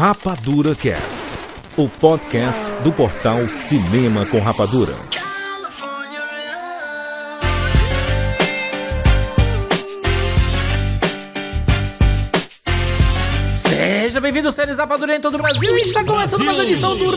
Rapadura Cast, o podcast do portal Cinema com Rapadura. Seja bem-vindo séries Rapadura em todo o Brasil e está começando mais uma edição do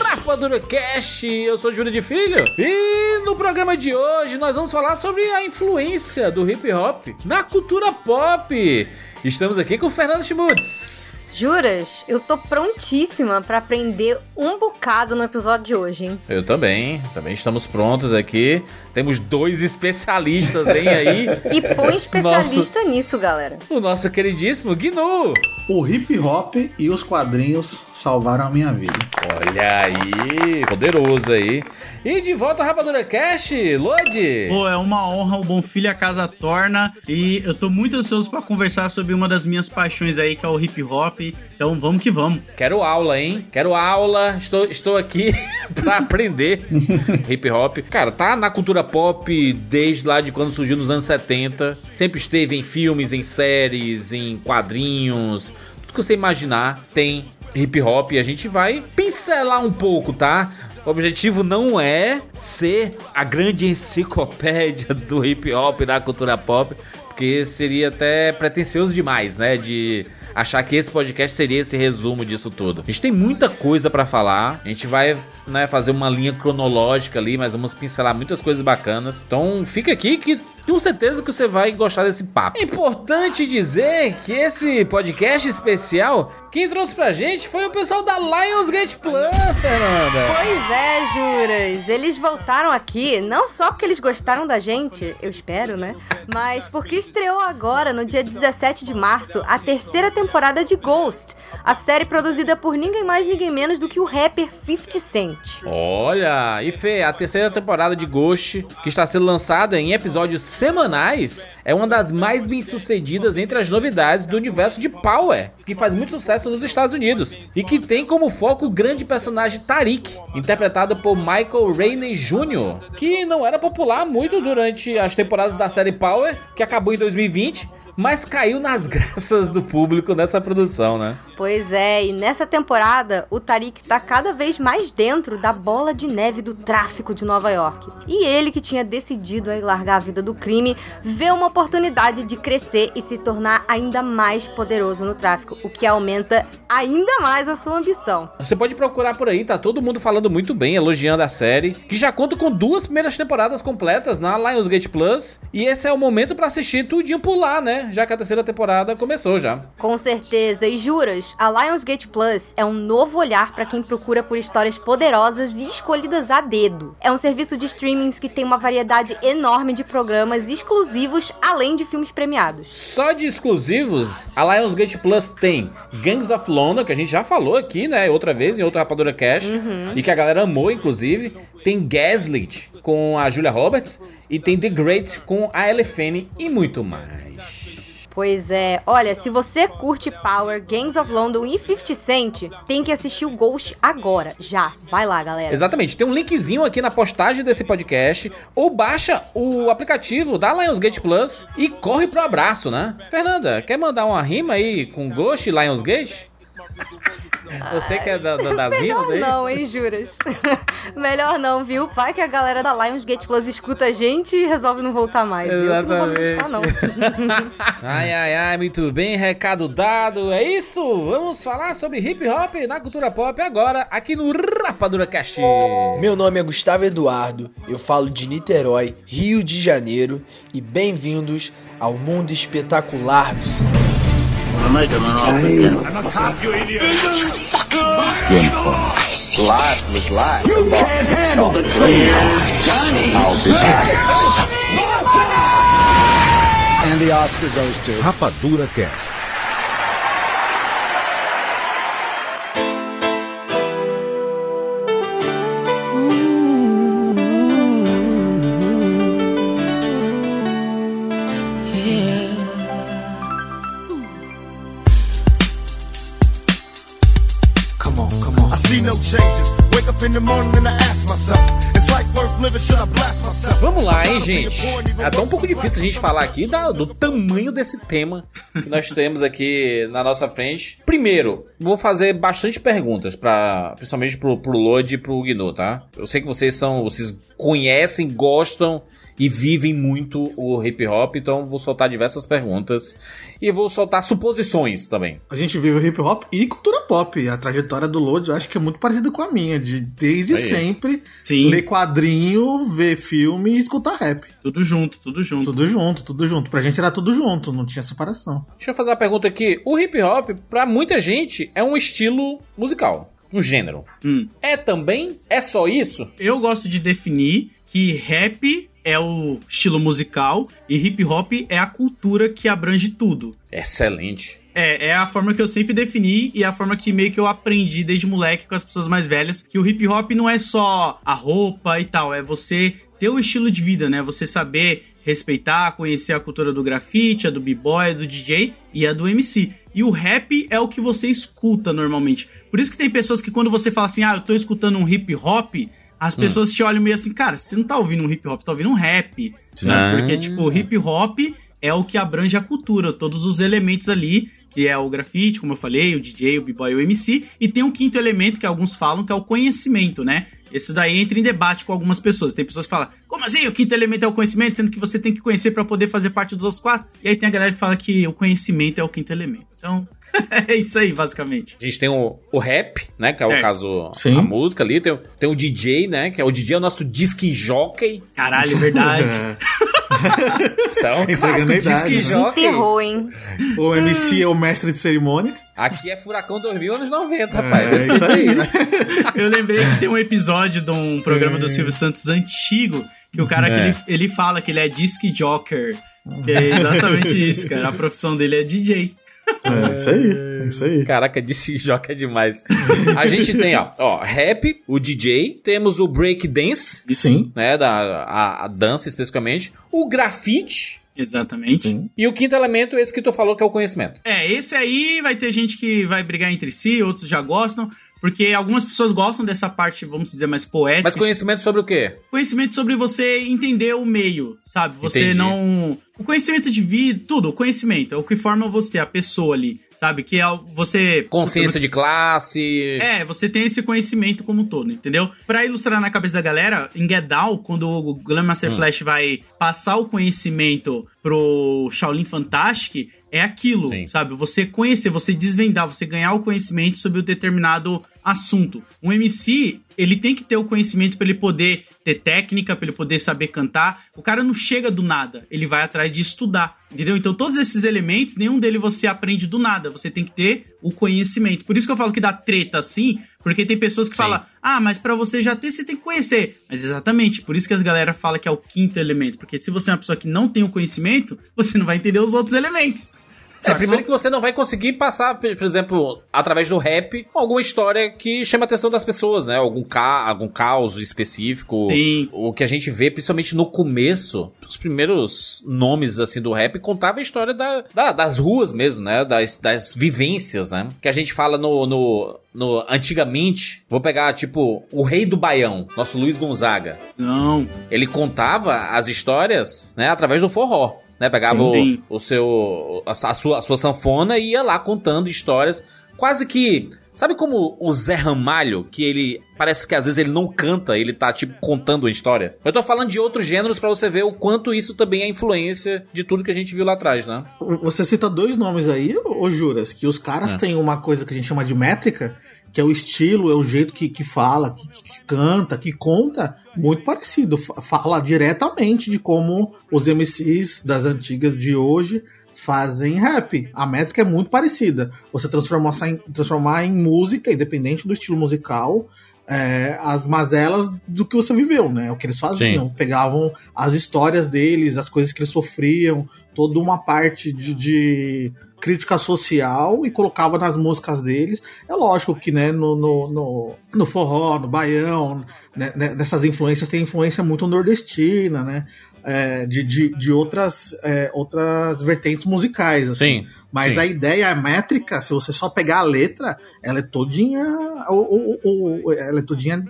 Rapadura Cast. Eu sou Júlio de Filho e no programa de hoje nós vamos falar sobre a influência do hip hop na cultura pop. Estamos aqui com o Fernando Schmutz. Juras? Eu tô prontíssima pra aprender um bocado no episódio de hoje, hein? Eu também, também estamos prontos aqui. Temos dois especialistas, hein, aí. E põe especialista nosso, nisso, galera. O nosso queridíssimo Gnu. O hip hop e os quadrinhos salvaram a minha vida. Olha aí, poderoso aí. E de volta ao Rapadura Cash, Lodi. Pô, é uma honra, o Bom Filho a casa torna. E eu tô muito ansioso para conversar sobre uma das minhas paixões aí, que é o hip hop. Então vamos que vamos. Quero aula, hein? Quero aula. Estou, estou aqui para aprender hip hop. Cara, tá na cultura pop desde lá de quando surgiu nos anos 70. Sempre esteve em filmes, em séries, em quadrinhos. Tudo que você imaginar tem hip hop e a gente vai pincelar um pouco, tá? O objetivo não é ser a grande enciclopédia do hip hop da cultura pop, porque seria até pretensioso demais, né? De achar que esse podcast seria esse resumo disso tudo. A gente tem muita coisa para falar. A gente vai né, fazer uma linha cronológica ali, mas vamos pincelar muitas coisas bacanas. Então fica aqui que tenho certeza que você vai gostar desse papo. É importante dizer que esse podcast especial, quem trouxe pra gente foi o pessoal da Lionsgate Plus, Fernanda. Pois é, juras. Eles voltaram aqui não só porque eles gostaram da gente, eu espero, né? Mas porque estreou agora, no dia 17 de março, a terceira temporada de Ghost, a série produzida por ninguém mais, ninguém menos do que o rapper 50 Cent. Olha, e Fê, a terceira temporada de Ghost, que está sendo lançada em episódios semanais, é uma das mais bem sucedidas entre as novidades do universo de Power, que faz muito sucesso nos Estados Unidos e que tem como foco o grande personagem Tariq, interpretado por Michael Rainey Jr., que não era popular muito durante as temporadas da série Power, que acabou em 2020 mas caiu nas graças do público nessa produção, né? Pois é, e nessa temporada o Tariq tá cada vez mais dentro da bola de neve do tráfico de Nova York. E ele, que tinha decidido aí largar a vida do crime, vê uma oportunidade de crescer e se tornar ainda mais poderoso no tráfico, o que aumenta ainda mais a sua ambição. Você pode procurar por aí, tá todo mundo falando muito bem, elogiando a série, que já conta com duas primeiras temporadas completas na Lionsgate Plus, e esse é o momento para assistir tudinho por lá, né? Já que a terceira temporada começou já. Com certeza. E juras, a Lionsgate Plus é um novo olhar para quem procura por histórias poderosas e escolhidas a dedo. É um serviço de streamings que tem uma variedade enorme de programas exclusivos, além de filmes premiados. Só de exclusivos, a Lionsgate Plus tem Gangs of London, que a gente já falou aqui, né, outra vez em outro Rapadura Cash, uhum. e que a galera amou, inclusive. Tem Gaslit com a Julia Roberts e tem The Great com a Elefane e muito mais. Pois é, olha, se você curte Power, Gangs of London e 50 Cent, tem que assistir o Ghost agora, já. Vai lá, galera. Exatamente, tem um linkzinho aqui na postagem desse podcast, ou baixa o aplicativo da Lionsgate Plus e corre pro abraço, né? Fernanda, quer mandar uma rima aí com Ghost e Lionsgate? Você que é da, da, das Melhor rimas aí? não, hein, juras? Melhor não, viu? Vai que a galera da Lionsgate Plus escuta a gente e resolve não voltar mais. Exatamente. Eu não vou me buscar, não. ai, ai, ai, muito bem, recado dado. É isso, vamos falar sobre hip hop na cultura pop agora, aqui no Rapadura Cash. Meu nome é Gustavo Eduardo, eu falo de Niterói, Rio de Janeiro, e bem-vindos ao mundo espetacular do cinema. Make him an offer again. I'm not cop, you idiot. James Bond. Life was life. You can't handle the truth. Johnny. I'll be back. And the Oscar goes to Rapadura Cast. Vamos lá, hein, gente? É até um pouco difícil a gente falar aqui da- do tamanho desse tema que nós temos aqui na nossa frente. Primeiro, vou fazer bastante perguntas, pra, principalmente pro, pro Lodi e pro Gnu, tá? Eu sei que vocês são. Vocês conhecem, gostam e vivem muito o hip hop, então vou soltar diversas perguntas e vou soltar suposições também. A gente vive o hip hop e cultura pop. A trajetória do Load eu acho que é muito parecida com a minha, de desde Aí. sempre Sim, ler quadrinho, ver filme e escutar rap. tudo junto, tudo junto. Tudo junto, tudo junto. Pra gente era tudo junto, não tinha separação. Deixa eu fazer uma pergunta aqui. O hip hop, pra muita gente, é um estilo musical, um gênero. Hum. É também? É só isso? Eu gosto de definir que rap é o estilo musical e hip hop é a cultura que abrange tudo. Excelente. É, é a forma que eu sempre defini e a forma que meio que eu aprendi desde moleque com as pessoas mais velhas, que o hip hop não é só a roupa e tal, é você ter o estilo de vida, né? Você saber respeitar, conhecer a cultura do grafite, a do b-boy, a do DJ e a do MC. E o rap é o que você escuta normalmente. Por isso que tem pessoas que quando você fala assim, ah, eu tô escutando um hip hop, as pessoas te olham meio assim, cara, você não tá ouvindo um hip hop, você tá ouvindo um rap. né? Porque, tipo, hip hop é o que abrange a cultura, todos os elementos ali, que é o grafite, como eu falei, o DJ, o b-boy e o MC, e tem um quinto elemento que alguns falam que é o conhecimento, né? Esse daí entra em debate com algumas pessoas. Tem pessoas que falam, como assim? O quinto elemento é o conhecimento, sendo que você tem que conhecer pra poder fazer parte dos outros quatro. E aí tem a galera que fala que o conhecimento é o quinto elemento. Então, é isso aí, basicamente. A gente tem o, o rap, né? Que é o Certo. caso, Sim. a música ali. Tem, o- tem o DJ, né? Que é o DJ, é o nosso disc jockey. Caralho, é verdade. Isso é um Entregando a idade, disc né? jockey. Enterrou, hein? O MC é o mestre de cerimônia. Aqui é Furacão 2000, anos 90, rapaz. É isso aí, né? Eu lembrei que tem um episódio de um programa do Silvio Santos antigo, que o cara que É. ele, ele fala que ele é disc jocker. Que é exatamente isso, cara. A profissão dele é DJ. É isso aí, é isso aí. Caraca, jockey é demais. A gente tem, ó, ó, rap, o DJ, temos o break dance, Sim, né? Da, a, a dança especificamente, o grafite. Exatamente. sim. E o quinto elemento, esse que tu falou, que é o conhecimento. É, esse aí vai ter gente que vai brigar entre si, outros já gostam, porque algumas pessoas gostam dessa parte, vamos dizer, mais poética. Mas conhecimento sobre o quê? Conhecimento sobre você entender o meio, sabe? Você Entendi. não. O conhecimento de vida, tudo, o conhecimento, é o que forma você, a pessoa ali, sabe? Que é o- você. Consciência de classe. É, você tem esse conhecimento como um todo, entendeu? Pra ilustrar na cabeça da galera, em Get Down, quando o Glam Master Hum. Flash vai passar o conhecimento pro Shaolin Fantastic, é aquilo, Sim. sabe? Você conhecer, você desvendar, você ganhar o conhecimento sobre um determinado assunto. Um MC, ele tem que ter o conhecimento pra ele poder ter técnica, pra ele poder saber cantar. O cara não chega do nada, ele vai atrás de estudar, entendeu? Então todos esses elementos, nenhum deles você aprende do nada, você tem que ter o conhecimento. Por isso que eu falo que dá treta assim, porque tem pessoas que Sim. falam, ah, mas pra você já ter, você tem que conhecer. Mas exatamente, por isso que as galera fala que é o quinto elemento, porque se você é uma pessoa que não tem o conhecimento, você não vai entender os outros elementos. É, primeiro que você não vai conseguir passar, por por exemplo, através do rap, alguma história que chama a atenção das pessoas, né? Algum, ca algum caos específico. Sim. O que a gente vê, principalmente no começo, os primeiros nomes, assim, do rap, contava a história da, da- das ruas mesmo, né? Das, das vivências, né? Que a gente fala no, no, no- Antigamente, vou pegar, tipo, o rei do Baião, nosso Luiz Gonzaga. Não, Ele contava as histórias, né, através do forró. Né, pegava Sim. o, o seu a, a sua, a sua sanfona e ia lá contando histórias, quase que sabe como o Zé Ramalho, que ele parece que às vezes ele não canta, ele tá tipo contando uma história. Eu tô falando de outros gêneros pra você ver o quanto isso também é influência de tudo que a gente viu lá atrás, né? Você cita dois nomes aí, ô Juras, que os caras É. têm uma coisa que a gente chama de métrica, que é o estilo, é o jeito que, que fala, que, que canta, que conta, muito parecido. Fa- Fala diretamente de como os MCs das antigas de hoje fazem rap. A métrica é muito parecida. Você transformar em, transformar em música, independente do estilo musical, é, as mazelas do que você viveu, né? O que eles faziam. Pegavam as histórias deles, as coisas que eles sofriam, toda uma parte de, de crítica social e colocava nas músicas deles. É lógico que, né, no, no, no, no forró, no baião, né, né, nessas influências tem influência muito nordestina, né? é, de, de, de outras, é, outras vertentes musicais, assim. Sim. Mas Sim. a ideia métrica, se você só pegar a letra, ela é todinha. O, o- o- ela é todinha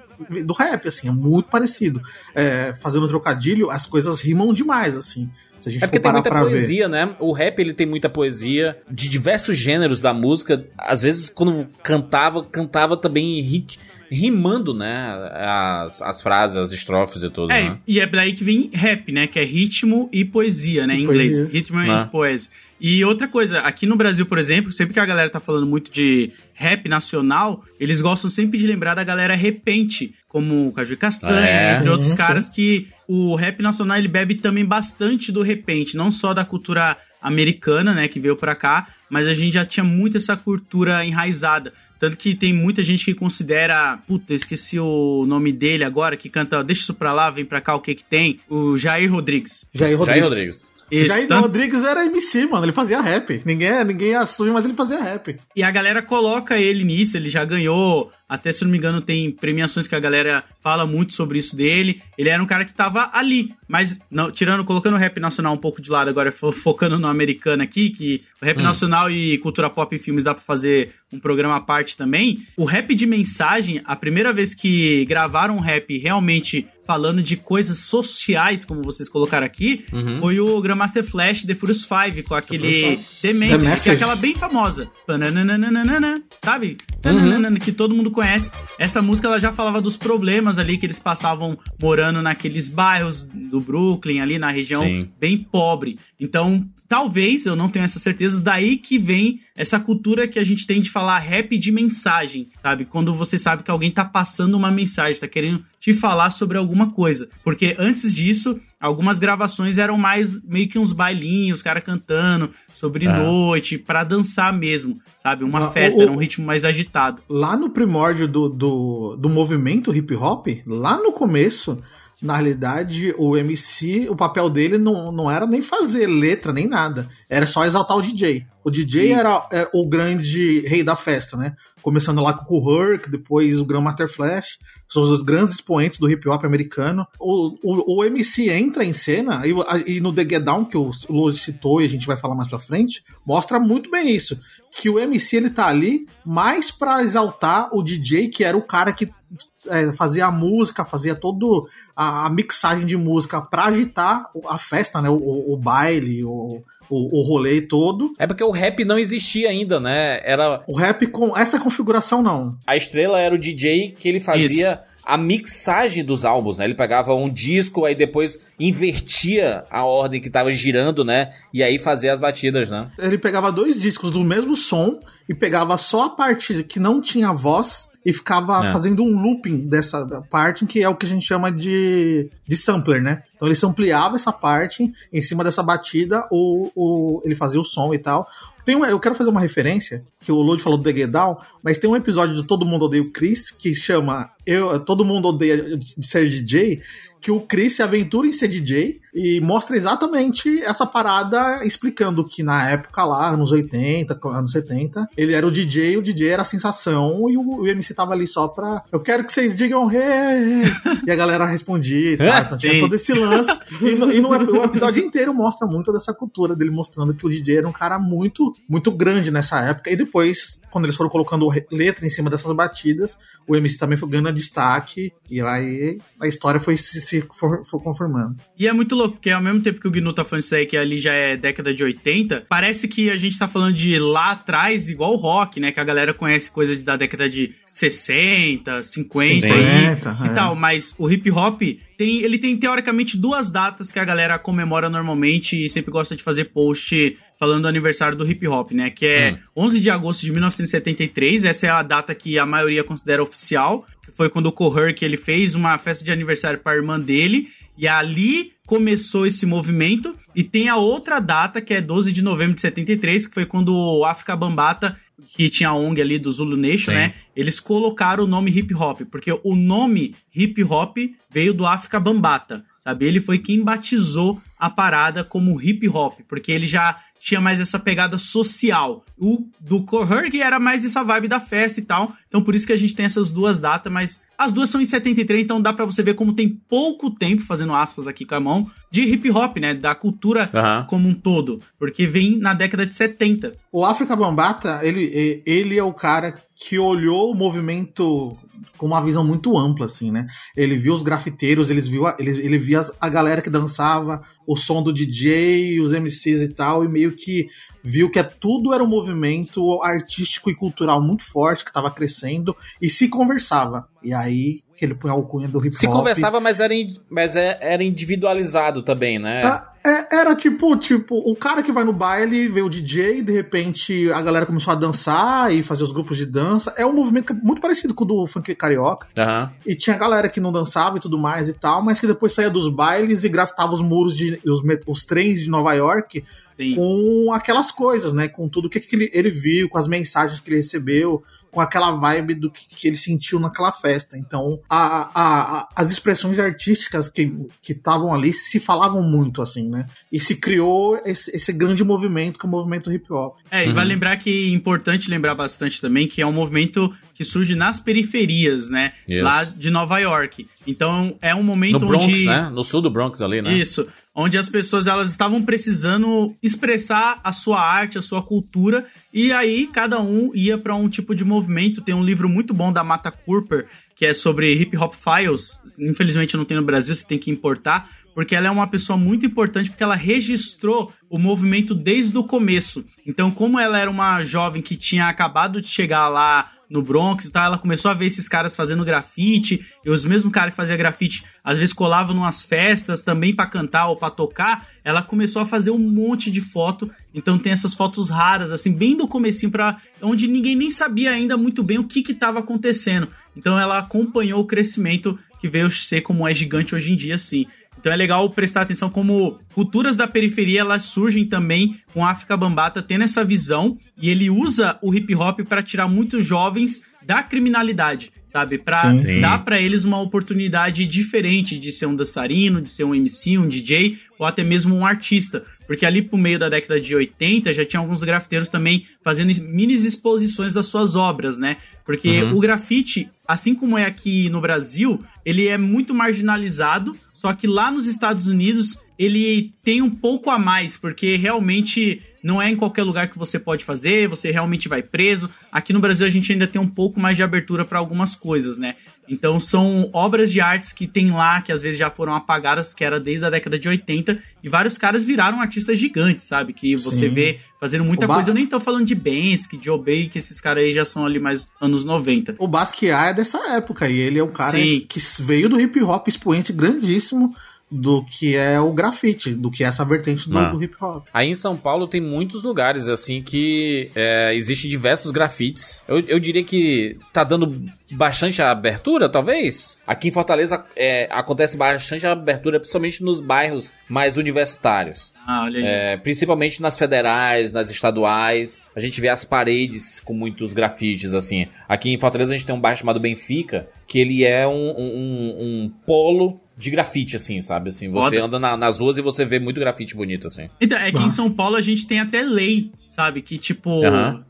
do rap, assim, é muito parecido. É, fazendo trocadilho, as coisas rimam demais, assim. Se a gente É porque for tem muita pra ver. poesia, né? O rap ele tem muita poesia de diversos gêneros da música. Às vezes, quando cantava, cantava também rit- rimando, né? As, as frases, as estrofes e tudo, É, né? e é daí que vem rap, né? Que é ritmo e poesia, né? Em E inglês. poesia. Ritmo Ah. and poesia. E outra coisa, aqui no Brasil, por exemplo, sempre que a galera tá falando muito de rap nacional, eles gostam sempre de lembrar da galera repente, como o Caju e Castanha, É. entre Sim, outros sim. caras que o rap nacional ele bebe também bastante do repente, não só da cultura americana, né, que veio pra cá, mas a gente já tinha muito essa cultura enraizada. Tanto que tem muita gente que considera. Puta, esqueci o nome dele agora, que canta Deixa isso pra lá, vem pra cá, o que que tem? O Jair Rodrigues. Jair Jair Rodrigues. Rodrigues. Isso, Jair tanto- Rodrigues era MC, mano. Ele fazia rap. Ninguém, ninguém assume, mas ele fazia rap. E a galera coloca ele nisso, ele já ganhou. Até se não me engano, tem premiações que a galera fala muito sobre isso dele. Ele era um cara que tava ali, mas não, tirando, colocando o rap nacional um pouco de lado, agora fo- focando no americano aqui, que o rap Hum. nacional e cultura pop e filmes dá pra fazer um programa à parte também. O rap de mensagem, a primeira vez que gravaram um rap realmente falando de coisas sociais, como vocês colocaram aqui, Uhum. foi o Grandmaster Flash The Furious 5, com aquele The Message, que é aquela bem famosa. Sabe? Tananana, Que todo mundo conhece. Essa música ela já falava dos problemas ali que eles passavam morando naqueles bairros do Brooklyn, ali na região Sim. bem pobre. Então, talvez, eu não tenho essa certeza, daí que vem essa cultura que a gente tem de falar rap de mensagem, sabe? Quando você sabe que alguém tá passando uma mensagem, tá querendo te falar sobre alguma coisa. Porque antes disso, algumas gravações eram mais meio que uns bailinhos, os caras cantando sobre É. noite, pra dançar mesmo, sabe? Uma Ah, festa, o- era um ritmo mais agitado. Lá no primórdio do, do, do movimento hip hop, lá no começo, na realidade, o MC, o papel dele não, não era nem fazer letra, nem nada. Era só exaltar o DJ. O DJ era, era o grande rei da festa, né? Começando lá com o Herc, depois o Grandmaster Flash, são os grandes expoentes do hip hop americano. O, o, o MC entra em cena, e, a- e no The Get Down, que o Lu citou e a gente vai falar mais pra frente, mostra muito bem isso. Que o MC ele tá ali mais pra exaltar o DJ, que era o cara que é, fazia a música, fazia todo a, a mixagem de música pra agitar a festa, né? O, o- o baile, o, o, o rolê todo. É porque o rap não existia ainda, né? Era O rap com essa configuração não. a estrela era o DJ que ele fazia a mixagem dos álbuns, né? Ele pegava um disco, aí depois invertia a ordem que tava girando, né? E aí fazia as batidas, né? Ele pegava dois discos do mesmo som e pegava só a parte que não tinha voz e ficava É. fazendo um looping dessa parte, que é o que a gente chama de, de sampler, né? Então ele sampleava essa parte, em cima dessa batida, o, o, ele fazia o som e tal. Tem um- eu quero fazer uma referência, que o Lud falou do The Get Down, mas tem um episódio do Todo Mundo Odeia o Chris, que chama eu, Todo Mundo Odeia de ser DJ, que o Chris se aventura em ser DJ e mostra exatamente essa parada explicando que na época lá, anos 80, anos 70, ele era o DJ, o DJ era a sensação e o, o MC tava ali só pra eu quero que vocês digam hey! e a galera respondia e tal, então tinha Sim. todo esse lance e, no, e no o episódio inteiro mostra muito dessa cultura dele mostrando que o DJ era um cara muito muito grande nessa época e depois quando eles foram colocando letra em cima dessas batidas o MC também foi ganhando destaque e aí a história foi se, se for, for confirmando. E é muito louco, porque ao mesmo tempo que o Gnu tá falando isso aí, que ali já é década de 80, parece que a gente tá falando de lá atrás, igual o rock, né? Que a galera conhece coisa de- da década de 60, 50 aí, 50, e é. tal. Mas o hip hop tem, ele tem teoricamente duas datas que a galera comemora normalmente e sempre gosta de fazer post falando do aniversário do hip hop, né? Que é 11 de agosto de 1973, essa é a data que a maioria considera oficial, que foi quando o Coherc ele fez uma festa de aniversário para a irmã dele, e ali começou esse movimento, e tem a outra data, que é 12 de novembro de 73, que foi quando o África Bambata, que tinha a ONG ali do Zulu Nation, Sim. né? Eles colocaram o nome hip hop, porque o nome hip hop veio do África Bambata. Sabe? Ele foi quem batizou a parada como hip hop, porque ele já tinha mais essa pegada social. O do Herg era mais essa vibe da festa e tal. Então por isso que a gente tem essas duas datas, mas as duas são em 73, então dá para você ver como tem pouco tempo, fazendo aspas aqui com a mão, de hip hop, né? Da cultura como um todo. Porque vem na década de 70. O África Bambata, ele, ele é o cara que olhou o movimento com uma visão muito ampla, assim, né? Ele viu os grafiteiros, ele viu a, ele, ele via a galera que dançava, o som do DJ, os MCs e tal, e meio que viu que é, tudo era um movimento artístico e cultural muito forte, que estava crescendo, e se conversava. E aí que ele põe a alcunha do hip hop. Se conversava, mas era, mas é- era individualizado também, né? Ah, é- era tipo, tipo, o cara que vai no baile, vê o DJ, de repente a galera começou a dançar e fazer os grupos de dança. É um movimento muito parecido com o do funk carioca. Aham. E tinha galera que não dançava e tudo mais e tal, mas que depois saía dos bailes e grafitava os muros de os, os trens de Nova York Sim. com aquelas coisas, né? Com tudo que, que ele, ele viu, com as mensagens que ele recebeu, com aquela vibe do que, que ele sentiu naquela festa. Então, a, a- a- as expressões artísticas que estavam ali se falavam muito, assim, né? E se criou esse, esse grande movimento, que é o movimento hip hop. É, e Uhum. vale lembrar que é importante lembrar bastante também que é um movimento que surge nas periferias, né? Isso. Lá de Nova York. Então é um momento No Bronx, onde. né? No sul do Bronx ali, né? Isso. Onde as pessoas elas estavam precisando expressar a sua arte, a sua cultura, e aí cada um ia para um tipo de movimento. Tem um livro muito bom da Mata Cooper, que é sobre Hip Hop Files. Infelizmente não tem no Brasil, você tem que importar, porque ela é uma pessoa muito importante porque ela registrou o movimento desde o começo. Então, como ela era uma jovem que tinha acabado de chegar lá no Bronx e tal, ela começou a ver esses caras fazendo grafite, e os mesmos caras que faziam grafite às vezes colavam numas festas também pra cantar ou pra tocar, ela começou a fazer um monte de foto, então tem essas fotos raras, assim, bem do comecinho para onde ninguém nem sabia ainda muito bem o que que tava acontecendo. Então ela acompanhou o crescimento que veio ser como é gigante hoje em dia, assim. Então é legal prestar atenção como culturas da periferia elas surgem também com a África Bambata tendo essa visão e ele usa o hip hop para tirar muitos jovens da criminalidade, sabe? Para dar para eles uma oportunidade diferente de ser um dançarino, de ser um MC, um DJ ou até mesmo um artista. Porque ali pro meio da década de 80 já tinha alguns grafiteiros também fazendo mini exposições das suas obras, né? Porque Uhum. o grafite, assim como é aqui no Brasil, ele é muito marginalizado, só que lá nos Estados Unidos ele tem um pouco a mais, porque realmente não é em qualquer lugar que você pode fazer, você realmente vai preso. Aqui no Brasil a gente ainda tem um pouco mais de abertura para algumas coisas, né? Então são obras de artes que tem lá, que às vezes já foram apagadas, que era desde a década de 80, e vários caras viraram artistas gigantes, sabe? Que você Sim. vê fazendo muita Ba- coisa. Eu nem tô falando de Bensky, de Obey, que esses caras aí já são ali mais anos 90. O Basquiat é dessa época, e ele é o cara Sim. que veio do hip hop expoente grandíssimo do que é o grafite, do que é essa vertente do, Ah. do hip hop. Aí em São Paulo tem muitos lugares assim que é, existe diversos grafites. Eu, eu diria que tá dando bastante abertura, talvez. Aqui em Fortaleza é, acontece bastante abertura, principalmente nos bairros mais universitários. Ah, olha aí. É, principalmente nas federais, nas estaduais. A gente vê as paredes com muitos grafites, assim. Aqui em Fortaleza a gente tem um bairro chamado Benfica, que ele é um, um- um- um polo de grafite, assim, sabe? Assim, você Foda. anda na- nas ruas e você vê muito grafite bonito, assim. Então, é que em. São Paulo a gente tem até lei, sabe? Que tipo,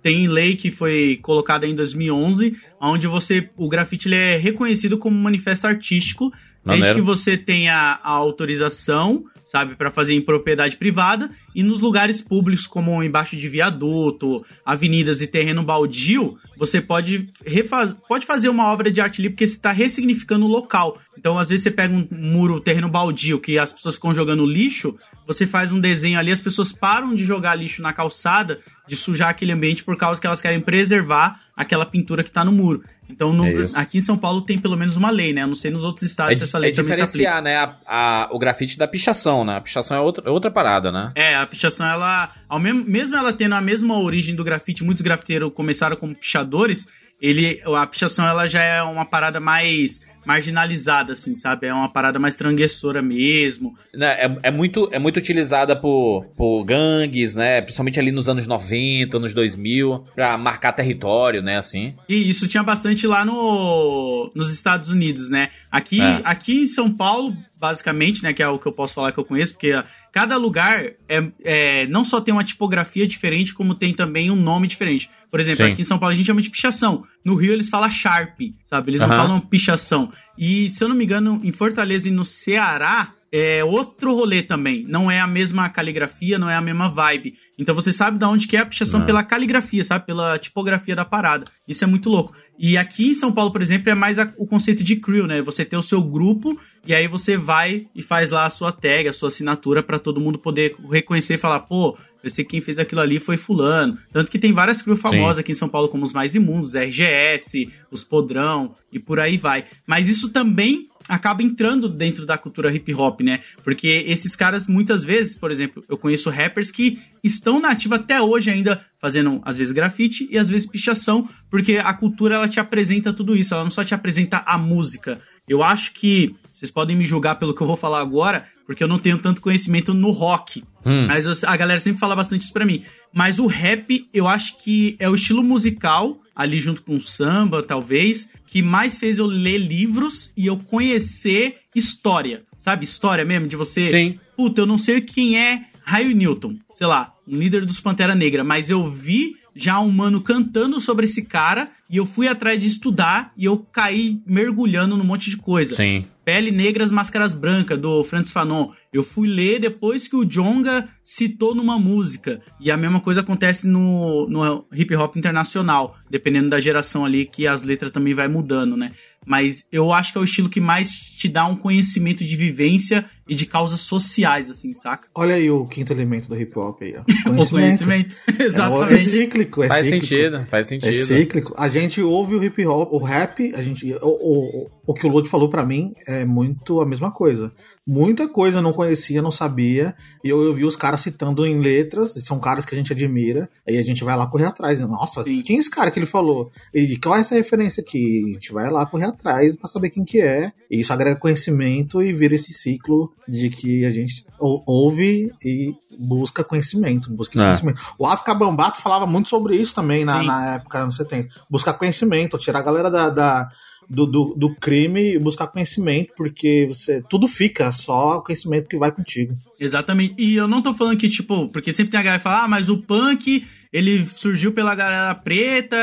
tem lei que foi colocada em 2011, onde você, o grafite ele é reconhecido como manifesto artístico, desde Maneiro. que você tenha a autorização, sabe, para fazer em propriedade privada e nos lugares públicos como embaixo de viaduto, avenidas e terreno baldio, você pode refaz... pode fazer uma obra de arte ali porque você está ressignificando o local. Então, às vezes você pega um muro, terreno baldio que as pessoas ficam jogando lixo, você faz um desenho ali, as pessoas param de jogar lixo na calçada, de sujar aquele ambiente por causa que elas querem preservar aquela pintura que tá no muro. Então, no- É aqui em São Paulo tem pelo menos uma lei, né? Eu não sei nos outros É, estados se essa lei é também se aplica. diferenciar, né, a- a- o grafite da pichação, né? A pichação é outra, é outra parada, né? É, a pichação, ela. Ao mesmo, mesmo ela tendo a mesma origem do grafite, muitos grafiteiros começaram como pichadores. Ele, a pichação ela já é uma parada mais marginalizada, assim, sabe? É uma parada mais transgressora mesmo. Né, É, é muito, é muito utilizada por, por gangues, né? Principalmente ali nos anos 90, anos 2000, pra marcar território, né? Assim. E isso tinha bastante lá no, nos Estados Unidos, né? Aqui, É. aqui em São Paulo, basicamente, né? Que é o que eu posso falar que eu conheço, porque cada lugar é, é não só tem uma tipografia diferente, como tem também um nome diferente. Por exemplo, Sim. aqui em São Paulo a gente chama de pichação. No Rio eles falam Sharp, sabe? Eles não falam pichação. E se eu não me engano, em Fortaleza e no Ceará. É outro rolê também. Não é a mesma caligrafia, não é a mesma vibe. Então você sabe de onde que é a pichação Não. pela caligrafia, sabe? Pela tipografia da parada. Isso é muito louco. E aqui em São Paulo, por exemplo, é mais a- o conceito de crew, né? Você ter o seu grupo e aí você vai e faz lá a sua tag, a sua assinatura pra todo mundo poder reconhecer e falar, pô, eu sei que quem fez aquilo ali foi fulano. Tanto que tem várias crew famosas aqui em São Paulo, como os mais imundos, RGS, os Podrão e por aí vai. Mas isso também acaba entrando dentro da cultura hip hop, né? Porque esses caras, muitas vezes, por exemplo, eu conheço rappers que estão na ativa até hoje ainda, fazendo às vezes grafite e às vezes pichação, porque a cultura ela te apresenta tudo isso, ela não só te apresenta a música. Eu acho que vocês podem me julgar pelo que eu vou falar agora, porque eu não tenho tanto conhecimento no rock. Hum. Mas eu- a galera sempre fala bastante isso pra mim. Mas o rap, eu acho que é o estilo musical, ali junto com o samba, talvez, que mais fez eu ler livros e eu conhecer história. Sabe? História mesmo, de você. Sim. Puta, eu não sei quem é Raio Newton, sei lá, um líder dos Pantera Negra, mas eu vi já um mano cantando sobre esse cara e eu fui atrás de estudar e eu caí mergulhando num monte de coisa. Sim. Pele Negras, Máscaras Brancas, do Francis Fanon. Eu fui ler depois que o Jonga citou numa música. E a mesma coisa acontece no, no hip hop internacional, dependendo da geração ali, que as letras também vai mudando, né? Mas eu acho que é o estilo que mais te dá um conhecimento de vivência e de causas sociais, assim, saca? Olha aí o quinto elemento do hip hop aí, ó. O conhecimento. É, Exatamente. cíclico, é Faz cíclico. sentido, faz É sentido. cíclico. A gente ouve o hip hop, o rap, a gente, o, o, o que o Lodi falou pra mim é muito a mesma coisa. Muita coisa eu não conhecia, não sabia, e eu, eu vi os caras citando em letras, e são caras que a gente admira, aí a gente vai lá correr atrás. Nossa, Sim. quem é esse cara que ele falou? E qual é essa referência aqui? A gente vai lá correr atrás pra saber quem que é, e isso agrega conhecimento e vira esse ciclo de que a gente ou- ouve e busca conhecimento, busca É. conhecimento. O África Bambato falava muito sobre isso também na, na época, anos 70. Buscar conhecimento, tirar a galera da, da- do, do, do crime e buscar conhecimento, porque você tudo fica, só o conhecimento que vai contigo. Exatamente. E eu não tô falando que, tipo, porque sempre tem a galera que fala, ah, mas o punk, ele surgiu pela galera preta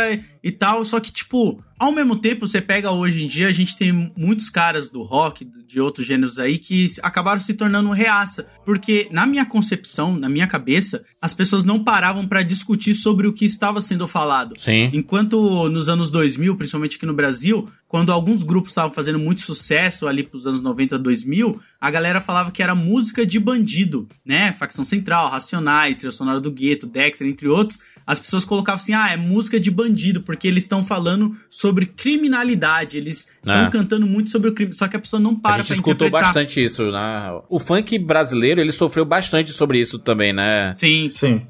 e tal. Só que, tipo, ao mesmo tempo, você pega hoje em dia, a gente tem muitos caras do rock, de outros gêneros aí, que acabaram se tornando reaça. Porque, na minha concepção, na minha cabeça, as pessoas não paravam pra discutir sobre o que estava sendo falado. Sim. Enquanto nos anos 2000, principalmente aqui no Brasil, quando alguns grupos estavam fazendo muito sucesso ali pros anos 90, 2000, a galera falava que era música de bandido, né? Facção Central, Racionais, Trilha Sonora do Gueto, Dexter, entre outros. As pessoas colocavam assim, ah, é música de bandido, porque eles estão falando sobre criminalidade, eles estão É. cantando muito sobre o crime, só que a pessoa não A para gente pra escutou interpretar. bastante isso, né? O funk brasileiro, ele sofreu bastante sobre isso também, né? Sim, Sim.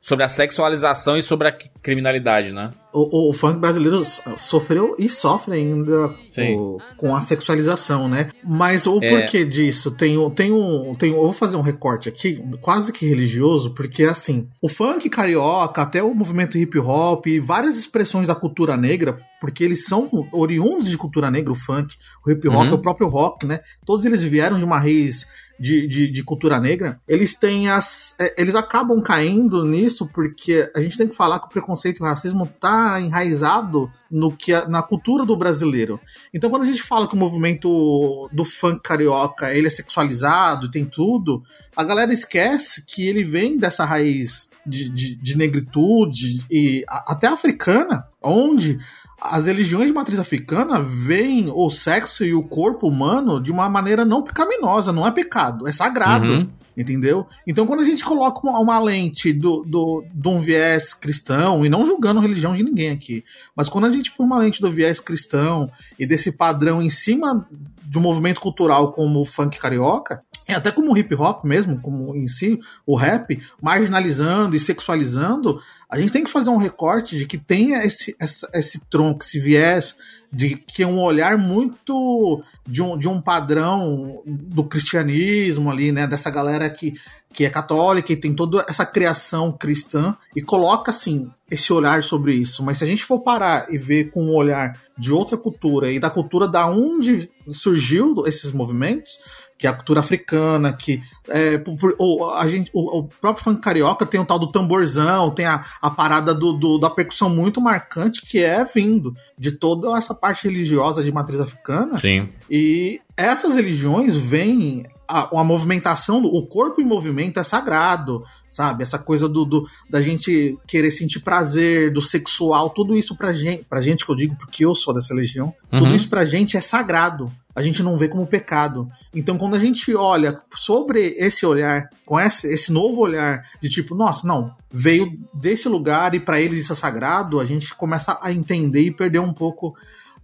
Sobre a sexualização e sobre a criminalidade, né? O, o funk brasileiro so- sofreu e sofre ainda o- com a sexualização, né? Mas o É. porquê disso? Tem, um- tem, um, tem um. Eu vou fazer um recorte aqui, quase que religioso, porque assim, o funk carioca, até o movimento hip hop e várias expressões da cultura negra, porque eles são oriundos de cultura negra, o funk, o hip hop, Uhum. o próprio rock, né? Todos eles vieram de uma raiz de, de, de cultura negra, eles têm as. é, Eles acabam caindo nisso porque a gente tem que falar que o preconceito e o racismo tá enraizado no que na cultura do brasileiro. Então quando a gente fala que o movimento do funk carioca ele é sexualizado, tem tudo, a galera esquece que ele vem dessa raiz de, de, de negritude e a- até africana, onde as religiões de matriz africana veem o sexo e o corpo humano de uma maneira não pecaminosa, não é pecado, é sagrado. Uhum. Entendeu? Então, quando a gente coloca uma, uma lente do, do, de um viés cristão, e não julgando a religião de ninguém aqui, mas quando a gente põe uma lente do viés cristão e desse padrão em cima de um movimento cultural como o funk carioca, até como o hip hop mesmo, como em si, o rap, marginalizando e sexualizando, a gente tem que fazer um recorte de que tenha esse, esse tronco, esse viés, de que é um olhar muito de um, de um padrão do cristianismo ali, né? Dessa galera que, que é católica e tem toda essa criação cristã e coloca, assim, esse olhar sobre isso. Mas se a gente for parar e ver com um olhar de outra cultura e da cultura da onde surgiu esses movimentos, que é a cultura africana, que é, por, por, o, a gente, o, o, próprio funk carioca tem o tal do tamborzão, tem a, a parada do, do, da percussão muito marcante que é vindo de toda essa parte religiosa de matriz africana. Sim. E essas religiões vêm a, a movimentação, o corpo em movimento é sagrado, sabe? Essa coisa do, do, da gente querer sentir prazer, do sexual, tudo isso pra gente, pra gente que eu digo porque eu sou dessa religião, uhum. tudo isso pra gente é sagrado. A gente não vê como pecado. Então, quando a gente olha sobre esse olhar, com esse, esse novo olhar de tipo, nossa, não, veio desse lugar e para eles isso é sagrado, a gente começa a entender e perder um pouco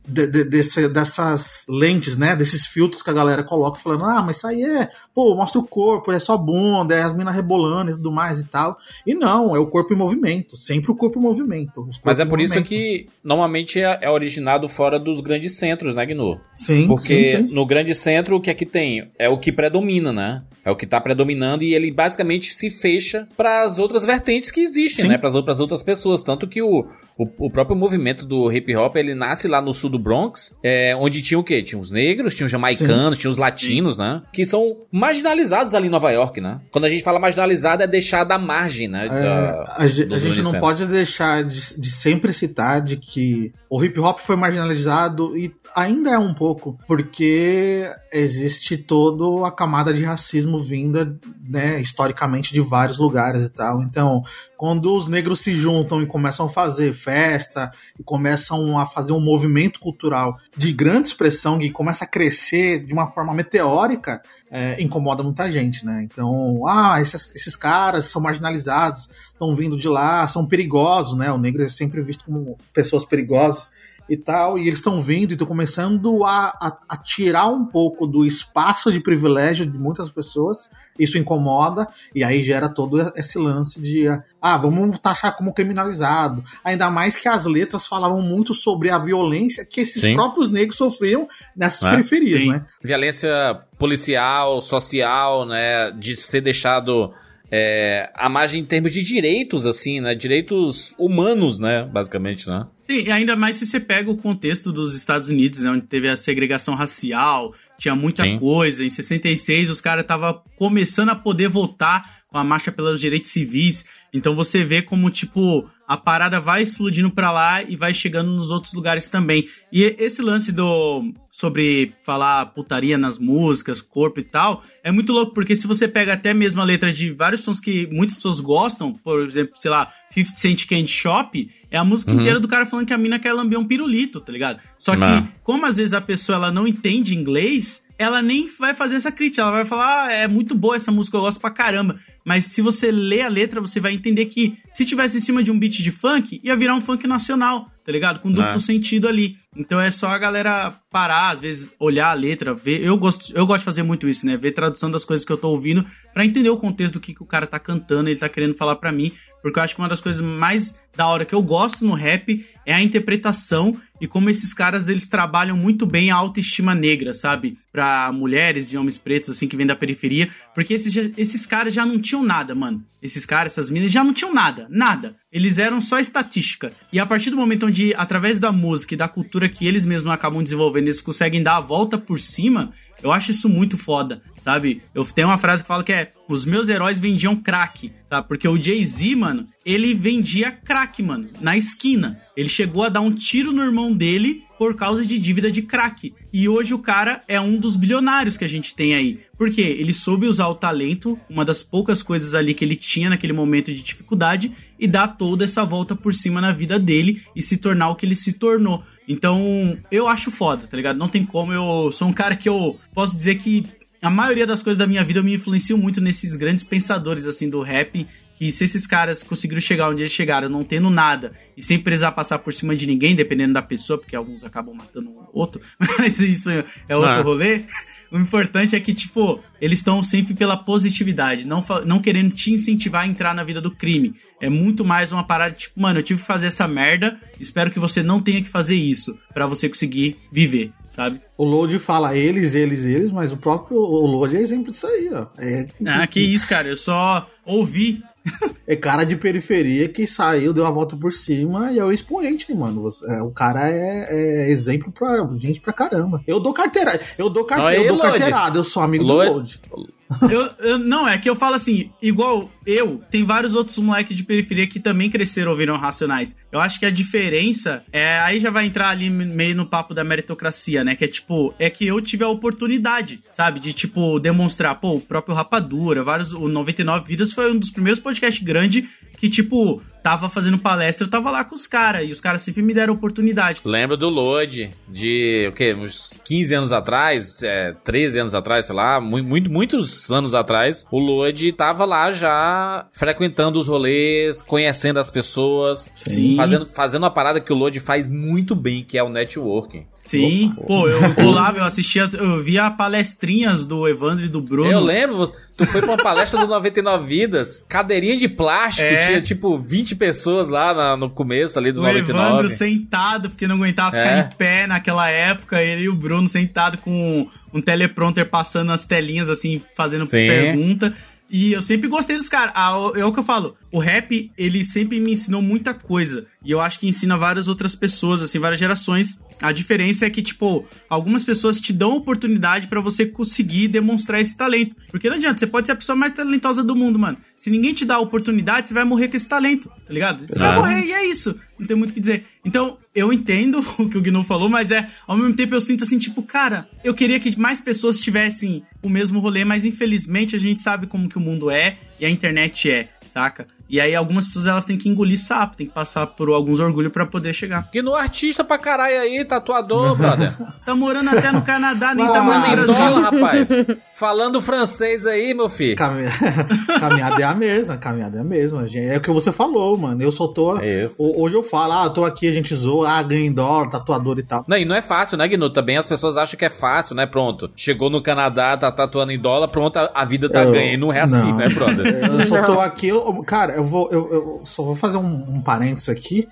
de, de, desse, dessas lentes, né? Desses filtros que a galera coloca, falando, ah, mas isso aí é, pô, mostra o corpo, é só bunda, é as minas rebolando e tudo mais e tal. E não, é o corpo em movimento, sempre o corpo em movimento. Mas é por isso que normalmente é, é, originado fora dos grandes centros, né, Gnu? Sim. Porque sim, sim. no grande centro, o que é que tem? É o que predomina, né? É o que tá predominando e ele basicamente se fecha para as outras vertentes que existem, sim. né? Para as outras pessoas. Tanto que o, o, o, próprio movimento do hip hop, ele nasce lá no sul do Bronx, é, onde tinha o quê? Tinha os negros, tinha os jamaicanos, Sim. tinha os latinos, Sim. né? Que são marginalizados ali em Nova York, né? Quando a gente fala marginalizado, é deixar da margem, né? É, da, a, a gente não pode deixar de, de sempre citar de que o hip hop foi marginalizado e ainda é um pouco, porque existe toda a camada de racismo vinda, né, historicamente de vários lugares e tal. Então, quando os negros se juntam e começam a fazer festa e começam a fazer um movimento cultural de grande expressão e começa a crescer de uma forma meteórica, é, incomoda muita gente, né? Então, ah, esses, esses caras são marginalizados, estão vindo de lá, são perigosos, né? O negro é sempre visto como pessoas perigosas e tal, e eles estão vindo e estão começando a, a, a, tirar um pouco do espaço de privilégio de muitas pessoas, isso incomoda, e aí gera todo esse lance de, ah, vamos taxar como criminalizado. Ainda mais que as letras falavam muito sobre a violência que esses Sim. próprios negros sofriam nessas é? periferias, Sim. né? Violência policial, social, né, de ser deixado é, a margem em termos de direitos, assim, né? Direitos humanos, né? Basicamente, né? Sim, ainda mais se você pega o contexto dos Estados Unidos, né? Onde teve a segregação racial, tinha muita Sim. coisa. Em 66, os caras estavam começando a poder votar com a marcha pelos direitos civis. Então você vê como, tipo, a parada vai explodindo para lá e vai chegando nos outros lugares também. E esse lance do sobre falar putaria nas músicas, corpo e tal, é muito louco, porque se você pega até mesmo a letra de vários sons que muitas pessoas gostam, por exemplo, sei lá, 50 Cent Candy Shop, é a música uhum. inteira do cara falando que a mina quer lamber um pirulito, tá ligado? Só que, não. como às vezes a pessoa ela não entende inglês, ela nem vai fazer essa crítica, ela vai falar, ah, é muito boa essa música, eu gosto pra caramba. Mas se você ler a letra, você vai entender que se tivesse em cima de um beat de funk, ia virar um funk nacional, tá ligado? Com duplo é. sentido ali. Então é só a galera parar, às vezes olhar a letra, ver. Eu gosto, eu gosto de fazer muito isso, né? Ver tradução das coisas que eu tô ouvindo para entender o contexto do que, que o cara tá cantando, ele tá querendo falar para mim. Porque eu acho que uma das coisas mais da hora que eu gosto no rap é a interpretação e como esses caras eles trabalham muito bem a autoestima negra, sabe? Para mulheres e homens pretos assim que vêm da periferia, porque esses, esses caras já não tinham nada, mano. Esses caras, essas minas já não tinham nada, nada. Eles eram só estatística. E a partir do momento onde através da música e da cultura que eles mesmos acabam desenvolvendo, eles conseguem dar a volta por cima, eu acho isso muito foda, sabe? Eu tenho uma frase que fala que é: os meus heróis vendiam crack, sabe? Porque o Jay-Z, mano, ele vendia crack, mano, na esquina. Ele chegou a dar um tiro no irmão dele por causa de dívida de crack. E hoje o cara é um dos bilionários que a gente tem aí. Porque ele soube usar o talento, uma das poucas coisas ali que ele tinha naquele momento de dificuldade, e dar toda essa volta por cima na vida dele e se tornar o que ele se tornou. Então, eu acho foda, tá ligado? Não tem como. Eu sou um cara que eu posso dizer que a maioria das coisas da minha vida me influenciam muito nesses grandes pensadores, assim, do rap. Que se esses caras conseguiram chegar onde eles chegaram, não tendo nada e sem precisar passar por cima de ninguém, dependendo da pessoa, porque alguns acabam matando o outro, mas isso é outro ah. rolê. O importante é que, tipo, eles estão sempre pela positividade, não, não querendo te incentivar a entrar na vida do crime. É muito mais uma parada, tipo, mano, eu tive que fazer essa merda, espero que você não tenha que fazer isso para você conseguir viver, sabe? O Load fala eles, eles, eles, mas o próprio o Load é exemplo disso aí, ó. É... Ah, que isso, cara, eu só ouvi É cara de periferia que saiu, deu a volta por cima e é o expoente, mano. Você- é, o cara é, é exemplo pra gente pra caramba. Eu dou carteira, eu dou carteira, Aí, eu dou carteirada, eu sou amigo do Load. Eu, eu- não, é que eu falo assim, igual eu, tem vários outros moleques de periferia que também cresceram ouvindo Racionais. Eu acho que a diferença é. Aí já vai entrar ali meio no papo da meritocracia, né? Que é tipo, é que eu tive a oportunidade, sabe? De, tipo, demonstrar, pô, o próprio Rapadura, vários. O 99 Vidas foi um dos primeiros podcasts grandes que, tipo, tava fazendo palestra, eu tava lá com os caras, e os caras sempre me deram oportunidade. Lembro do Lodi, de o quê? Uns 15 anos atrás, é, 13 anos atrás, sei lá, mu- muito, muitos anos atrás, o Lodi tava lá já frequentando os rolês, conhecendo as pessoas, Sim. fazendo, fazendo uma parada que o Lodi faz muito bem, que é o networking. Sim, pô, eu colava, eu assistia, eu via palestrinhas do Evandro e do Bruno. Eu lembro, tu foi pra uma palestra do 99 Vidas, cadeirinha de plástico, É. tinha tipo 20 pessoas lá na- no começo ali do O 99. Evandro sentado, porque não aguentava ficar É. em pé naquela época. Ele e o Bruno sentado com um teleprompter passando as telinhas, assim, fazendo Sim. pergunta. E eu sempre gostei dos caras. Ah, o- é o que eu falo. O rap, ele sempre me ensinou muita coisa. E eu acho que ensina várias outras pessoas, assim, várias gerações. A diferença é que, tipo, algumas pessoas te dão oportunidade pra você conseguir demonstrar esse talento. Porque não adianta, você pode ser a pessoa mais talentosa do mundo, mano. Se ninguém te dá a oportunidade, você vai morrer com esse talento, tá ligado? Você vai É. morrer e é isso. Não tem muito o que dizer. Então, eu entendo o que o Gnu falou, mas é, ao mesmo tempo eu sinto assim, tipo, cara, eu queria que mais pessoas tivessem o mesmo rolê, mas infelizmente a gente sabe como que o mundo é e a internet é, saca? E aí algumas pessoas elas têm que engolir sapo, tem que passar por alguns orgulhos pra poder chegar. E no artista pra caralho aí, tatuador, brother. Tá morando até no Canadá, nem Ah, tá morando em Brasil. dólar, rapaz. Falando francês aí, meu filho. Cami- caminhada é a mesma, caminhada é a mesma. gente. É o que você falou, mano. Eu só tô. É Hoje eu falo, ah, tô aqui, a gente zoa, ah, ganha em dólar, tatuador e tal. Não, e não é fácil, né, Gnu? Também as pessoas acham que é fácil, né? Pronto. Chegou no Canadá, tá tatuando em dólar, pronto, a, vida tá Eu- ganha. E não é assim, não. né, brother? Eu só Não. tô aqui, eu- cara, eu vou. Eu, eu só vou fazer um, um parênteses aqui.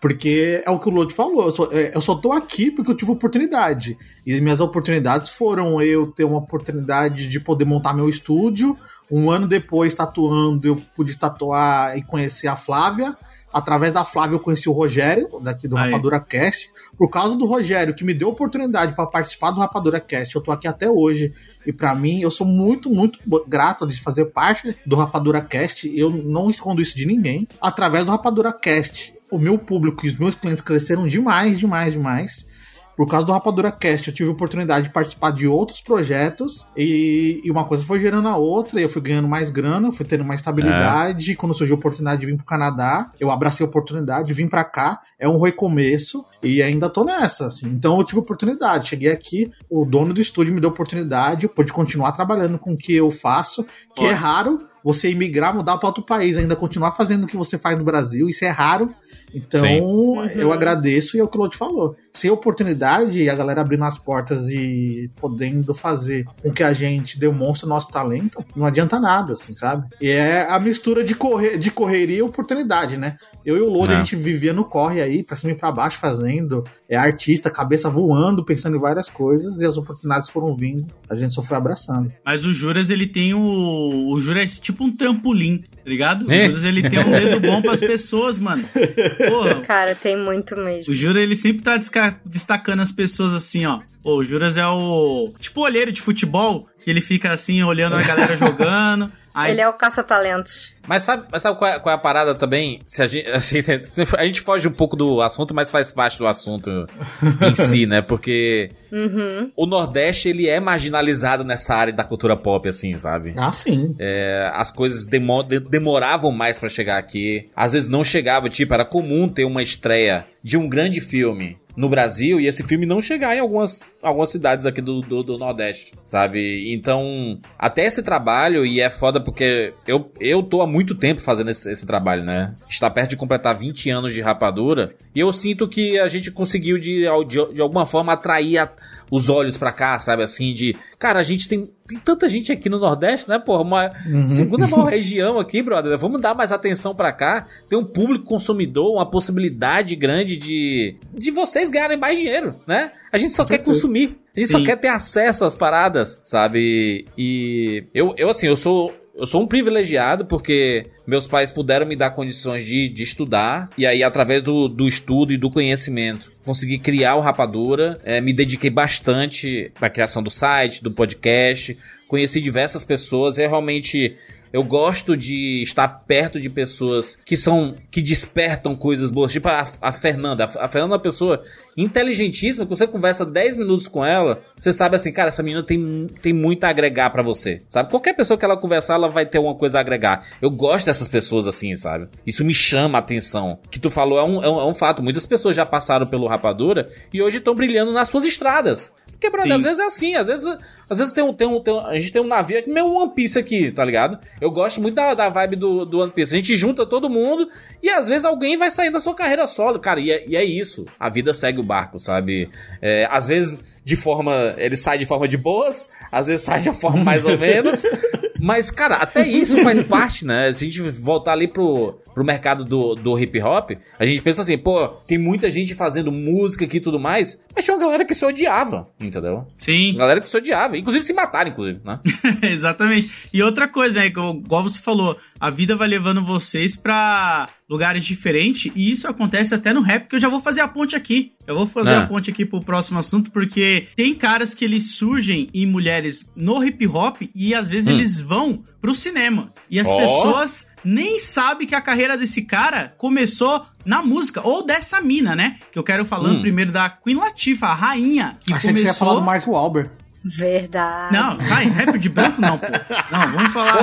Porque é o que o Lodi falou, eu só, é, eu só tô aqui porque eu tive oportunidade. E minhas oportunidades foram eu ter uma oportunidade de poder montar meu estúdio. Um ano depois, tatuando, eu pude tatuar e conhecer a Flávia. Através da Flávia, eu conheci o Rogério, daqui do Aí. Rapadura Cast. Por causa do Rogério, que me deu oportunidade para participar do Rapadura Cast, eu tô aqui até hoje. E pra mim, eu sou muito, muito grato de fazer parte do Rapadura Cast. Eu não escondo isso de ninguém. Através do Rapadura Cast, o meu público e os meus clientes cresceram demais, demais, demais. Por causa do Rapadura Cast, eu tive a oportunidade de participar de outros projetos e, e uma coisa foi gerando a outra, e eu fui ganhando mais grana, fui tendo mais estabilidade. Quando surgiu a oportunidade de vir pro Canadá, eu abracei a oportunidade, vim pra cá, é um recomeço e ainda tô nessa, assim. Então eu tive oportunidade, cheguei aqui, o dono do estúdio me deu oportunidade, eu pude continuar trabalhando com o que eu faço, que é raro você imigrar, mudar para outro país, ainda continuar fazendo o que você faz no Brasil, isso é raro. Então, Sim. eu agradeço e é o que o Claude falou. Sem oportunidade e a galera abrindo as portas e podendo fazer com que a gente demonstre o nosso talento, não adianta nada, assim, sabe? E é a mistura de, correr, de correria e oportunidade, né? Eu e o Lodi, É. a gente vivia no corre aí, pra cima e pra baixo, fazendo. É artista, cabeça voando, pensando em várias coisas, e as oportunidades foram vindo, a gente só foi abraçando. Mas o Juras, ele tem o. O Juras é tipo um trampolim, tá ligado? O É. Juras, ele tem um dedo bom pras pessoas, mano. Porra, Cara, tem muito mesmo. O Juras, ele sempre tá destacando as pessoas assim, ó. Pô, o Juras é o. Tipo o olheiro de futebol, que ele fica assim, olhando a galera jogando. Aí, Ele é o caça-talentos. Mas sabe, mas sabe qual, é, qual é a parada também? Se a, gente, a, gente, a gente foge um pouco do assunto, mas faz parte do assunto em si, né? Porque Uhum. o Nordeste, ele é marginalizado nessa área da cultura pop, assim, sabe? Ah, sim. É, as coisas demo- de- demoravam mais pra chegar aqui. Às vezes não chegava, tipo, era comum ter uma estreia de um grande filme no Brasil e esse filme não chegar em algumas, algumas cidades aqui do, do, do Nordeste, sabe? Então, até esse trabalho, e é foda porque eu, eu tô há muito tempo fazendo esse, esse trabalho, né? Está perto de completar 20 anos de rapadura e eu sinto que a gente conseguiu de, de, de alguma forma atrair a- os olhos pra cá, sabe? Assim, de. Cara, a gente tem, tem tanta gente aqui no Nordeste, né? Porra, uma segunda maior região aqui, brother. Vamos dar mais atenção pra cá. Tem um público consumidor, uma possibilidade grande de. de vocês ganharem mais dinheiro, né? A gente só quer consumir. A gente só Sim. quer ter acesso às paradas, sabe? E eu, eu assim, eu sou eu sou um privilegiado porque meus pais puderam me dar condições de, de estudar. E aí, através do, do estudo e do conhecimento, consegui criar o Rapadura. É, me dediquei bastante à criação do site, do podcast. Conheci diversas pessoas. É realmente eu gosto de estar perto de pessoas que são que despertam coisas boas, tipo a, a Fernanda. A, Fernanda é uma pessoa inteligentíssima, que você conversa 10 minutos com ela, você sabe assim, cara, essa menina tem, tem muito a agregar para você, sabe? Qualquer pessoa que ela conversar, ela vai ter uma coisa a agregar. Eu gosto dessas pessoas assim, sabe? Isso me chama a atenção. Que tu falou é um, é um, é um fato. Muitas pessoas já passaram pelo Rapadura e hoje estão brilhando nas suas estradas. Porque, brother, Sim. às vezes é assim, às vezes, às vezes tem um, tem um, tem um- a gente tem um navio aqui, meio One Piece aqui, tá ligado? Eu gosto muito da, da vibe do, do One Piece. A gente junta todo mundo e às vezes alguém vai sair da sua carreira solo, cara, e é, e é isso. A vida segue o barco, sabe? É, às vezes de forma. Ele sai de forma de boas, às vezes sai de uma forma mais ou menos. Mas, cara, até isso faz parte, né? Se a gente voltar ali pro, pro mercado do, do hip hop, a gente pensa assim, pô, tem muita gente fazendo música aqui e tudo mais, mas tinha uma galera que se odiava, entendeu? Sim. Galera que se odiava, inclusive se mataram, inclusive, né? Exatamente. E outra coisa, né, que eu- igual você falou, a vida vai levando vocês pra lugares diferentes e isso acontece até no rap, que eu já vou fazer a ponte aqui. Eu vou fazer Ah. a ponte aqui pro próximo assunto, porque tem caras que eles surgem em mulheres no hip hop e às vezes Hum. eles vão pro cinema. E as Ó. pessoas nem sabem que a carreira desse cara começou na música, ou dessa mina, né? Que eu quero falando Hum. primeiro da Queen Latifah, a rainha, que Achei começou... que você ia falar do Mark Wahlberg. Verdade. Não, sai, rapper de branco não, pô. Não, vamos falar.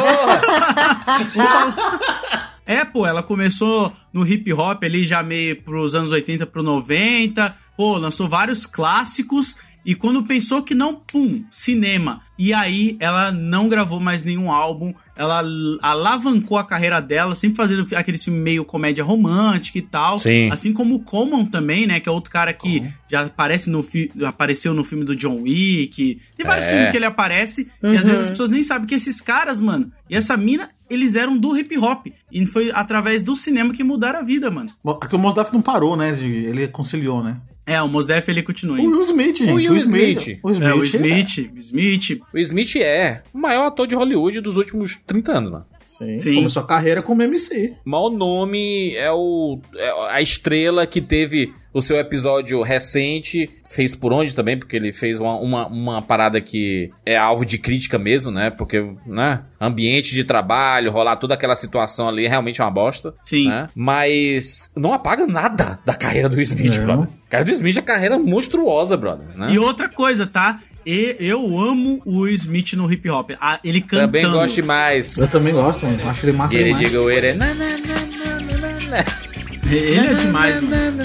Vamos falar- É, pô, ela começou no hip hop ali já meio pros anos 80 pro 90. Pô, lançou vários clássicos. E quando pensou que não, pum, cinema. E aí ela não gravou mais nenhum álbum. Ela alavancou a carreira dela, sempre fazendo aquele filme meio comédia romântica e tal. Sim. Assim como o Common também, né? Que é outro cara que já aparece no fi- apareceu no filme do John Wick. Tem vários É. filmes que ele aparece. E às vezes as pessoas nem sabem que esses caras, mano, e essa mina, eles eram do hip hop. E foi através do cinema que mudaram a vida, mano. Bom, Aqui o Mos Def não parou, né? de- ele conciliou, né? É, o Mos Def ele continua O. Will Smith, gente. O Will Smith. O Smith. É, o Smith, o Smith. O Smith é o maior ator de Hollywood dos últimos 30 anos, mano. Sim. Sim. Começou a carreira como MC. O maior nome é, o, é a estrela que teve o seu episódio recente. Fez por onde também, porque ele fez uma, uma, uma parada que é alvo de crítica mesmo, né? Porque, né? Ambiente de trabalho, rolar toda aquela situação ali, realmente é uma bosta. Sim. Né? Mas não apaga nada da carreira do Smith, Não. brother. A carreira do Smith é uma carreira monstruosa, brother. Né? E outra coisa, tá? E eu amo o Will Smith no hip hop. Ah, ele cantando. Também gosto demais. Eu também gosto, mano. Acho ele massa E ele demais. diga o ele. na, na. Ele é demais, mano.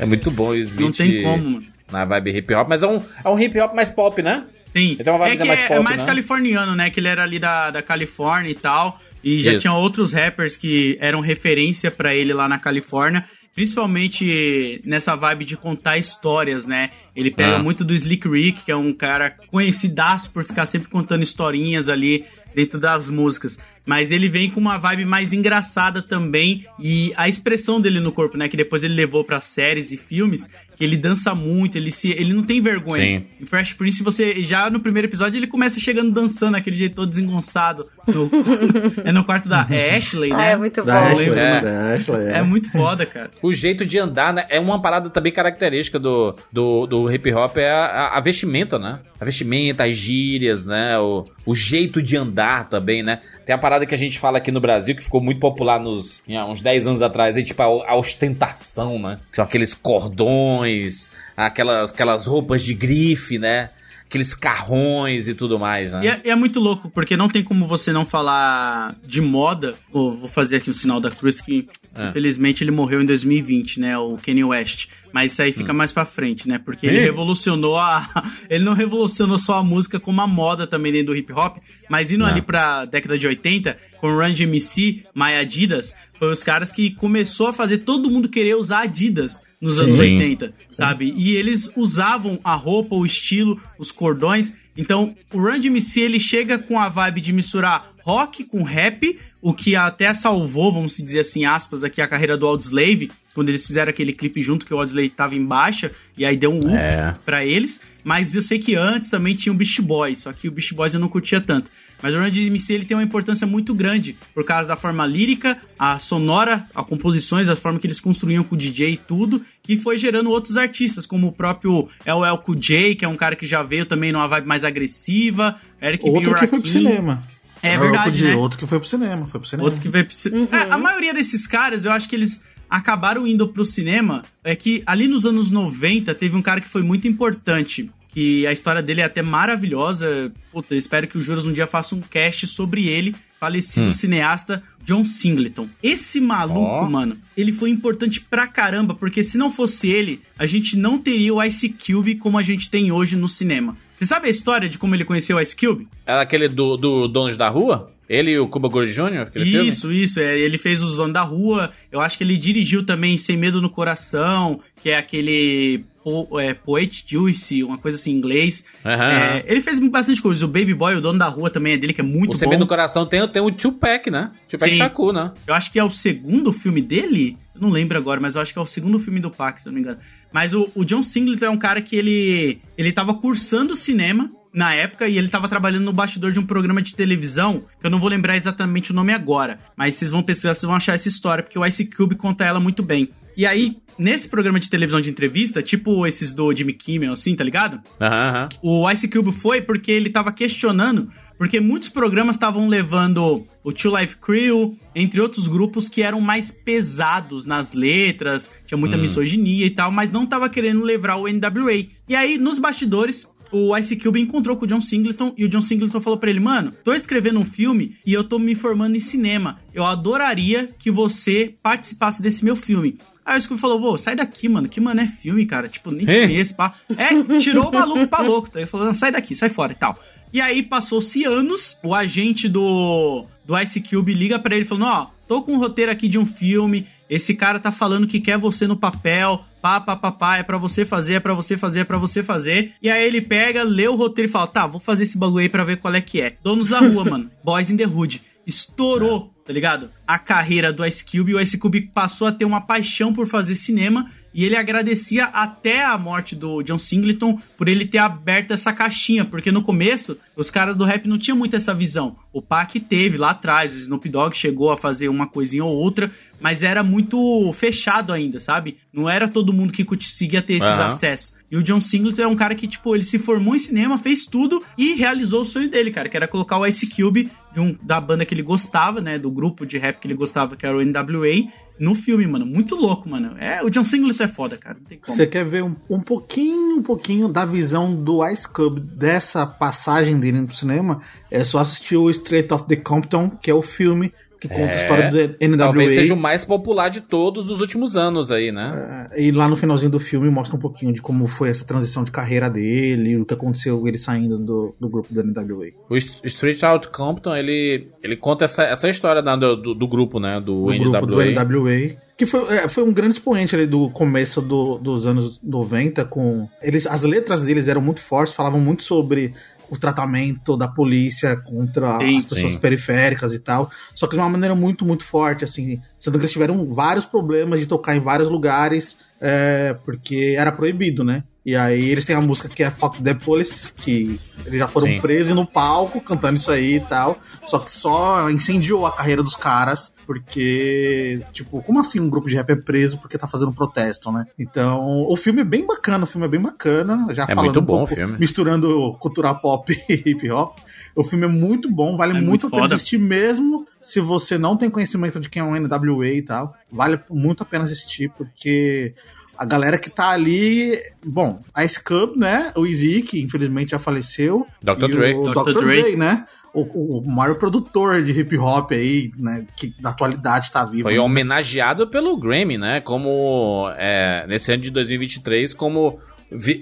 É muito bom o Smith. Não tem como, mano. Na vibe hip hop, mas é um, é um hip hop mais pop, né? Sim. Uma é que mais é, pop, é mais né? californiano, né? Que ele era ali da, da Califórnia e tal. E já Isso. tinha outros rappers que eram referência pra ele lá na Califórnia. Principalmente nessa vibe de contar histórias, né? Ele pega Ah. muito do Slick Rick, que é um cara conhecidaço por ficar sempre contando historinhas ali dentro das músicas. Mas ele vem com uma vibe mais engraçada também e a expressão dele no corpo, né? Que depois ele levou pra séries e filmes, que ele dança muito, ele se, ele não tem vergonha. Sim. Em Fresh Prince, você já no primeiro episódio ele começa chegando dançando, aquele jeito todo desengonçado. No, é no quarto da é Ashley, Ah, né? é muito bom. Da Ashley, É. Da Ashley, é. É muito foda, cara. O jeito de andar, né? É uma parada também característica do, do, do hip hop, é a, a- a vestimenta, né? A vestimenta, as gírias, né? O, o jeito de andar também, né? Tem a parada que a gente fala aqui no Brasil, que ficou muito popular nos, uns 10 anos atrás, tipo a, a ostentação, né? Que são aqueles cordões, aquelas, aquelas roupas de grife, né? Aqueles carrões e tudo mais, né? E é, é muito louco, porque não tem como você não falar de moda. Vou fazer aqui o sinal da cruz, que É. infelizmente ele morreu em 2020, né? O Kanye West. Mas isso aí fica mais pra frente, né? Porque ele revolucionou a. Ele não revolucionou só a música, como a moda também dentro do hip hop. Mas indo Não. ali pra década de 80, com Run DMC, My Adidas, foi os caras que começou a fazer todo mundo querer usar Adidas nos anos Sim. 80, sabe? E eles usavam a roupa, o estilo, os cordões Então, o Run DMC ele chega com a vibe de misturar rock com rap, o que até salvou, vamos dizer assim, aspas, aqui a carreira do Audioslave, quando eles fizeram aquele clipe junto que o Audioslave tava em baixa, e aí deu um up É. pra eles. Mas eu sei que antes também tinha o Beast Boys, só que o Beast Boys eu não curtia tanto. Mas o Run DMC ele tem uma importância muito grande por causa da forma lírica, a sonora, a composições, a forma que eles construíam com o DJ e tudo, que foi gerando outros artistas, como o próprio LL Cool J, que é um cara que já veio também numa vibe mais agressiva, Eric B. Outro que foi pro cinema. É verdade, né? Outro que foi pro cinema, foi pro cinema. Outro que veio pro ci- É, a maioria desses caras, eu acho que eles acabaram indo pro cinema. É que ali nos anos 90 teve um cara que foi muito importante. Que a história dele é até maravilhosa. Puta, eu espero que o Juras um dia faça um cast sobre ele. Falecido cineasta John Singleton. Esse maluco, Ó. mano, ele foi importante pra caramba, porque se não fosse ele, a gente não teria o Ice Cube como a gente tem hoje no cinema. Você sabe a história de como ele conheceu o Ice Cube? Era aquele do, do Donos da Rua? Ele e o Cuba Gold Jr., aquele filme? Isso, isso. É, ele fez Os Donos da Rua. Eu acho que ele dirigiu também Sem Medo no Coração, que é aquele po, é, Poet Juice, uma coisa assim em inglês. Aham, É, ele fez bastante coisa. O Baby Boy, o Dono da Rua também é dele, que é muito O bom. do Coração tem, tem o Tupac, né? Tupac Sim. Shakur, né? Eu acho que é o segundo filme dele. Eu não lembro agora, mas eu acho que é o segundo filme do Pac, se eu não me engano. Mas o, o John Singleton é um cara que ele, ele tava cursando cinema na época e ele tava trabalhando no bastidor de um programa de televisão, que eu não vou lembrar exatamente o nome agora, mas vocês vão pesquisar, vocês vão achar essa história, porque o Ice Cube conta ela muito bem. E aí, nesse programa de televisão de entrevista, tipo esses do Jimmy Kimmel, assim, tá ligado? Aham. O Ice Cube foi porque ele tava questionando, porque muitos programas estavam levando o Two Life Crew, entre outros grupos que eram mais pesados nas letras, tinha muita misoginia e tal, mas não tava querendo levar o NWA. E aí, nos bastidores, o Ice Cube encontrou com o John Singleton e o John Singleton falou pra ele: Mano, tô escrevendo um filme e eu tô me formando em cinema. Eu adoraria que você participasse desse meu filme. Aí o Scooby falou, pô, sai daqui, mano. Que, mano, é filme, cara. Tipo, nem te conheço, pá. É, tirou o maluco pra louco. Tá? Ele falou, não, sai daqui, sai fora e tal. E aí, passou-se anos, o agente do, do Ice Cube liga pra ele falando, ó, tô com um roteiro aqui de um filme, esse cara tá falando que quer você no papel, pá, pá, pá, pá, é pra você fazer, é pra você fazer, é pra você fazer. E aí ele pega, lê o roteiro e fala, tá, vou fazer esse bagulho aí pra ver qual é que é. Donos da rua, mano. Boys in the Hood. Estourou, tá ligado? A carreira do Ice Cube. O Ice Cube passou a ter uma paixão por fazer cinema. E ele agradecia até a morte do John Singleton por ele ter aberto essa caixinha. Porque no começo, os caras do rap não tinham muito essa visão. O Pac teve lá atrás, o Snoop Dogg chegou a fazer uma coisinha ou outra, mas era muito fechado ainda, sabe? Não era todo mundo que conseguia ter esses Aham. acessos. E o John Singleton é um cara que, tipo, ele se formou em cinema, fez tudo e realizou o sonho dele, cara, que era colocar o Ice Cube de um- da banda que ele gostava, né? Do grupo de rap que ele gostava, que era o NWA, no filme, mano. Muito louco, mano. É, o John Singleton é foda, cara. Não tem como. Você quer ver um, um pouquinho, um pouquinho da visão do Ice Cube dessa passagem dele pro cinema? É só assistir o Straight of the Compton, que é o filme que conta a É. história do NWA. Talvez seja o mais popular de todos dos últimos anos aí, né? E lá no finalzinho do filme mostra um pouquinho de como foi essa transição de carreira dele, o que aconteceu ele saindo do, do grupo do NWA. O St- Street Out Compton, ele, ele conta essa, essa história do, do, do grupo, né? Do, do NWA. grupo do NWA. Que foi, é, foi um grande expoente ali do começo do- dos anos 90. Com, eles, as letras deles eram muito fortes, falavam muito sobre o tratamento da polícia contra Sim, as pessoas sim. periféricas e tal. Só que de uma maneira muito, muito forte, assim. Sendo que eles tiveram vários problemas de tocar em vários lugares, é, porque era proibido, né? E aí eles têm a música que é Fuck the Police, que eles já foram Sim. presos no palco cantando isso aí e tal. Só que só incendiou a carreira dos caras, porque, tipo, como assim um grupo de rap é preso porque tá fazendo protesto, né? Então, o filme é bem bacana, o filme é bem bacana. Já É falando muito um bom pouco, o filme. misturando cultura pop e hip hop. O filme é muito bom, vale É muito, muito a pena assistir mesmo se você não tem conhecimento de quem é o NWA e tal. Vale muito a pena assistir, porque a galera que tá ali. Bom, a Ice Cube, né? O Easy, que infelizmente já faleceu. Dr. Dre. O Dr. Dr. Dre. Dre, né? O, o maior produtor de hip hop aí, né? Que da atualidade tá vivo. Foi homenageado pelo Grammy, né? Como é, nesse ano de 2023, como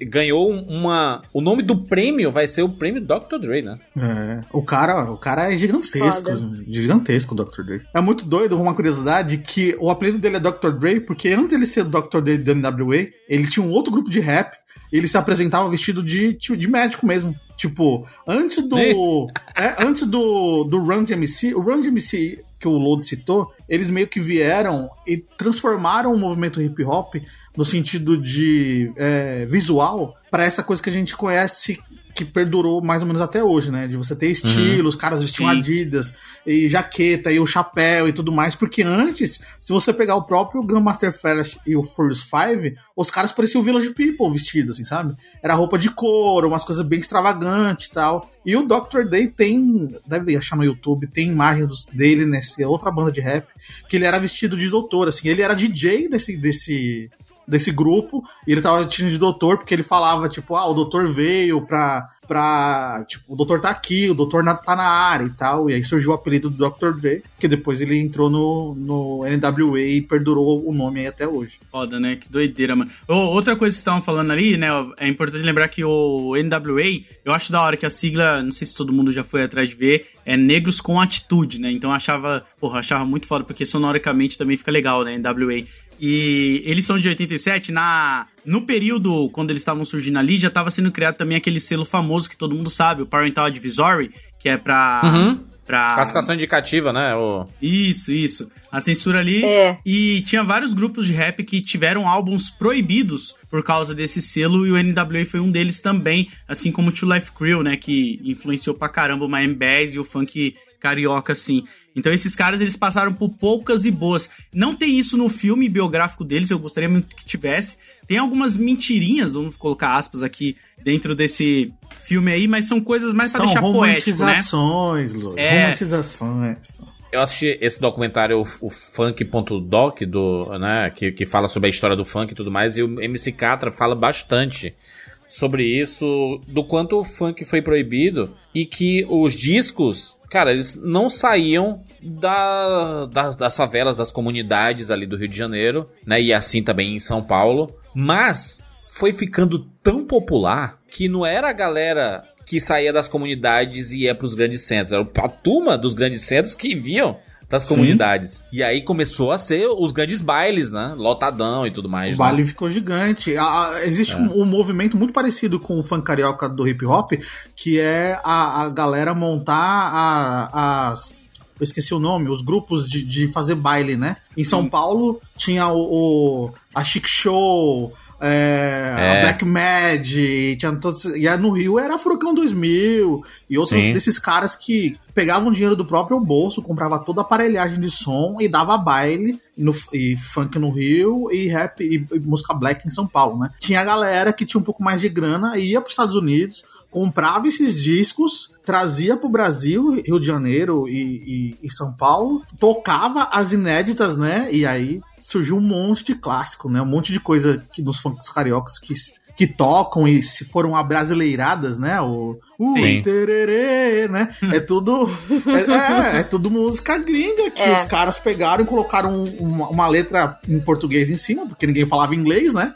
ganhou um- uma. O nome do prêmio vai ser o prêmio Dr. Dre, né? É, o cara, o cara é gigantesco, Foda. gigantesco, o Dr. Dre. É muito doido, uma curiosidade, que o apelido dele é Dr. Dre, porque antes dele ser Dr. Dre do NWA, ele tinha um outro grupo de rap, e ele se apresentava vestido de, de, de médico mesmo. Tipo, antes do. é, antes do, do Run DMC, o Run DMC que o Load citou, eles meio que vieram e transformaram o movimento hip hop no sentido de é, visual para essa coisa que a gente conhece que perdurou mais ou menos até hoje, né? De você ter estilo, os caras vestiam Sim. Adidas e jaqueta e o chapéu e tudo mais, porque antes, se você pegar o próprio Grandmaster Flash e o Furious Five, os caras pareciam Village People vestidos, assim, sabe? Era roupa de couro, umas coisas bem extravagantes e tal. E o Dr. Day tem, deve achar no YouTube, tem imagem dos- dele nessa outra banda de rap, que ele era vestido de doutor, assim, ele era DJ desse, desse, desse grupo, e ele tava vestido de doutor, porque ele falava, tipo, ah, o doutor veio pra, pra tipo, o doutor tá aqui, o doutor na- tá na área e tal, e aí surgiu o apelido do Dr. Dre, que depois ele entrou no, no NWA e perdurou o nome aí até hoje. Foda, né? Que doideira, mano. Outra coisa que vocês estavam falando ali, né? É importante lembrar que o NWA, eu acho da hora que a sigla, não sei se todo mundo já foi atrás de ver, é Negros com Atitude, né? Então eu achava, porra, achava muito foda, porque sonoricamente também fica legal, né? NWA. E eles são de 87, na no período quando eles estavam surgindo ali, já estava sendo criado também aquele selo famoso que todo mundo sabe, o Parental Advisory, que é pra. Uhum. pra Classificação indicativa, né? O... isso, isso. A censura ali. É. E tinha vários grupos de rap que tiveram álbuns proibidos por causa desse selo, e o NWA foi um deles também, assim como o Two Life Crew, né? Que influenciou pra caramba o Miami Bass e o funk carioca, assim. Então esses caras, eles passaram por poucas e boas. Não tem isso no filme biográfico deles, eu gostaria muito que tivesse. Tem algumas mentirinhas, vamos colocar aspas aqui, dentro desse filme aí, mas são coisas mais pra São deixar poético, né? romantizações, Lu. É. Romantizações. Eu assisti esse documentário, o, o Funk.doc, do, né, que, que fala sobre a história do funk e tudo mais, e o MC Catra fala bastante sobre isso, do quanto o funk foi proibido e que os discos, cara, eles não saíam da, das, das favelas, das comunidades ali do Rio de Janeiro, né, e assim também em São Paulo, mas foi ficando tão popular que não era a galera que saía das comunidades e ia pros grandes centros, era a turma dos grandes centros que viam pras comunidades. E aí começou a ser os grandes bailes, né? Lotadão e tudo mais. O né? baile ficou gigante. Ah, ah, existe um, um movimento muito parecido com o funk carioca do hip hop, que é a, a galera montar a- as. Eu esqueci o nome, os grupos de, de fazer baile, né? Em São Paulo tinha o, o- a Chic Show, é, a É. Black Mad, tinha todos, e no Rio era Furacão 2000 e outros Sim. desses caras que pegavam dinheiro do próprio bolso, comprava toda a aparelhagem de som e dava baile no, e funk no Rio e rap e, e música black em São Paulo, né? Tinha a galera que tinha um pouco mais de grana e ia para os Estados Unidos, comprava esses discos, trazia pro Brasil, Rio de Janeiro e, e- e São Paulo, tocava as inéditas, né? E aí surgiu um monte de clássico, né? Um monte de coisa que nos funks cariocas que, que tocam e se foram abrasileiradas, né? O, o Sim. tererê, né? É tudo é, é- é tudo música gringa que É. os caras pegaram e colocaram um- uma, uma letra em português em cima, porque ninguém falava inglês, né?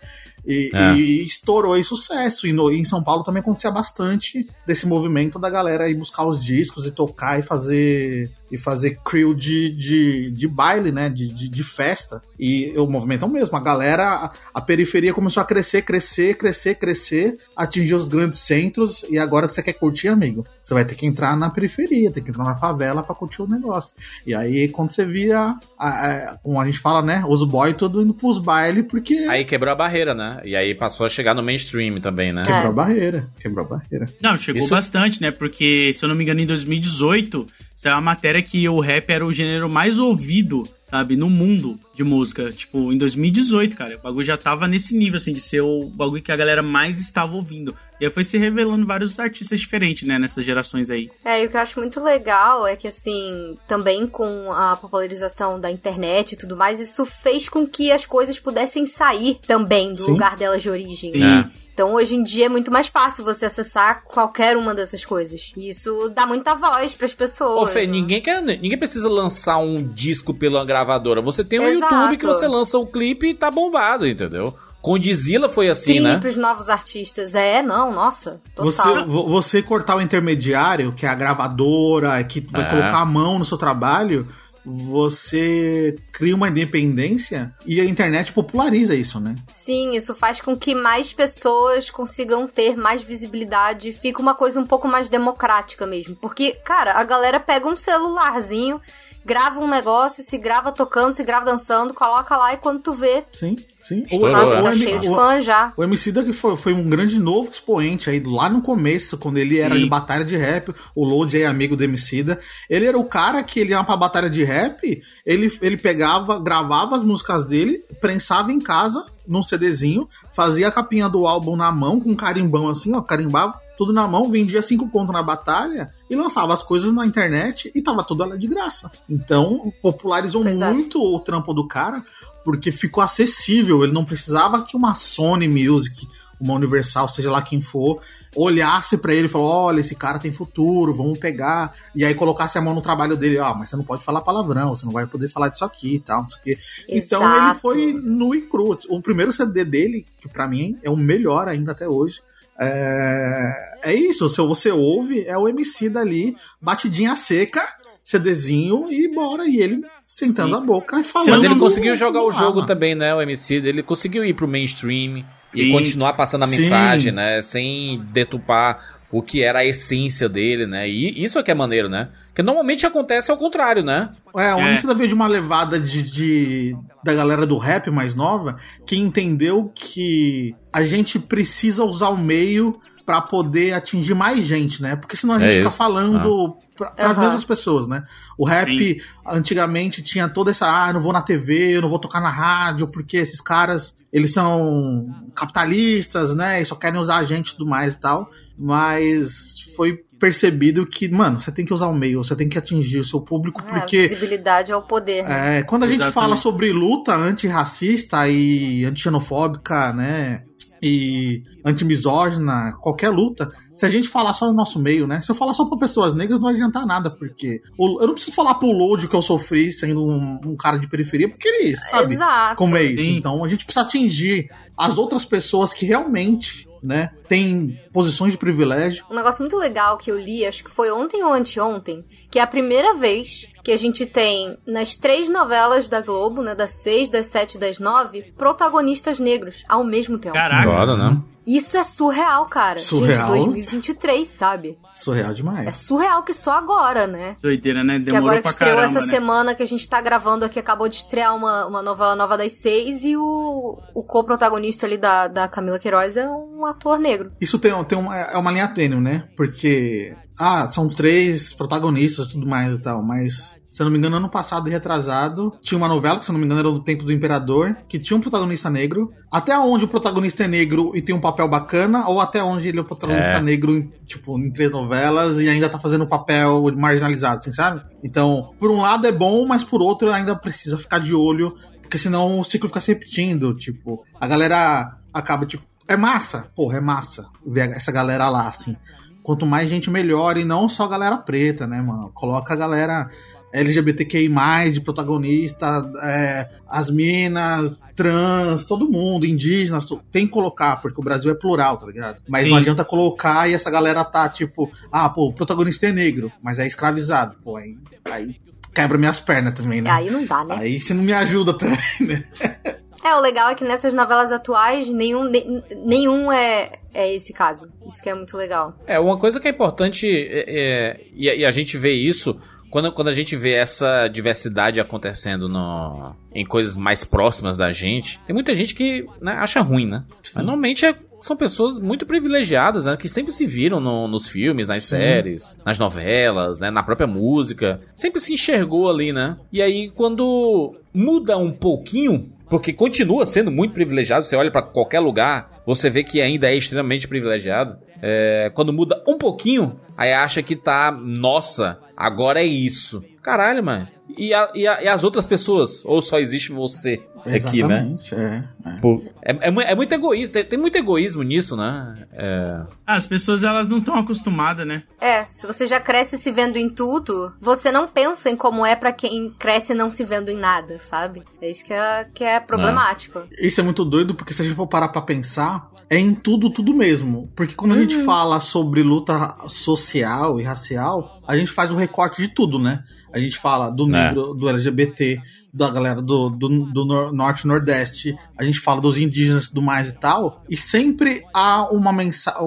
E, É. e estourou em sucesso. E no- em São Paulo também acontecia bastante desse movimento da galera ir buscar os discos e tocar e fazer e fazer crew de, de, de baile, né? De, de, de festa. E o movimento é o mesmo. A galera, a, a periferia começou a crescer, crescer, crescer, crescer, atingiu os grandes centros. E agora que você quer curtir, amigo, você vai ter que entrar na periferia, tem que entrar na favela pra curtir o negócio. E aí, quando você via, a- a- como a gente fala, né? Os boys tudo indo pros bailes, porque Aí quebrou a barreira, né? E aí passou a chegar no mainstream também, né? quebrou É. a barreira. Quebrou a barreira. Não, chegou Isso- bastante, né? Porque, se eu não me engano, em 2018, saiu uma matéria que o rap era o gênero mais ouvido, sabe, no mundo de música. Tipo, em 2018, cara. O bagulho já tava nesse nível, assim, de ser o bagulho que a galera mais estava ouvindo. E aí foi se revelando vários artistas diferentes, né, nessas gerações aí. É, e o que eu acho muito legal é que, assim, também com a popularização da internet e tudo mais, isso fez com que as coisas pudessem sair também do Sim. lugar delas de origem. Sim. É. Então, hoje em dia é muito mais fácil você acessar qualquer uma dessas coisas. E isso dá muita voz pras pessoas. Ô, Fê, né? ninguém, quer, ninguém precisa lançar um disco pela gravadora. Você tem o Exato. YouTube que você lança o clipe e tá bombado, entendeu? Condizila foi assim, Trine né? pros novos artistas. É, não, nossa, Você, total. vo- você cortar o intermediário, que é a gravadora, que vai É. colocar a mão no seu trabalho, você cria uma independência e a internet populariza isso, né? Sim, isso faz com que mais pessoas consigam ter mais visibilidade. Fica uma coisa um pouco mais democrática mesmo. Porque, cara, a galera pega um celularzinho, grava um negócio, se grava tocando, se grava dançando, coloca lá e quando tu vê, Sim, sim. Estourou, né? tá o, cheio de o, fã já. o MC da que foi, foi um grande novo expoente aí lá no começo, quando ele era Sim. de batalha de rap, o Load é amigo do Emicida. Ele era o cara que ele ia pra batalha de rap, ele, ele pegava, gravava as músicas dele, prensava em casa, num CDzinho, fazia a capinha do álbum na mão, com um carimbão assim, ó, carimbava tudo na mão, vendia cinco contos na batalha e lançava as coisas na internet e tava tudo de graça. Então, popularizou Pois é. muito o trampo do cara, porque ficou acessível, ele não precisava que uma Sony Music, uma Universal, seja lá quem for, olhasse pra ele e falou: "Olha, esse cara tem futuro, vamos pegar". E aí colocasse a mão no trabalho dele, ó, mas você não pode falar palavrão, você não vai poder falar disso aqui e tal, não sei o quê. Então ele foi nu e cru. O primeiro CD dele, que pra mim é o melhor ainda até hoje, é, é isso, se você ouve, é o MC dali, batidinha seca, CDzinho e bora. E ele sentando a boca e falando. Mas ele conseguiu jogar o Ah, jogo mano. também, né? O MC Ele conseguiu ir pro mainstream e Sim. continuar passando a Sim. mensagem, né? Sem detupar o que era a essência dele, né? E isso é que é maneiro, né? Porque normalmente acontece ao contrário, né? É, o É. MC da veio de uma levada de, de- da galera do rap mais nova que entendeu que a gente precisa usar o meio pra poder atingir mais gente, né? Porque senão a gente É fica isso. falando para as Aham. mesmas pessoas, né? O rap antigamente tinha toda essa, ah, eu não vou na TV, eu não vou tocar na rádio, porque esses caras, eles são capitalistas, né? E só querem usar a gente e tudo mais e tal. Mas foi percebido que, mano, você tem que usar o meio, você tem que atingir o seu público, É, a porque visibilidade é o poder. né? é, quando a gente Exatamente. fala sobre luta antirracista e anti-xenofóbica, né? E antimisógina, qualquer luta, se a gente falar só no nosso meio, né? Se eu falar só pra pessoas negras, não vai adiantar nada, porque eu não preciso falar pro Load que eu sofri sendo um, um cara de periferia, porque ele sabe Exato. como é isso. Sim. Então a gente precisa atingir as outras pessoas que realmente, né, têm posições de privilégio. Um negócio muito legal que eu li, acho que foi ontem ou anteontem, que é a primeira vez que a gente tem nas três novelas da Globo, né, das seis, das sete e das nove, protagonistas negros ao mesmo tempo. Caraca. né? Isso é surreal, cara. Surreal? Gente, 2023, sabe? Surreal É demais. surreal que só agora, né? Doideira, né? Que Demorou agora que pra estreou caramba, essa né? semana que a gente tá gravando aqui, acabou de estrear uma, uma novela nova das seis e o, o co-protagonista ali da, da Camila Queiroz é um ator negro. Isso tem, tem uma, é uma linha tênue, né? Porque, ah, são três protagonistas e tudo mais e tal, mas. Se eu não me engano, ano passado e retrasado, tinha uma novela, que se eu não me engano era do Tempo do Imperador, que tinha um protagonista negro. Até onde o protagonista é negro e tem um papel bacana, ou até onde ele é o protagonista É. negro, em, tipo, em três novelas e ainda tá fazendo um papel marginalizado, assim, sabe? Então, por um lado é bom, mas por outro ainda precisa ficar de olho, porque senão o ciclo fica se repetindo. Tipo, a galera acaba, tipo, é massa, porra, é massa ver essa galera lá, assim. Quanto mais gente, melhor, e não só a galera preta, né, mano? Coloca a galera LGBTQI, de protagonista, é, as minas, trans, todo mundo, indígenas, tem que colocar, porque o Brasil é plural, tá ligado? Mas Sim. não adianta colocar e essa galera tá tipo, ah, pô, o protagonista é negro, mas é escravizado. Pô, aí, aí quebra minhas pernas também, né? Aí não dá, né? Aí você não me ajuda também, né? É, o legal é que nessas novelas atuais, nenhum, ne- nenhum é, é esse caso. Isso que é muito legal. É, uma coisa que é importante, é, é, e, a- e a gente vê isso, quando, quando a gente vê essa diversidade acontecendo no, em coisas mais próximas da gente, tem muita gente que né, acha ruim, né? Mas normalmente é- são pessoas muito privilegiadas, né? Que sempre se viram no- nos filmes, nas séries, nas novelas, né? Na própria música. Sempre se enxergou ali, né? E aí, quando muda um pouquinho, porque continua sendo muito privilegiado, você olha pra qualquer lugar, você vê que ainda é extremamente privilegiado. É, quando muda um pouquinho, aí acha que tá, nossa, agora é isso. Caralho, mano. E, a- e a- e as outras pessoas? Ou só existe você? Aqui, né? É, é. Pô, É, é, é muito egoísmo, tem, tem muito egoísmo nisso, né? É, Ah, as pessoas elas não estão acostumadas, né? É, se você já cresce se vendo em tudo, você não pensa em como é pra quem cresce não se vendo em nada, sabe? É isso que é, que é problemático. Isso é muito doido, porque se a gente for parar pra pensar, é em tudo, tudo mesmo. Porque quando a gente fala sobre luta social e racial, a gente faz um recorte de tudo, né? A gente fala do É. negro, do LGBT, da galera do, do, do nor- norte e nordeste, a gente fala dos indígenas e tudo mais e tal, e sempre há uma mensagem,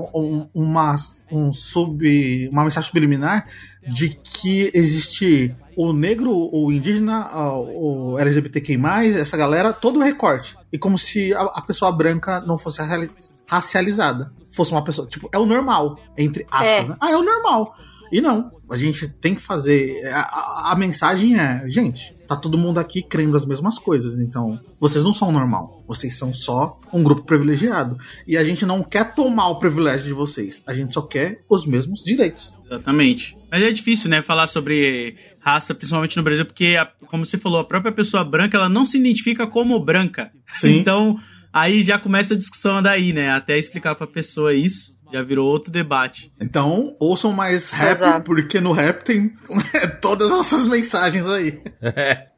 uma, um sub, uma mensagem subliminar de que existe o negro, o indígena, o LGBTQI+, essa galera, todo o recorte. E como se a, a pessoa branca não fosse racializada. Fosse uma pessoa, tipo, é o normal, entre aspas, É. né? Ah, é o normal. E não, a gente tem que fazer. A, a- a mensagem é, gente, tá todo mundo aqui crendo as mesmas coisas, então vocês não são normal, vocês são só um grupo privilegiado. E a gente não quer tomar o privilégio de vocês, a gente só quer os mesmos direitos. Exatamente. Mas é difícil, né, falar sobre raça, principalmente no Brasil, porque, a- como você falou, a própria pessoa branca, ela não se identifica como branca. Sim. Então, aí já começa a discussão daí, né? Até explicar pra pessoa isso, já virou outro debate. Então, ouçam mais rap, Exato. porque no rap tem todas essas mensagens aí.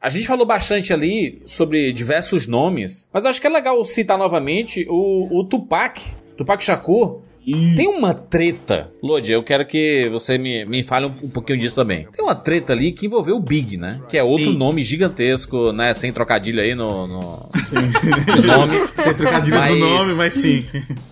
A gente falou bastante ali sobre diversos nomes, mas acho que é legal citar novamente o, o Tupac, Tupac Shakur. Tem uma treta, Lodi, eu quero que você me, me fale um, um pouquinho disso também. Tem uma treta ali que envolveu o Big, né? Que é outro Sim. nome gigantesco, né? Sem trocadilho aí no, no, no nome. Sem trocadilhos Mas- o nome, mas sim.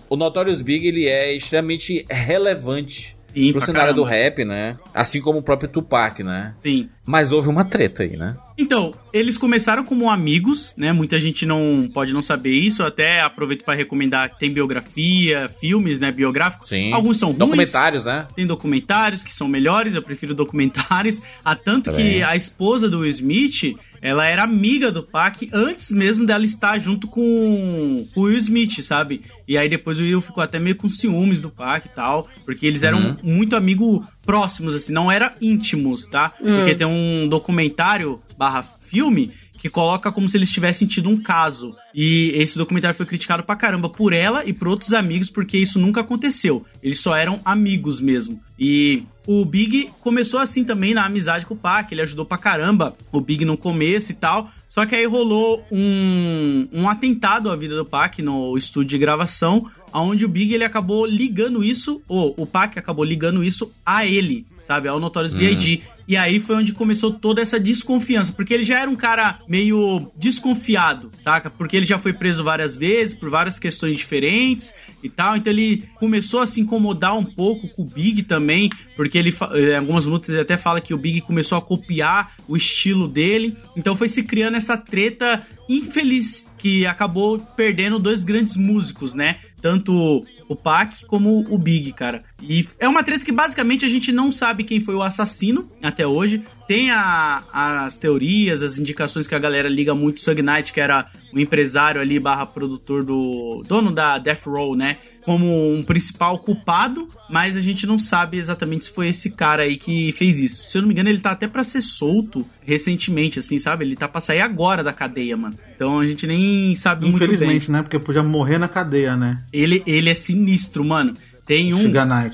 O Notorious Big, ele é extremamente relevante Sim, pro cenário do rap, né? Assim como o próprio Tupac, né? Sim. Mas houve uma treta aí, né? Então, eles começaram como amigos, né? Muita gente não pode não saber isso. Eu até aproveito pra recomendar que tem biografia, filmes, né, biográficos. Sim. Alguns são ruins. Documentários, né? Tem documentários que são melhores, eu prefiro documentários. Há tanto Tá que a esposa do Will Smith, ela era amiga do Pac antes mesmo dela estar junto com o Will Smith, sabe? E aí depois o Will ficou até meio com ciúmes do Pac e tal, porque eles eram Uhum. muito amigos próximos, assim, não era íntimos, tá? Porque tem um documentário barra filme que coloca como se eles tivessem tido um caso. E esse documentário foi criticado pra caramba por ela e por outros amigos, porque isso nunca aconteceu. Eles só eram amigos mesmo. E o Big começou assim também na amizade com o Pac, ele ajudou pra caramba o Big no começo e tal. Só que aí rolou um, um atentado à vida do Pac no estúdio de gravação, onde o Big ele acabou ligando isso, ou o Pac acabou ligando isso a ele, sabe? Ao Notorious B.I.G. E aí foi onde começou toda essa desconfiança, porque ele já era um cara meio desconfiado, saca? Porque ele já foi preso várias vezes por várias questões diferentes e tal, então ele começou a se incomodar um pouco com o Big também, porque ele fa- em algumas lutas ele até fala que o Big começou a copiar o estilo dele, então foi se criando essa treta infeliz que acabou perdendo dois grandes músicos, né? Tanto o Pac como o Big, cara. E é uma treta que basicamente a gente não sabe quem foi o assassino até hoje. Tem a- as teorias, as indicações que a galera liga muito. Sug Knight, que era o empresário ali, barra produtor do. dono da Death Row, né? Como um principal culpado, mas a gente não sabe exatamente se foi esse cara aí que fez isso. Se eu não me engano, ele tá até pra ser solto recentemente, assim, sabe? Ele tá pra sair agora da cadeia, mano. Então a gente nem sabe muito bem. Infelizmente, né? Porque podia morrer na cadeia, né? Ele, ele é sinistro, mano. Tem um.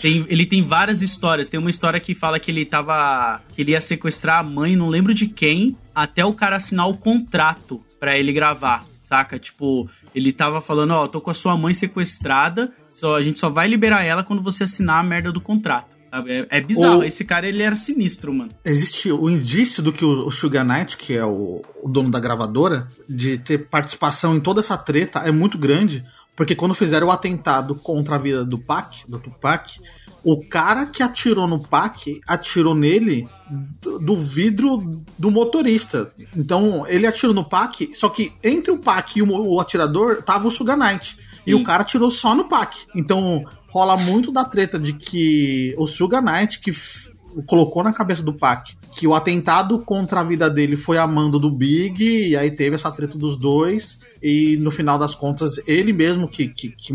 Tem, ele tem várias histórias. Tem uma história que fala que ele tava. que ele ia sequestrar a mãe, não lembro de quem, até o cara assinar o contrato pra ele gravar. Saca? Tipo, ele tava falando, ó, tô com a sua mãe sequestrada, só, a gente só vai liberar ela quando você assinar a merda do contrato. É, é bizarro. O- Esse cara, ele era sinistro, mano. Existe o indício do que o, o Sugar Knight, que é o, o dono da gravadora, de ter participação em toda essa treta é muito grande, porque quando fizeram o atentado contra a vida do Pac, do Tupac, o cara que atirou no Pac atirou nele do, do vidro do motorista. Então ele atirou no Pac, só que entre o Pac e o, o atirador tava o Sugar Knight. E Sim. o cara atirou só no Pac. Então rola muito da treta de que o Sugar Knight que colocou na cabeça do Pac que o atentado contra a vida dele foi a mando do Big, e aí teve essa treta dos dois, e no final das contas, ele mesmo que, que, que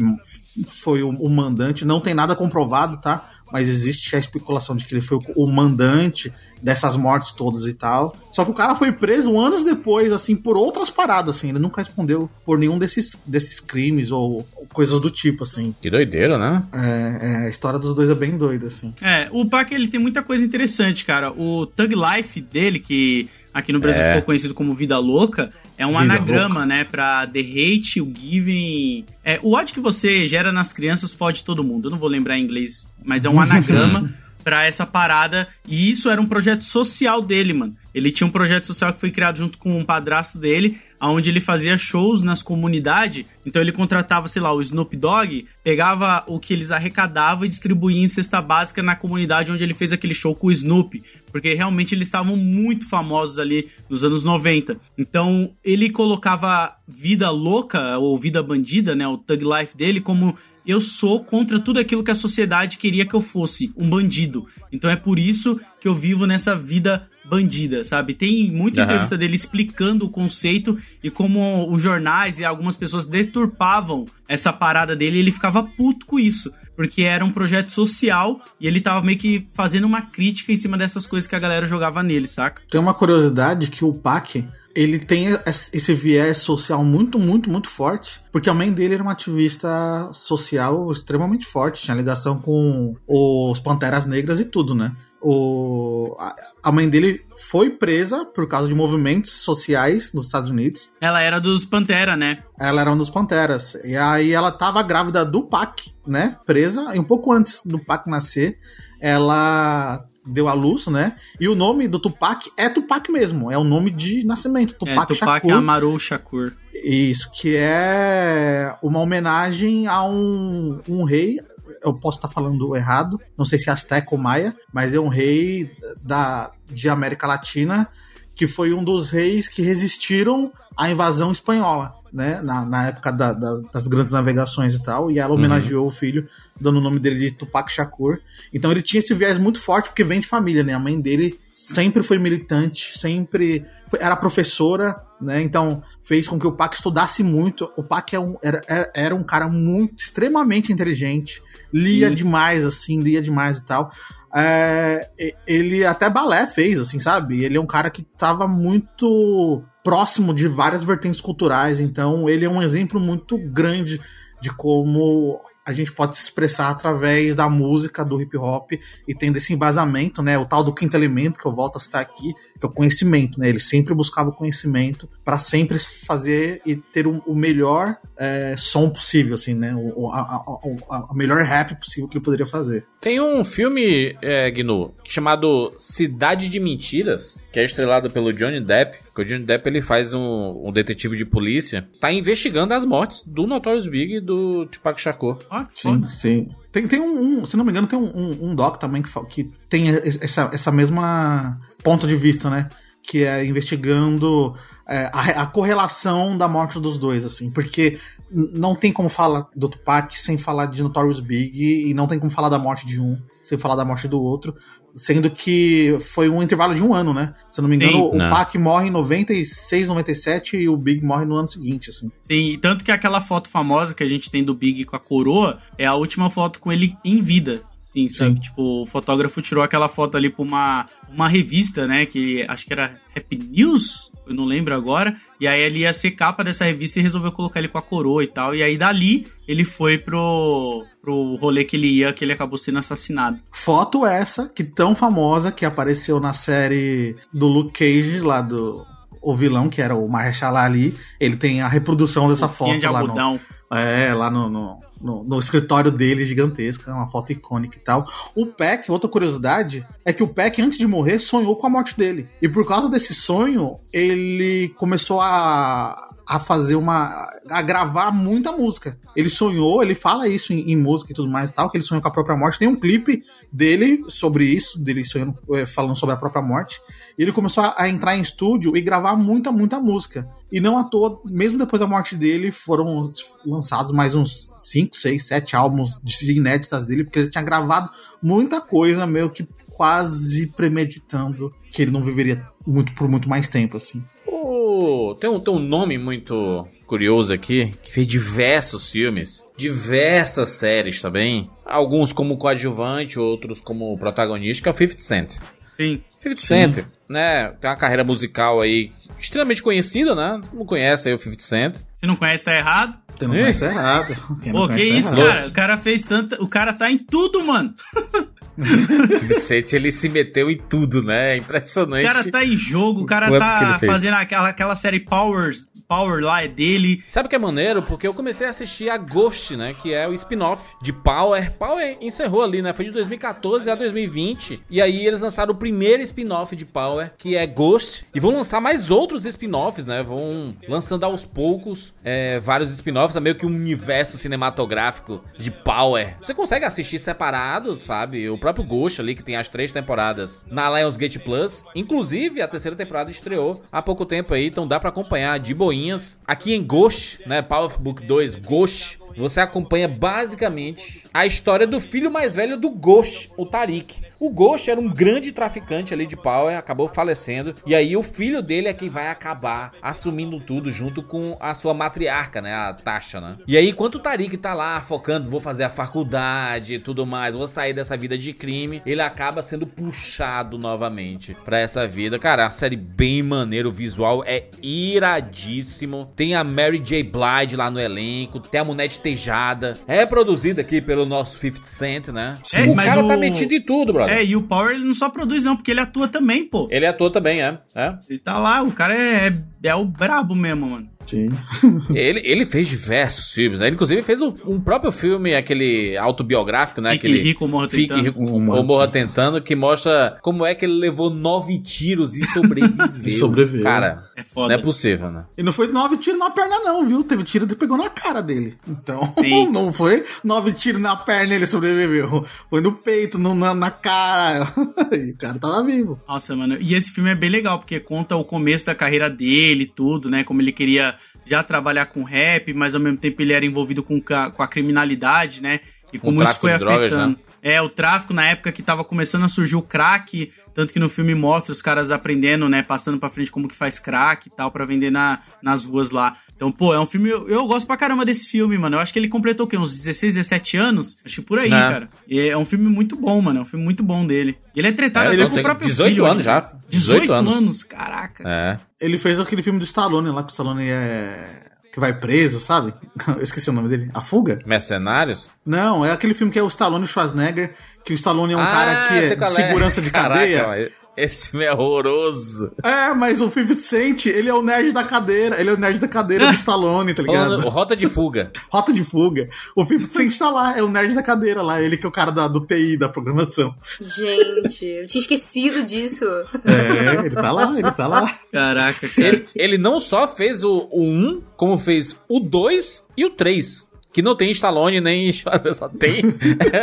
foi o, o mandante, não tem nada comprovado, tá? Mas existe a especulação de que ele foi o mandante dessas mortes todas e tal. Só que o cara foi preso anos depois, assim, por outras paradas, assim. Ele nunca respondeu por nenhum desses, desses crimes ou, ou coisas do tipo, assim. Que doideira, né? É, é, a história dos dois é bem doida, assim. É, o Pac, ele tem muita coisa interessante, cara. O Thug Life dele, que aqui no Brasil É. ficou conhecido como Vida Louca, é um Vida anagrama, Louca. né, pra The Hate, o Giving... É, o ódio que você gera nas crianças fode todo mundo. Eu não vou lembrar em inglês, mas é um anagrama pra essa parada. E isso era um projeto social dele, mano. Ele tinha um projeto social que foi criado junto com um padrasto dele, onde ele fazia shows nas comunidades. Então ele contratava, sei lá, o Snoop Dogg, pegava o que eles arrecadavam e distribuía em cesta básica na comunidade onde ele fez aquele show com o Snoop. Porque realmente eles estavam muito famosos ali nos anos 90. Então ele colocava vida louca ou vida bandida, né, o thug life dele, como eu sou contra tudo aquilo que a sociedade queria que eu fosse, um bandido. Então é por isso que eu vivo nessa vida bandida, sabe? Tem muita Aham. entrevista dele explicando o conceito e como os jornais e algumas pessoas deturpavam essa parada dele e ele ficava puto com isso, porque era um projeto social e ele tava meio que fazendo uma crítica em cima dessas coisas que a galera jogava nele, saca? Tem uma curiosidade que o Pac ele tem esse viés social muito, muito, muito forte, porque a mãe dele era uma ativista social extremamente forte, tinha ligação com os Panteras Negras e tudo, né? O, a, mãe dele foi presa por causa de movimentos sociais nos Estados Unidos. Ela era dos Pantera, né? Ela era um dos Panteras. E aí ela tava grávida do Pac, né? Presa. E um pouco antes do Pac nascer, ela deu à luz, né? E o nome do Tupac é Tupac mesmo. É o nome de nascimento. É, Tupac Tupac Shakur. Amaru Shakur. Isso, que é uma homenagem a um, um rei. Eu posso estar falando errado, não sei se é Azteca ou Maia, mas é um rei da, de América Latina que foi um dos reis que resistiram à invasão espanhola, né? Na, na época da- da- das grandes navegações e tal. E ela homenageou o filho, dando o nome dele de Tupac Shakur. Então ele tinha esse viés muito forte, porque vem de família, né? A mãe dele sempre foi militante, sempre foi- era professora, né? Então fez com que o Pac estudasse muito. O Pac é um- era, era- um cara muito, extremamente inteligente, lia Sim. demais, assim, lia demais e tal. É, ele até balé fez, assim, sabe? Ele é um cara que tava muito próximo de várias vertentes culturais, então ele é um exemplo muito grande de como a gente pode se expressar através da música, do hip hop, e tendo esse embasamento, né? O tal do quinto elemento, que eu volto a citar aqui, que é o conhecimento, né? Ele sempre buscava o conhecimento para sempre fazer e ter o, o melhor é, som possível, assim, né? O, a, a- a- a melhor rap possível que ele poderia fazer. Tem um filme, é, Gnu, chamado Cidade de Mentiras, que é estrelado pelo Johnny Depp. Que o Johnny Depp ele faz um, um detetive de polícia, tá investigando as mortes do Notorious Big e do Tupac Shakur. Que Sim, foda. sim. Tem, tem um, um- se não me engano, tem um, um, um doc também que, que tem essa, essa mesma ponto de vista, né? Que é investigando é, a, a correlação da morte dos dois, assim. Porque não tem como falar do Tupac sem falar de Notorious Big e não tem como falar da morte de um sem falar da morte do outro. Sendo que foi um intervalo de um ano, né? Se eu não me engano, Sim. o Não. Pac morre em 96, 97 e o Big morre no ano seguinte, assim. Sim, e tanto que aquela foto famosa que a gente tem do Big com a coroa é a última foto com ele em vida. Sim, sabe? Sim. Tipo, o fotógrafo tirou aquela foto ali pra uma, uma revista, né? Que acho que era Happy News, eu não lembro agora. E aí ele ia ser capa dessa revista e resolveu colocar ele com a coroa e tal. E aí dali ele foi pro, pro rolê que ele ia, que ele acabou sendo assassinado. Foto essa, que tão famosa, que apareceu na série do Luke Cage, lá do. O vilão, que era o Mahershala Ali, ele tem a reprodução dessa foto de lá no. É, lá no, no, no- no escritório dele, gigantesca, é uma foto icônica e tal. O Peck, outra curiosidade, é que o Peck, antes de morrer, sonhou com a morte dele. E por causa desse sonho, ele começou a, a fazer uma. a gravar muita música. Ele sonhou, ele fala isso em, em música e tudo mais e tal, que ele sonhou com a própria morte. Tem um clipe dele sobre isso, dele sonhando, eh, falando sobre a própria morte. E ele começou a, a entrar em estúdio e gravar muita, muita música. E não à toa, mesmo depois da morte dele, foram lançados mais uns 5, 6, 7 álbuns de inéditas dele, porque ele tinha gravado muita coisa, meio que quase premeditando que ele não viveria muito por muito mais tempo, assim. O- Tem, um, tem um nome muito curioso aqui, que fez diversos filmes, diversas séries também. alguns como coadjuvante, outros como protagonista, que é o 50 Cent. Sim. 50 Cent, né? Tem uma carreira musical aí extremamente conhecida, né? Não conhece aí o 50 Cent. Se não conhece, tá errado. Quem não conhece tá errado. Pô, que tá isso, errado. cara? O cara fez tanta. O cara tá em tudo, mano. O 50 Cent, ele se meteu em tudo, né? É O impressionante. cara tá em jogo, o cara tá fazendo aquela, aquela série Powers. Power lá é dele. Sabe o que é maneiro? Porque eu comecei a assistir a Ghost, né? Que é o spin-off de Power. Power encerrou ali, né? Foi de 2014 a 2020. E aí eles lançaram o primeiro spin-off de Power, que é Ghost. E vão lançar mais outros spin-offs, né? Vão lançando aos poucos é, vários spin-offs. É meio que um universo cinematográfico de Power. Você consegue assistir separado, sabe? O próprio Ghost ali, que tem as três temporadas na Lionsgate Plus. Inclusive, a terceira temporada estreou há pouco tempo aí, então dá pra acompanhar de boinhas. Aqui em Ghost, né? Power Book 2, Ghost. Você acompanha basicamente a história do filho mais velho do Ghost, o Tariq. O Ghost era um grande traficante ali de Power, acabou falecendo. E aí o filho dele é quem vai acabar assumindo tudo junto com a sua matriarca, né? A Tasha, né? E aí, enquanto o Tariq tá lá focando, vou fazer a faculdade e tudo mais, vou sair dessa vida de crime, ele acaba sendo puxado novamente pra essa vida. Cara, a série bem maneira, o visual é iradíssimo. Tem a Mary J. Blige lá no elenco, tem a Monete Tejada. É produzida aqui pelo nosso 50 Cent, né? É, o cara tá o- metido em tudo, brother. É, e o Power ele não só produz, não, porque ele atua também, pô. Ele atua também, é. é. Ele tá lá, o cara é, é, é o brabo mesmo, mano. Sim. Ele, ele fez diversos filmes, né? Ele, inclusive, fez um, um próprio filme, aquele autobiográfico, né? Fique aquele Rico, Morra Fique Tentando. Rico ou Morra Tentando, que mostra como é que ele levou nove tiros e sobreviveu. E sobreviveu. Cara, É não foda. é possível, né? E não foi nove tiros na perna, não, viu? Teve tiro que pegou na cara dele. Então, Sim. não foi nove tiros na perna e ele sobreviveu. Foi no peito, no- na, na cara. e o cara tava vivo. Nossa, mano. E esse filme é bem legal, porque conta o começo da carreira dele, tudo, né? Como ele queria já trabalhar com rap, mas ao mesmo tempo ele era envolvido com, com a criminalidade, né? E Com como isso foi de drogas, afetando. né? É, o tráfico na época que tava começando a surgir o crack, tanto que no filme mostra os caras aprendendo, né? Passando pra frente como que faz crack e tal, pra vender na, nas ruas lá. Então, pô, é um filme. Eu, eu gosto pra caramba desse filme, mano. Eu acho que ele completou o quê? Uns 16, 17 anos? Acho que por aí, É. cara. E é um filme muito bom, mano. É um filme muito bom dele. E ele é tretado É, até com o próprio 18 filho. anos hoje. já. 18, 18 anos. anos. caraca. É. Ele fez aquele filme do Stallone lá, que o Stallone é. que vai preso, sabe? Eu esqueci o nome dele. A Fuga? Mercenários? Não, é aquele filme que é o Stallone e o Schwarzenegger, que o Stallone é um Ah, cara que é de segurança de Caraca, cadeia. mas Esse filme é horroroso. É, mas o 50 Cent, ele é o nerd da cadeira. Ele é o nerd da cadeira do Stallone, tá ligado? Rota de Fuga. Rota de fuga. O 50 Cent tá lá, é o nerd da cadeira lá. Ele que é o cara da, do TI, da programação. Gente, eu tinha esquecido disso. É, ele tá lá, ele tá lá. Caraca, cara. Ele, ele não só fez o, o 1, como fez o 2 e o 3. Que não tem Stallone nem Schwarzenegger, só tem.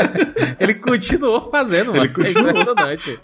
ele continuou fazendo, mano. Ele continuou. É impressionante.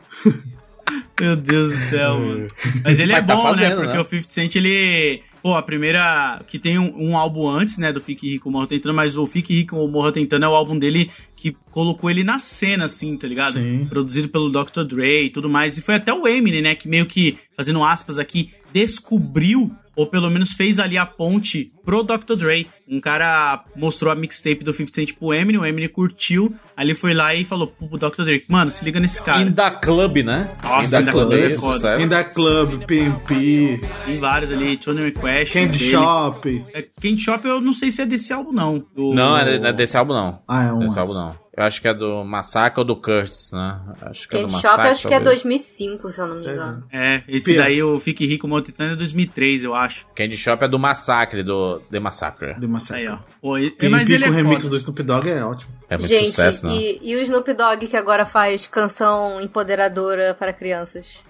Meu Deus do céu, mano. Mas ele é Mas tá bom, né? fazendo, Porque né? o 50 Cent, ele. Pô, a primeira. Que tem um, um álbum antes, né? Do Fique Rico Morra Tentando, mas o Fique Rico Morra Tentando é o álbum dele que colocou ele na cena, assim, tá ligado? Sim. Produzido pelo Dr. Dre e tudo mais. E foi até o Eminem, né? Que meio que, fazendo aspas aqui, descobriu. Ou pelo menos fez ali a ponte pro Dr. Dre. Um cara mostrou a mixtape do 50 Cent pro Eminem, o Eminem curtiu. Aí ele foi lá e falou pro Dr. Dre, mano, se liga nesse cara. In da Club, né? Nossa, In In da Da Club Club é foda. Club, PMP, Tem vários ali, Tony McQuest. Candy dele. Shop. É, Candy Shop eu não sei se é desse álbum, não. Do- Não, é, não é desse álbum, não. Ah, é um. Desse álbum, não. Eu acho que é do Massacre ou do Curtis, né? Acho que é do Candy Massacre. Shop acho que é talvez. 2005, se eu não me engano. É, esse Pia. daí, o Fique Rico Montitano é 2003, eu acho. Candy Shop é do Massacre, do The Massacre. De Massacre. Aí, ó. Pô, e- mas ele é com o remix foda. do Snoop Dogg é ótimo. É muito Gente, sucesso, não. e, e o Snoop Dogg que agora faz canção empoderadora para crianças?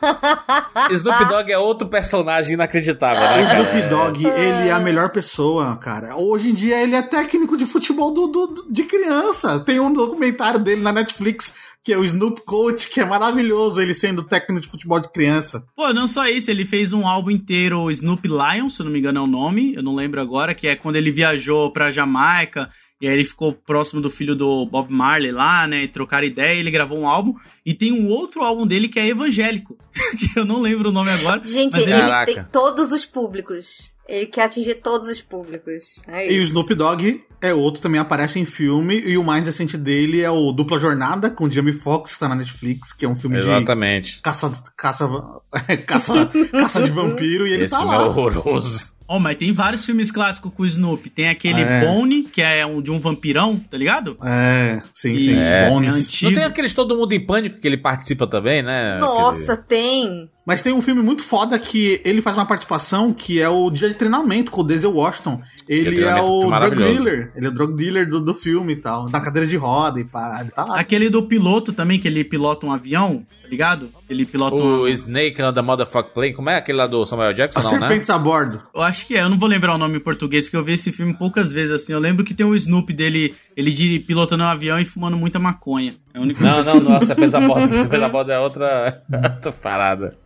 Snoop Dogg é outro personagem inacreditável, né, cara? Snoop Dogg, ele é a melhor pessoa, cara. Hoje em dia ele é técnico de futebol do- do- de criança. Tem um documentário dele na Netflix que é o Snoop Coach, que é maravilhoso, ele sendo técnico de futebol de criança. Pô, não só isso, ele fez um álbum inteiro, o Snoop Lion, se eu não me engano é o nome, eu não lembro agora, que é quando ele viajou pra Jamaica, e aí ele ficou próximo do filho do Bob Marley lá, né, e trocaram ideia, ele gravou um álbum, e tem um outro álbum dele que é evangélico, que eu não lembro o nome agora, Gente, mas ele tem todos os públicos. Ele quer atingir todos os públicos. É E o. Snoop Dogg é outro, também aparece em filme, e o mais recente dele é o Dupla Jornada, com Jamie Foxx, que tá na Netflix, que é um filme de Exatamente. caça, caça, caça, caça de vampiro, e ele Esse tá filme é lá. horroroso. Oh, mas tem vários filmes clássicos com o Snoopy. Tem aquele É. Bone, que é um, de um vampirão, tá ligado? É, sim, E sim. É. Bones. É Não antigo. tem aqueles Todo Mundo em Pânico que ele participa também, né? Nossa, tem. Mas tem um filme muito foda que ele faz uma participação que é o Dia de Treinamento com o Denzel Washington. Ele de é o drug maravilhoso. Dealer. Ele é o drug dealer do, do filme e tal. Na cadeira de roda e pá. Ele tá lá. Aquele do piloto também, que ele pilota um avião, tá ligado? Ele pilota um... O Snake on the Motherfuck Plane, como é aquele lá do Samuel Jackson, As não, né? serpentes a bordo. Eu acho que é, eu não vou lembrar o nome em português, porque eu vi esse filme poucas vezes, assim. Eu lembro que tem o Snoopy dele, ele de, pilotando um avião e fumando muita maconha. É a única Não, não, não, Serpentes a Bordo. Serpentes a Bordo é outra, outra parada.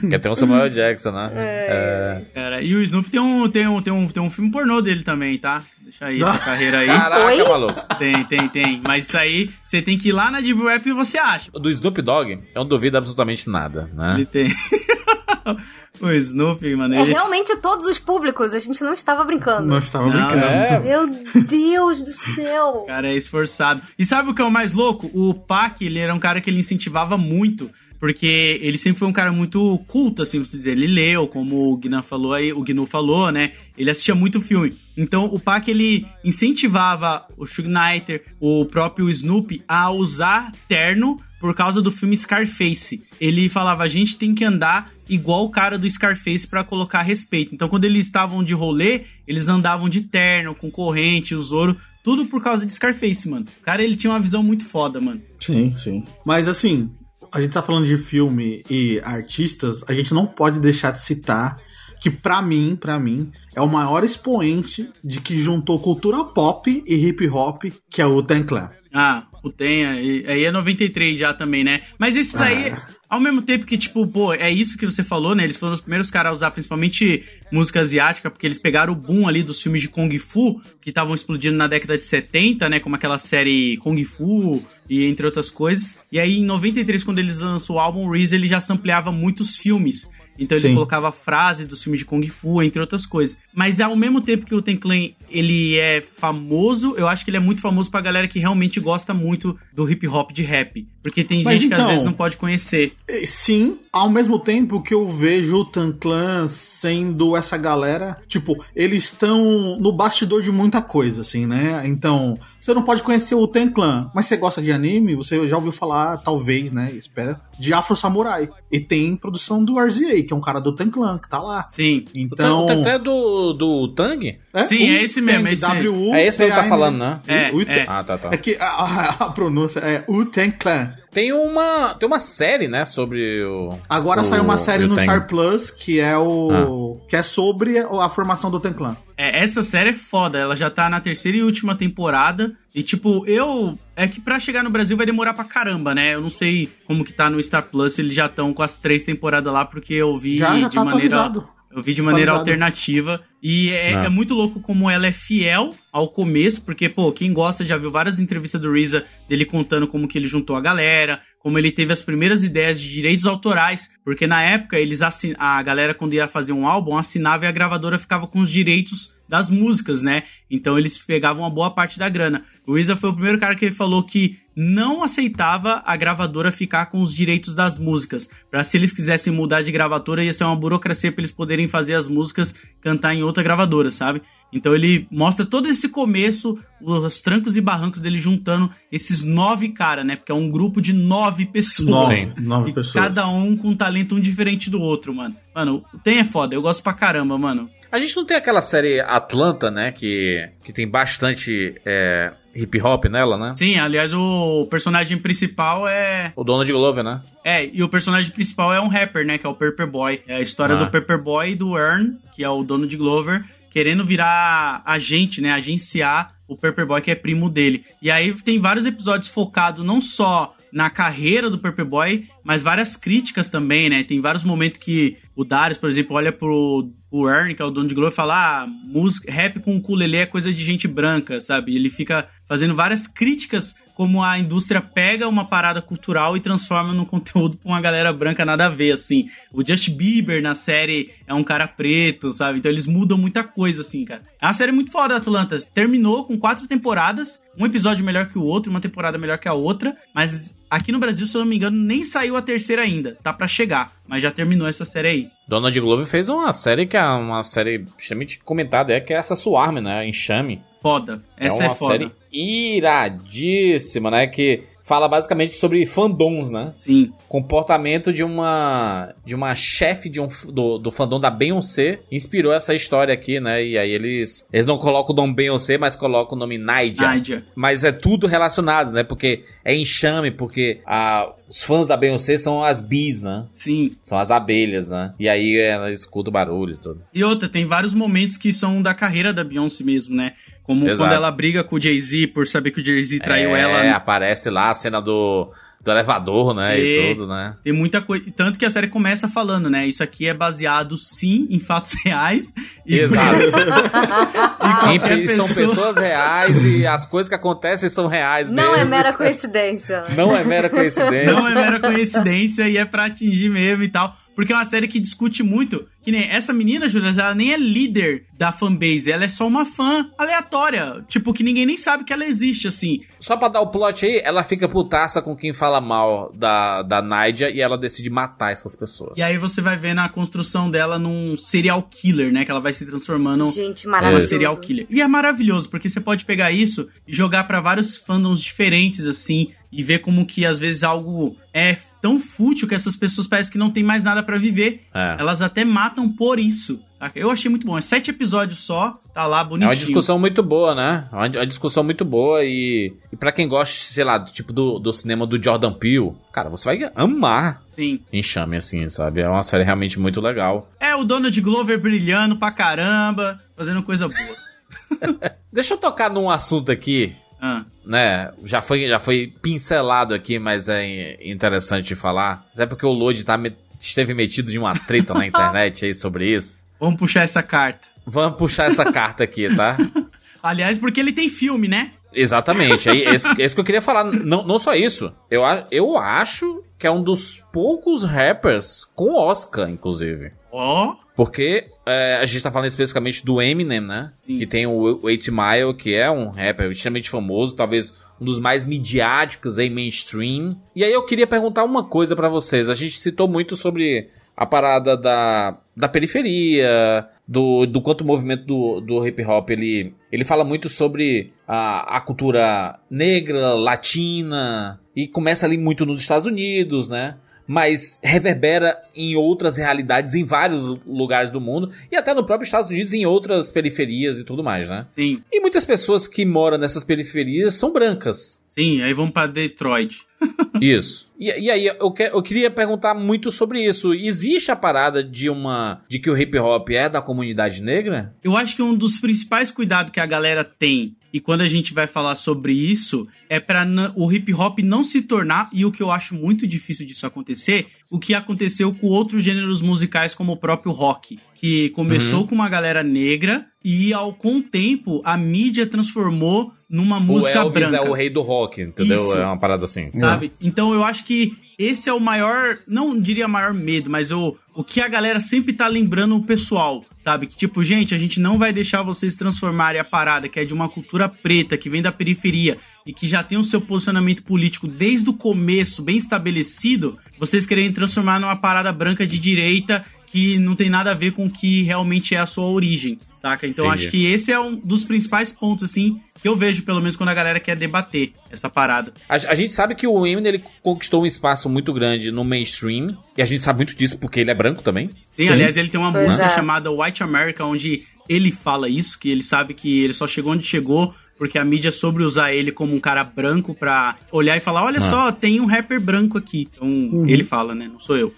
Que tem o Samuel Jackson, né? É. Cara, e o Snoopy tem um, tem, um, tem, um, tem um filme pornô dele também, tá? Deixa aí essa carreira aí. Caraca, Oi? maluco. Tem, tem, tem. Mas isso aí, você tem que ir lá na Deep Web e você acha. Do Snoop Dogg, eu não duvido absolutamente nada, né? Ele tem. o Snoopy, mano, É ele. realmente todos os públicos, a gente não estava brincando. Não estava Não, brincando. É, Meu Deus do céu. O cara é esforçado. E sabe o que é o mais louco? O Pac, ele era um cara que ele incentivava muito, porque ele sempre foi um cara muito culto, assim, vamos dizer. Ele leu, como o Gnu falou aí, o Gnu falou, né? Ele assistia muito filme. Então, o Pac, ele incentivava o Shug Knighter, o próprio Snoopy, a usar terno por causa do filme Scarface. Ele falava, a gente tem que andar igual o cara do Scarface pra colocar respeito. Então, quando eles estavam de rolê, eles andavam de terno, com corrente, os ouro, tudo por causa de Scarface, mano. O cara, ele tinha uma visão muito foda, mano. Sim, sim. Mas assim, a gente tá falando de filme e artistas, a gente não pode deixar de citar que pra mim, para mim, é o maior expoente de que juntou cultura pop e hip hop, que é o Wu-Tang Clan. Ah, o Tenha, e- aí é 93 já também, né? Mas esses aí, ao mesmo tempo que, tipo, pô, é isso que você falou, né? Eles foram os primeiros caras a usar principalmente música asiática, porque eles pegaram o boom ali dos filmes de Kung Fu, que estavam explodindo na década de 70, né? Como aquela série Kung Fu e entre outras coisas. E aí, em 93, quando eles lançou o álbum Reese, ele já sampleava muitos filmes. Então ele Sim. colocava frases dos filmes de Kung Fu, entre outras coisas. Mas ao mesmo tempo que o Ten Clan, ele é famoso, eu acho que ele é muito famoso pra galera que realmente gosta muito do hip hop de rap. Porque tem Mas gente que às então- vezes não pode conhecer. E, Sim, ao mesmo tempo que eu vejo o Tan Clan sendo essa galera, tipo, eles estão no bastidor de muita coisa, assim, né? Então, você não pode conhecer o Tan Clan, mas você gosta de anime, você já ouviu falar, talvez, né? Espera, de Afro Samurai. E tem produção do RZA, que é um cara do Tan Clan, que tá lá. Sim. Então. O é do, do Tang? Sim, é esse mesmo, é esse. W É esse que ele tá falando, né? É, é. Ah, tá, tá. É que a, a- a pronúncia é Wu-Tang Clan. Tem uma, tem uma série, né, sobre o... Agora o- saiu uma série no Tang. Star Plus que é o. que é sobre a formação do Tan Clan. É, essa série é foda, ela já tá na terceira e última temporada. E, tipo, eu. É que pra chegar no Brasil vai demorar pra caramba, né? Eu não sei como que tá no Star Plus, eles já estão com as três temporadas lá, porque eu vi Já, já de tá maneira. atualizado. Eu vi de maneira Atualizado. alternativa. E é, Ah. é muito louco como ela é fiel ao começo, porque, pô, quem gosta já viu várias entrevistas do RZA dele contando como que ele juntou a galera, como ele teve as primeiras ideias de direitos autorais, porque na época eles assin... a galera, quando ia fazer um álbum, assinava e a gravadora ficava com os direitos das músicas, né? Então eles pegavam uma boa parte da grana. O RZA foi o primeiro cara que falou que não aceitava a gravadora ficar com os direitos das músicas. Pra se eles quisessem mudar de gravadora, ia ser uma burocracia pra eles poderem fazer as músicas cantar em outra gravadora, sabe? Então ele mostra todo esse começo, os trancos e barrancos dele juntando esses nove caras, né? Porque é um grupo de nove pessoas. Nove, Sim. nove E pessoas. cada um com um talento um diferente do outro, mano. Mano, o Tem é foda, eu gosto pra caramba, mano. A gente não tem aquela série Atlanta, né, que, que tem bastante é, hip hop nela, né? Sim, aliás, o personagem principal é. O Donald Glover, né? É, e o personagem principal é um rapper, né? Que é o Pepper Boy. É a história Ah. do Pepper Boy e do Earn, que é o dono de Glover, querendo virar agente, né? Agenciar o Pepper Boy, que é primo dele. E aí tem vários episódios focados não só na carreira do Paperboy, mas várias críticas também, né? Tem vários momentos que o Darius, por exemplo, olha pro o Ernie, que é o dono de Globo, fala: ah, música, rap com ukulele é coisa de gente branca, sabe? Ele fica fazendo várias críticas como a indústria pega uma parada cultural e transforma no conteúdo pra uma galera branca nada a ver, assim. O Justin Bieber na série é um cara preto, sabe? Então eles mudam muita coisa, assim, cara. É uma série muito foda, Atlanta. Terminou com quatro temporadas, um episódio melhor que o outro, uma temporada melhor que a outra, mas aqui no Brasil, se eu não me engano, nem saiu a terceira ainda. Tá para chegar, mas já terminou essa série aí. Donald Glover fez uma série que é uma série extremamente comentada, é que é essa Swarm, né? Enxame. Foda. Essa é, uma é foda. série iradíssima, né? Que fala basicamente sobre fandoms, né? Sim. Comportamento de uma de uma chefe de um, do, do fandom da Beyoncé inspirou essa história aqui, né? E aí eles eles não colocam o nome Beyoncé, mas colocam o nome Naija. Naija. Mas é tudo relacionado, né? Porque é enxame, porque a, os fãs da Beyoncé são as bees, né? Sim. São as abelhas, né? E aí ela escuta o barulho e tudo. E outra, tem vários momentos que são da carreira da Beyoncé mesmo, né? Como Exato. quando ela briga com o Jay-Z por saber que o Jay-Z traiu é, ela. É, aparece lá a cena do, do elevador, né? E, e, tudo, né? Tem muita coisa. Tanto que a série começa falando, né? Isso aqui é baseado, sim, em fatos reais. E Exato. e pessoa... São pessoas reais e as coisas que acontecem são reais Não mesmo. é mera coincidência. Não é mera coincidência. Não é mera coincidência e é pra atingir mesmo e tal. Porque é uma série que discute muito. Que nem essa menina, Júlia, ela nem é líder da fanbase. Ela é só uma fã aleatória. Tipo, que ninguém nem sabe que ela existe, assim. Só pra dar o plot aí, ela fica putaça com quem fala mal da, da Nadia e ela decide matar essas pessoas. E aí você vai ver na construção dela num serial killer, né? Que ela vai se transformando Gente, maravilhoso. serial killer. E é maravilhoso, porque você pode pegar isso e jogar para vários fandoms diferentes, assim e ver como que às vezes algo é tão fútil que essas pessoas parecem que não tem mais nada para viver. É. Elas até matam por isso. Eu achei muito bom. É sete episódios só, tá lá bonitinho. É uma discussão muito boa, né? É uma discussão muito boa e, e para quem gosta, sei lá, tipo do, do cinema do Jordan Peele, cara, você vai amar. Sim. Enxame, assim, sabe? É uma série realmente muito legal. É o Donald Glover brilhando pra caramba, fazendo coisa boa. Deixa eu tocar num assunto aqui ah. Né, já foi, já foi pincelado aqui, mas é interessante falar. Mas é porque o Lodi tá, esteve metido de uma treta na internet aí sobre isso. Vamos puxar essa carta. Vamos puxar essa carta aqui, tá? Aliás, porque ele tem filme, né? Exatamente, é esse, é isso que eu queria falar. Não, não só isso. Eu, eu acho que é um dos poucos rappers com Oscar, inclusive. Ó. Oh. Porque é, a gente tá falando especificamente do Eminem, né? Sim. Que tem o 8 Mile, que é um rapper extremamente famoso, talvez um dos mais midiáticos aí, mainstream. E aí eu queria perguntar uma coisa para vocês. A gente citou muito sobre a parada da, da periferia, do, do quanto o movimento do, do hip hop ele, ele fala muito sobre a, a cultura negra, latina, e começa ali muito nos Estados Unidos, né? Mas reverbera em outras realidades em vários lugares do mundo e até no próprio Estados Unidos em outras periferias e tudo mais, né? Sim. E muitas pessoas que moram nessas periferias são brancas. Sim, aí vão para Detroit. isso. E, e, aí, eu, que, eu queria perguntar muito sobre isso. Existe a parada de uma. de que o hip hop é da comunidade negra? Eu acho que um dos principais cuidados que a galera tem e quando a gente vai falar sobre isso, é para o hip hop não se tornar, e o que eu acho muito difícil disso acontecer, o que aconteceu com outros gêneros musicais, como o próprio rock, que começou uhum. com uma galera negra e, ao com o tempo, a mídia transformou numa música o Elvis branca. é o rei do rock, entendeu? Isso. É uma parada assim. Sabe? É. Então eu acho que esse é o maior, não diria maior medo, mas o, o que a galera sempre tá lembrando o pessoal, sabe? Que tipo, gente, a gente não vai deixar vocês transformarem a parada que é de uma cultura preta, que vem da periferia e que já tem o seu posicionamento político desde o começo bem estabelecido, vocês querem transformar numa parada branca de direita que não tem nada a ver com o que realmente é a sua origem, saca? Então Entendi. acho que esse é um dos principais pontos, assim, que eu vejo, pelo menos, quando a galera quer debater essa parada. A, a, gente sabe que o Eminem ele conquistou um espaço muito grande no mainstream, e a gente sabe muito disso porque ele é branco também. Sim, Sim. aliás, ele tem uma pois música é. chamada White America, onde ele fala isso, que ele sabe que ele só chegou onde chegou porque a mídia soube usar ele como um cara branco pra olhar e falar: olha ah. só, tem um rapper branco aqui. Então, uhum. ele fala, né? Não sou eu.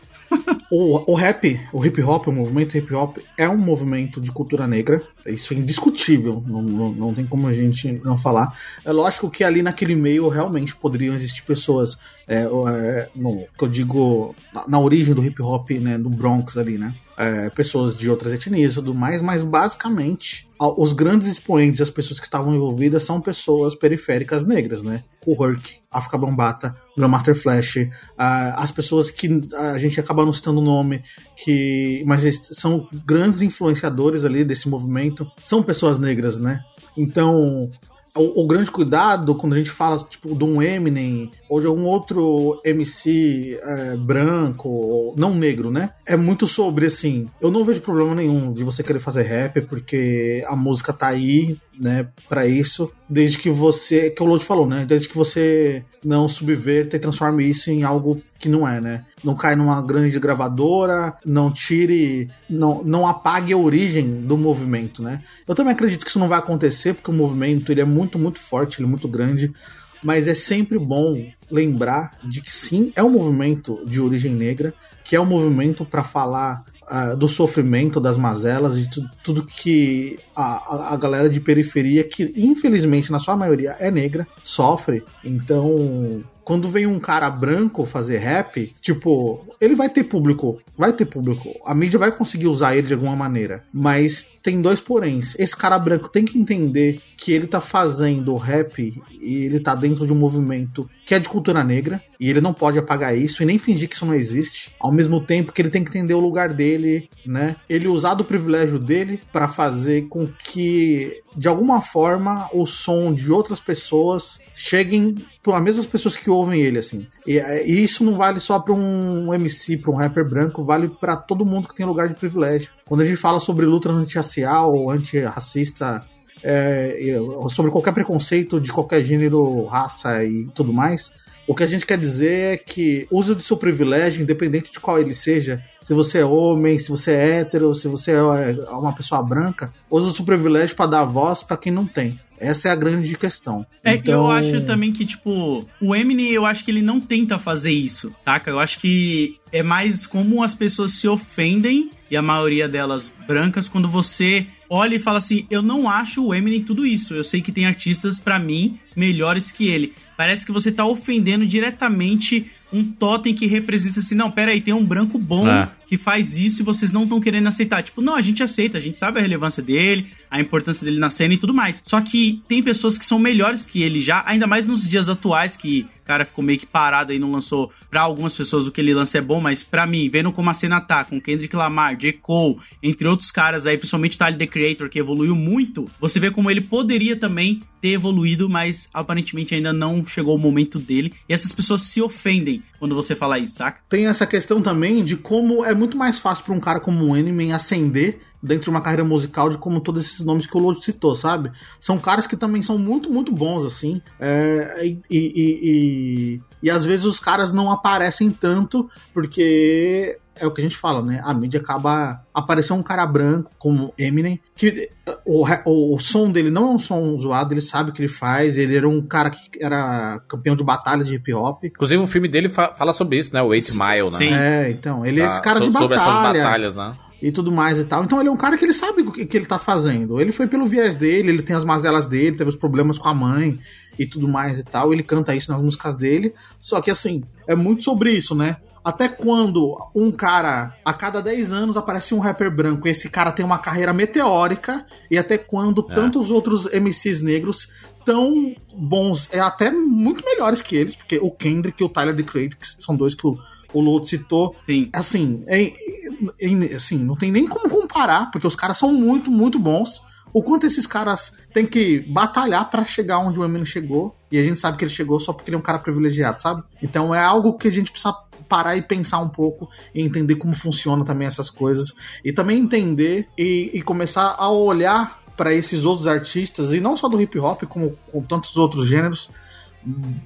O, o rap, o hip hop, o movimento hip hop é um movimento de cultura negra Isso é indiscutível, não, não, não tem como a gente não falar. É lógico que ali naquele meio realmente poderiam existir pessoas, é, é, no, que eu digo, na, na origem do hip hop, né, do Bronx ali, né? É, pessoas de outras etnias e tudo mais, mas basicamente os grandes expoentes, as pessoas que estavam envolvidas são pessoas periféricas negras, né? O Herc, África Bambata, Grandmaster Flash, ah, as pessoas que a gente acaba não citando o nome, que mas são grandes influenciadores ali desse movimento, são pessoas negras, né? Então, o, o grande cuidado quando a gente fala tipo de um Eminem ou de algum outro MC é, branco, não negro, né? É muito sobre assim. Eu não vejo problema nenhum de você querer fazer rap, porque a música tá aí, né, para isso, desde que você, que o Lodi falou, né? Desde que você não subverta e transforme isso em algo que não é, né? Não cai numa grande gravadora, não tire, não, não apague a origem do movimento, né? Eu também acredito que isso não vai acontecer, porque o movimento ele é muito, muito forte, ele é muito grande, mas é sempre bom lembrar de que sim, é um movimento de origem negra, que é um movimento para falar ah, do sofrimento, das mazelas, de tu- tudo que a, a galera de periferia, que infelizmente na sua maioria é negra, sofre. Então, quando vem um cara branco fazer rap, tipo, ele vai ter público, vai ter público. A mídia vai conseguir usar ele de alguma maneira. Mas tem dois poréns. Esse cara branco tem que entender que ele tá fazendo rap e ele tá dentro de um movimento que é de cultura negra e ele não pode apagar isso e nem fingir que isso não existe. Ao mesmo tempo que ele tem que entender o lugar dele, né? Ele usar do privilégio dele para fazer com que de alguma forma o som de outras pessoas cheguem as mesmas pessoas que ouvem ele assim. E, e isso não vale só para um MC, para um rapper branco, vale para todo mundo que tem lugar de privilégio. Quando a gente fala sobre luta antirracial, antirracista, é, sobre qualquer preconceito de qualquer gênero, raça e tudo mais, o que a gente quer dizer é que use do seu privilégio, independente de qual ele seja, se você é homem, se você é hétero, se você é uma pessoa branca, use do seu privilégio para dar voz para quem não tem. Essa é a grande questão. É, Então- eu acho também que, tipo, o Eminem, eu acho que ele não tenta fazer isso, saca? Eu acho que é mais como as pessoas se ofendem, e a maioria delas brancas, quando você olha e fala assim: eu não acho o Eminem tudo isso. Eu sei que tem artistas, pra mim, melhores que ele. Parece que você tá ofendendo diretamente um totem que representa assim, não, pera aí, tem um branco bom É. que faz isso e vocês não estão querendo aceitar. Tipo, não, a gente aceita, a gente sabe a relevância dele, a importância dele na cena e tudo mais. Só que tem pessoas que são melhores que ele já, ainda mais nos dias atuais que cara ficou meio que parado e não lançou. Pra algumas pessoas o que ele lança é bom, mas pra mim, vendo como a cena tá, com Kendrick Lamar, J. Cole, entre outros caras aí, principalmente Tyler The Creator, que evoluiu muito, você vê como ele poderia também ter evoluído, mas aparentemente ainda não chegou o momento dele. E essas pessoas se ofendem quando você fala isso, saca? Tem essa questão também de como é muito mais fácil para um cara como o Eminem ascender dentro de uma carreira musical de como todos esses nomes que o Lodi citou, sabe? São caras que também são muito, muito bons, assim. É, e, e, e, e, e às vezes os caras não aparecem tanto porque é o que a gente fala, né? A mídia acaba aparecendo um cara branco como Eminem, que o, o, o som dele não é um som zoado, ele sabe o que ele faz, ele era um cara que era campeão de batalha de hip hop. Inclusive, o filme dele fa- fala sobre isso, né? O Eight Mile, né? Sim. É, então, ele é Tá, esse cara so- de batalha Sobre essas batalhas, né? e tudo mais e tal. Então ele é um cara que ele sabe o que, que ele tá fazendo. Ele foi pelo viés dele, ele tem as mazelas dele, teve os problemas com a mãe e tudo mais e tal. Ele canta isso nas músicas dele. Só que assim, é muito sobre isso, né? Até quando um cara, a cada 10 anos, aparece um rapper branco e esse cara tem uma carreira meteórica, e até quando É. tantos outros MCs negros tão bons, é até muito melhores que eles, porque o Kendrick e o Tyler, The Creator, que são dois que o, o Loto citou, Sim. assim, é, é- assim, não tem nem como comparar, porque os caras são muito, muito bons. O quanto esses caras têm que batalhar pra chegar onde o Eminem chegou, e a gente sabe que ele chegou só porque ele é um cara privilegiado, sabe? Então é algo que a gente precisa parar e pensar um pouco e entender como funciona também essas coisas. E também entender e, e começar a olhar para esses outros artistas e não só do hip hop como com tantos outros gêneros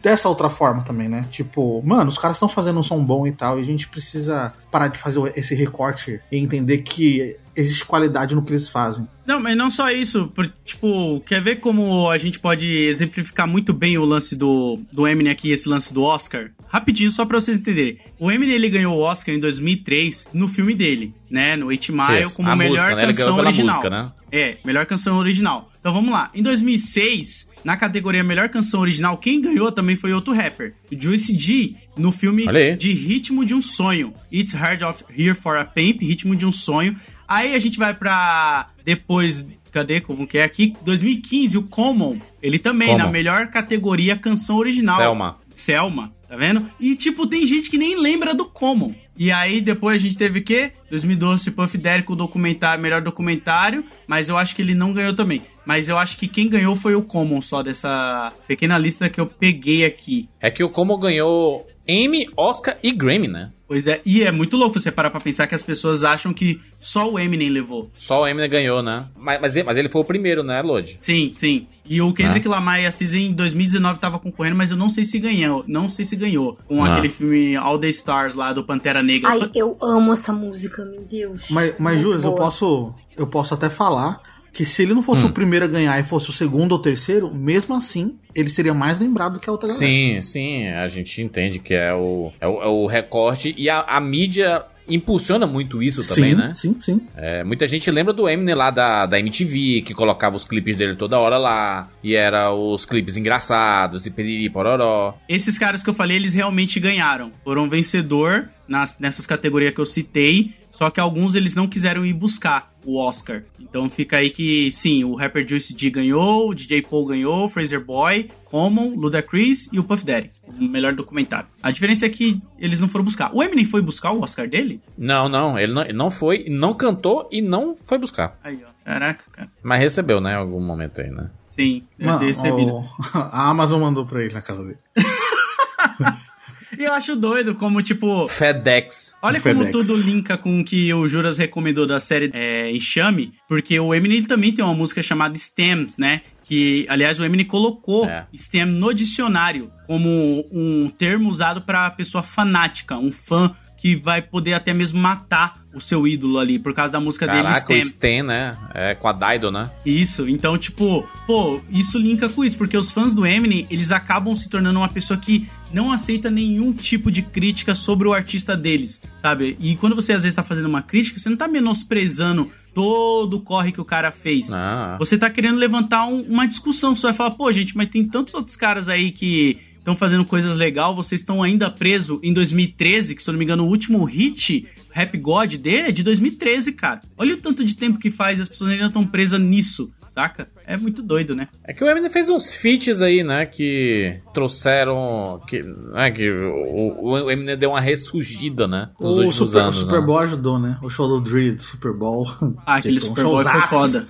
dessa outra forma também, né? Tipo, mano, os caras estão fazendo um som bom e tal, e a gente precisa parar de fazer esse recorte e entender que existe qualidade no que eles fazem. Não, mas não só isso. Por, tipo, quer ver como a gente pode exemplificar muito bem o lance do, do Eminem aqui, esse lance do Oscar? Rapidinho, só pra vocês entenderem. O Eminem, ele ganhou o Oscar em 2003 no filme dele, né? No 8 Mile, Isso, como a melhor música, né? Canção original. música, né? É, melhor canção original. Então vamos lá. Em 2006, na categoria melhor canção original, quem ganhou também foi outro rapper, o Juicy G, no filme de Ritmo de um Sonho. It's Hard of Here for a Pimp, Ritmo de um Sonho. Aí a gente vai pra depois, cadê como que é aqui? 2015, o Common. Ele também Common. na melhor categoria canção original. Selma. Selma, tá vendo? E tipo, tem gente que nem lembra do Common. E aí depois a gente teve o quê? 2012 Puff Daddy com o documentário, melhor documentário, mas eu acho que ele não ganhou também. Mas eu acho que quem ganhou foi o Common só dessa pequena lista que eu peguei aqui. É que o Como ganhou Emmy, Oscar e Grammy, né? Pois é, e é muito louco você parar pra pensar que as pessoas acham que só o Eminem levou. Só o Eminem ganhou, né? Mas, mas, ele- mas ele foi o primeiro, né, Lodi? Sim, sim. E o Kendrick Lamar e a Cisa em 2019 tava concorrendo, mas eu não sei se ganhou. Não sei se ganhou. Com Ah. aquele filme All the Stars lá do Pantera Negra. Ai, eu amo essa música, meu Deus. Mas, mas Júlio, eu posso, eu posso até falar que se ele não fosse o primeiro a ganhar e fosse o segundo ou terceiro, mesmo assim, ele seria mais lembrado que a outra galera. Sim, sim, a gente entende que é o, é o, é o recorte e a, a mídia impulsiona muito isso também, sim, né? sim, sim. É, muita gente lembra do Eminem lá da, da MTV, que colocava os clipes dele toda hora lá, e era os clipes engraçados, e piriri pororó. Esses caras que eu falei, eles realmente ganharam. Foram vencedor nas, nessas categorias que eu citei. Só que alguns eles não quiseram ir buscar o Oscar. Então fica aí que, sim, o rapper Juicy G ganhou, o DJ Paul ganhou, o Fraser Boy, Common, Ludacris e o Puff Daddy. O melhor documentário. A diferença é que eles não foram buscar. O Eminem foi buscar o Oscar dele? Não, não, ele não, ele não foi, não cantou e não foi buscar. Aí, ó. Caraca, cara. Mas recebeu, né, em algum momento aí, né? Sim, deve ter recebido. o- a Amazon mandou pra ele na casa dele. E eu acho doido como, tipo, FedEx. Olha como FedEx. tudo linka com o que o Juras recomendou da série é, Enxame, porque o Eminem também tem uma música chamada Stems, né? Que, aliás, o Eminem colocou É. STEM no dicionário como um termo usado pra pessoa fanática, um fã que vai poder até mesmo matar o seu ídolo ali, por causa da música dele, Caraca, STEM. o Stan, né? É com a Dido, né? Isso, então, tipo, pô, isso linka com isso, porque os fãs do Eminem, eles acabam se tornando uma pessoa que não aceita nenhum tipo de crítica sobre o artista deles, sabe? E quando você às vezes tá fazendo uma crítica, você não tá menosprezando todo o corre que o cara fez. Ah, Você tá querendo levantar um- uma discussão, você vai falar, pô, gente, mas tem tantos outros caras aí que estão fazendo coisas legais, vocês estão ainda preso em 2013, que se eu não me engano, o último hit Rap God dele é de 2013, cara. Olha o tanto de tempo que faz e as pessoas ainda estão presas nisso, saca? É muito doido, né? É que o Eminem fez uns feats aí, né? Que trouxeram. Que, né, que o, o Eminem deu uma ressurgida, né? Nos O últimos Super, anos. o Super né? Bowl ajudou, né? O show do Dre do Super Bowl. Ah, aquele um Super Bowl foi foda.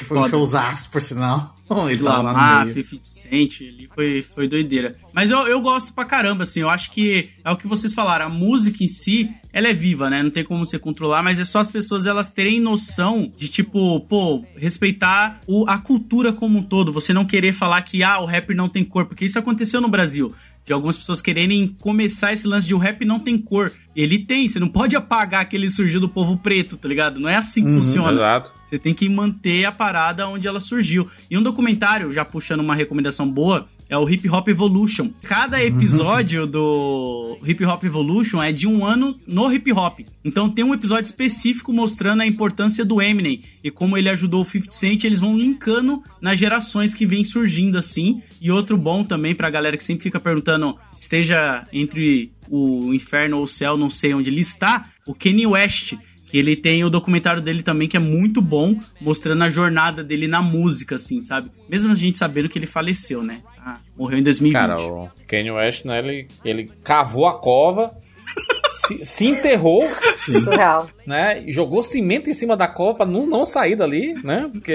Que foi um Foda. showzaço, por sinal. Ele tava lá no meio. 50 Cent, ali foi, foi doideira. Mas eu, eu gosto pra caramba, assim, eu acho que é o que vocês falaram, a música em si, ela é viva, né? Não tem como você controlar, mas é só as pessoas elas terem noção de, tipo, pô, respeitar o, a cultura como um todo. Você não querer falar que, ah, o rap não tem cor, porque isso aconteceu no Brasil. De algumas pessoas quererem começar esse lance de o rap não tem cor. Ele tem, você não pode apagar que ele surgiu do povo preto, tá ligado? Não é assim que funciona. Exato. Você tem que manter a parada onde ela surgiu. E um documentário, já puxando uma recomendação boa, é o Hip Hop Evolution. Cada episódio do Hip Hop Evolution é de um ano no hip hop. Então tem um episódio específico mostrando a importância do Eminem e como ele ajudou o 50 Cent. Eles vão linkando nas gerações que vem surgindo assim. E outro bom também pra galera que sempre fica perguntando, esteja entre o inferno ou o céu, não sei onde ele está, o Kanye West que ele tem o documentário dele também, que é muito bom, mostrando a jornada dele na música, assim, sabe? Mesmo a gente sabendo que ele faleceu, né? Ah, morreu em 2020. Cara, o Kanye West, né? Ele, ele cavou a cova, se, se enterrou, Surreal. né? Jogou cimento em cima da cova pra não, não sair dali, né? Porque.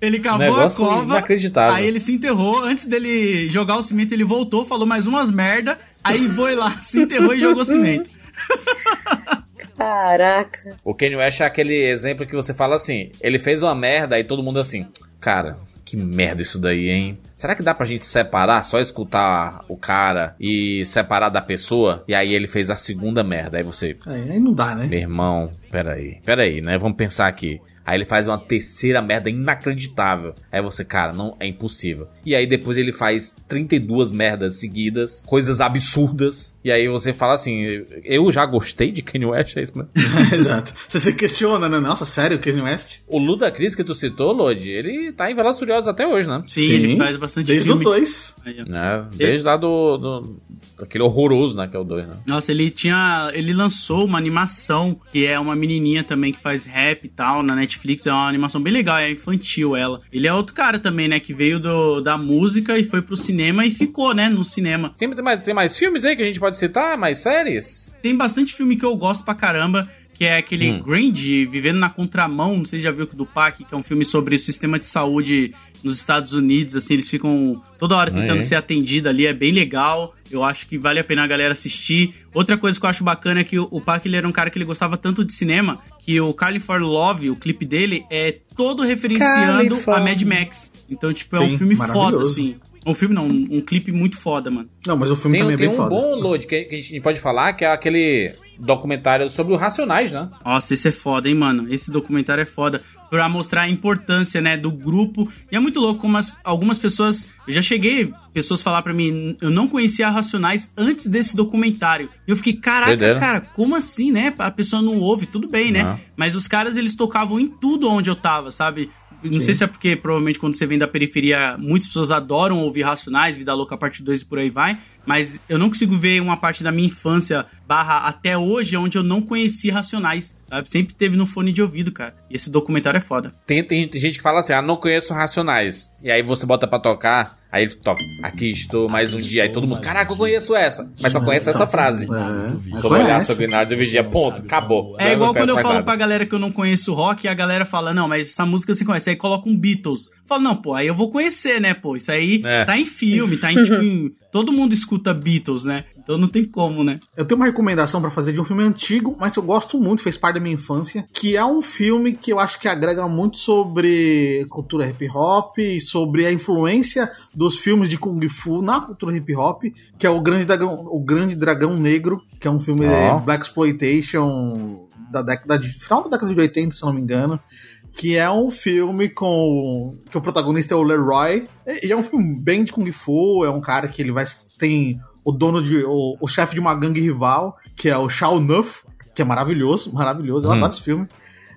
Ele cavou a cova, inacreditável. aí ele se enterrou, antes dele jogar o cimento, ele voltou, falou mais umas merda, aí foi lá, se enterrou e jogou cimento. Caraca. O Kanye West é aquele exemplo que você fala assim: ele fez uma merda, aí todo mundo assim, cara, que merda isso daí, hein? Será que dá pra gente separar, só escutar o cara e separar da pessoa? E aí ele fez a segunda merda. Aí você, Aí, aí não dá, né? meu irmão, peraí, peraí, né? Vamos pensar aqui. Aí ele faz uma terceira merda inacreditável. Aí você, cara, não é impossível. E aí depois ele faz 32 merdas seguidas, coisas absurdas. E aí você fala assim: eu já gostei de Kanye West, é isso mesmo? Exato. Você se questiona, né? Nossa, sério, Kanye West? O Ludacris que tu citou, Lodi, ele tá em Velozes e Furiosos até hoje, né? Sim, ele faz bastante Desde filme. o 2. Aí, ó. né? Desde lá do, do. Aquele horroroso, né? Que é o 2, né? Nossa, ele tinha. Ele lançou uma animação que é uma menininha também que faz rap e tal na Netflix. É uma animação bem legal, é infantil ela. Ele é outro cara também, né? Que veio do, da música e foi pro cinema e ficou, né? No cinema. Tem, tem mais, tem mais filmes aí que a gente pode citar? Mais séries? Tem bastante filme que eu gosto pra caramba. Que é aquele Hum. Grind, Vivendo na Contramão, não sei se já viu do PAC, que é um filme sobre o sistema de saúde nos Estados Unidos, assim, eles ficam toda hora tentando é? ser atendido ali, é bem legal. Eu acho que vale a pena a galera assistir. Outra coisa que eu acho bacana é que o, o Pac ele era um cara que ele gostava tanto de cinema que o for Love, o clipe dele, é todo referenciando for- a Mad Max. Então, tipo, é um Sim, filme foda, assim. Um filme não, um, um clipe muito foda, mano. Não, mas o filme Tem, também é tem bem um foda. bom load que, que a gente pode falar, que é aquele documentário sobre o Racionais, né? Nossa, esse é foda, hein, mano? Esse documentário é foda. Pra mostrar a importância, né, do grupo. E é muito louco como as- algumas pessoas. Eu já cheguei, pessoas falar pra mim, eu não conhecia Racionais antes desse documentário. E eu fiquei, caraca, cara, como assim, né? A pessoa não ouve, tudo bem, né? Não. Mas os caras, eles tocavam em tudo onde eu tava, sabe? Não Sim. sei se é porque, provavelmente, quando você vem da periferia, muitas pessoas adoram ouvir Racionais, Vida Louca Parte 2 e por aí vai. Mas eu não consigo ver uma parte da minha infância, barra até hoje, onde eu não conheci Racionais, sabe? Sempre teve no fone de ouvido, cara. E esse documentário é foda. Tem, tem gente que fala assim, ah, não conheço Racionais. E aí você bota pra tocar, aí ele toca, aqui estou mais um dia. Aí todo mundo, caraca, eu conheço essa. Mas só conhece essa frase. É, Sobre olhar sobre nada vigia, ponto, acabou. É igual quando eu falo nada. pra galera que eu não conheço rock e a galera fala, não, mas essa música você conhece. Aí coloca um Beatles. Eu falo, não, pô, aí eu vou conhecer, né, pô? Isso aí É. tá em filme, tá em tipo. em- Todo mundo escuta Beatles, né? Então não tem como, né? Eu tenho uma recomendação pra fazer de um filme antigo, mas que eu gosto muito, fez parte da minha infância, que é um filme que eu acho que agrega muito sobre cultura hip hop e sobre a influência dos filmes de kung fu na cultura hip hop, que é o Grande Dragão, o Grande Dragão Negro, que é um filme de Black Exploitation da década de final da década de 80, se eu não me engano. Que é um filme com. que o protagonista é o Leroy. E e é um filme bem de Kung Fu. É um cara que ele vai. tem o dono de. o, o chefe de uma gangue rival, que é o Shao Nuff, que é maravilhoso, maravilhoso. Eu Hum. adoro esse filme.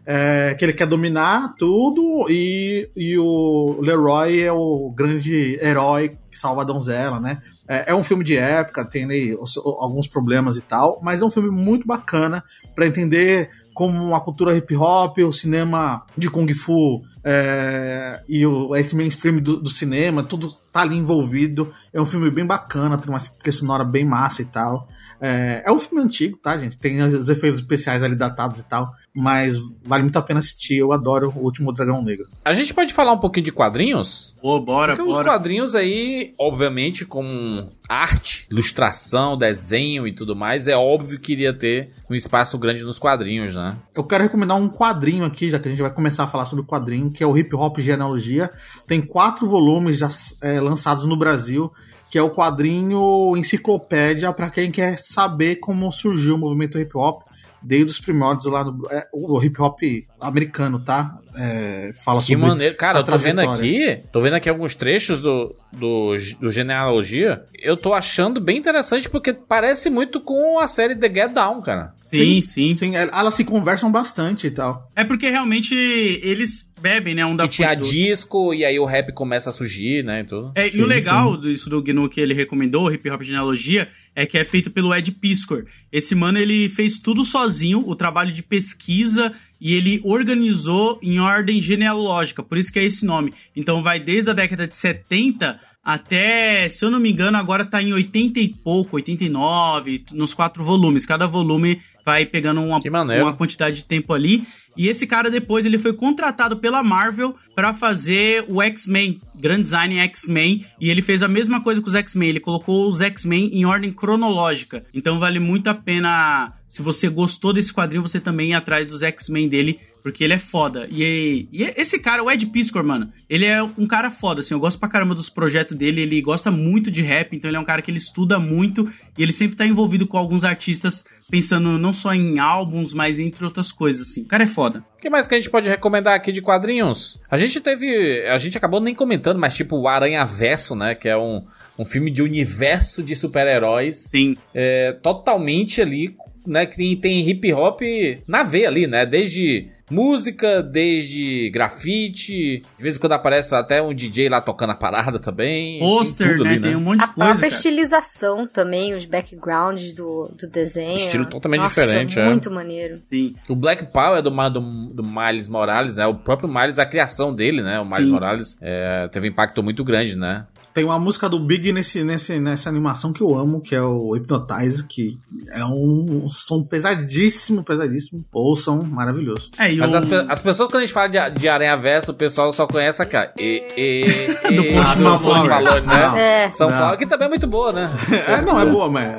É, que ele quer dominar tudo e, e o Leroy é o grande herói que salva a donzela, né? É, é um filme de época, tem os- alguns problemas e tal, mas é um filme muito bacana pra entender como a cultura hip hop, o cinema de Kung Fu é, e o, esse mainstream do, do cinema, tudo tá ali envolvido. É um filme bem bacana, tem uma trilha sonora bem massa e tal. É, é um filme antigo, tá, gente? Tem os efeitos especiais ali datados e tal, mas vale muito a pena assistir. Eu adoro o Último Dragão Negro. A gente pode falar um pouquinho de quadrinhos? Pô, bora, Porque os bora. quadrinhos aí, obviamente, com arte, ilustração, desenho e tudo mais, é óbvio que iria ter um espaço grande nos quadrinhos, né? Eu quero recomendar um quadrinho aqui, já que a gente vai começar a falar sobre o quadrinho, que é o Hip Hop Genealogia. Tem quatro volumes já é, lançados no Brasil, que é o quadrinho enciclopédia para quem quer saber como surgiu o movimento hip hop desde os primórdios lá no é, o hip hop americano, tá? É, fala Que sobre maneiro. Cara, a eu tô vendo aqui, tô vendo aqui alguns trechos do, do, do Genealogia. Eu tô achando bem interessante porque parece muito com a série The Get Down, cara. Sim, sim. Sim, é, elas se conversam bastante e tal. É porque realmente eles bebem, né? Um da que tinha disco e aí o rap começa a surgir, né, e tudo. É, e Sim, o legal disso do GNU que ele recomendou, o Hip Hop Genealogia, é que é feito pelo Ed Piscor. Esse mano, ele fez tudo sozinho, o trabalho de pesquisa, e ele organizou em ordem genealógica, por isso que é esse nome. Então vai desde a década de 70 até, se eu não me engano, agora tá em 80 e pouco, 89, nos quatro volumes. Cada volume vai pegando uma, uma quantidade de tempo ali. E esse cara depois ele foi contratado pela Marvel pra fazer o X-Men, Grand Design X-Men, e ele fez a mesma coisa com os X-Men, ele colocou os X-Men em ordem cronológica. Então vale muito a pena, se você gostou desse quadrinho, você também ir atrás dos X-Men dele, Porque ele é foda. E, e esse cara, o Ed Piscor, mano, ele é um cara foda, assim. Eu gosto pra caramba dos projetos dele. Ele gosta muito de rap, então ele é um cara que ele estuda muito. E ele sempre tá envolvido com alguns artistas, pensando não só em álbuns, mas entre outras coisas, assim. O cara é foda. O que mais que a gente pode recomendar aqui de quadrinhos? A gente teve. A gente acabou nem comentando, mas tipo o Aranha Verso, né? Que é um, um filme de universo de super-heróis. Sim. É, totalmente ali, né? Que tem, tem hip hop na veia ali, né? Desde música, desde grafite. De vez em quando aparece até um DJ lá tocando a parada também. Pôster, tudo né? ali, Tem um monte de A coisa. própria cara. estilização também, os backgrounds do, do desenho. Estilo totalmente Nossa, diferente, é. Muito maneiro. Sim. O Black Power é do, do, do Miles Morales, né? O próprio Miles, a criação dele, né? O Miles Sim. Morales é, teve um impacto muito grande, né? Tem uma música do Big nesse, nesse, nessa animação que eu amo, que é o Hypnotize, que é um som pesadíssimo, pesadíssimo. Ouçam, maravilhoso. É, e Mas o... as, as pessoas, quando a gente fala de, de Aranha Verso, o pessoal só conhece a cara. E, e, Do e, Post do Malone. Post Malone, né? Não. É. São Não. Paulo, que também é muito boa, né? É, não, é boa, mas.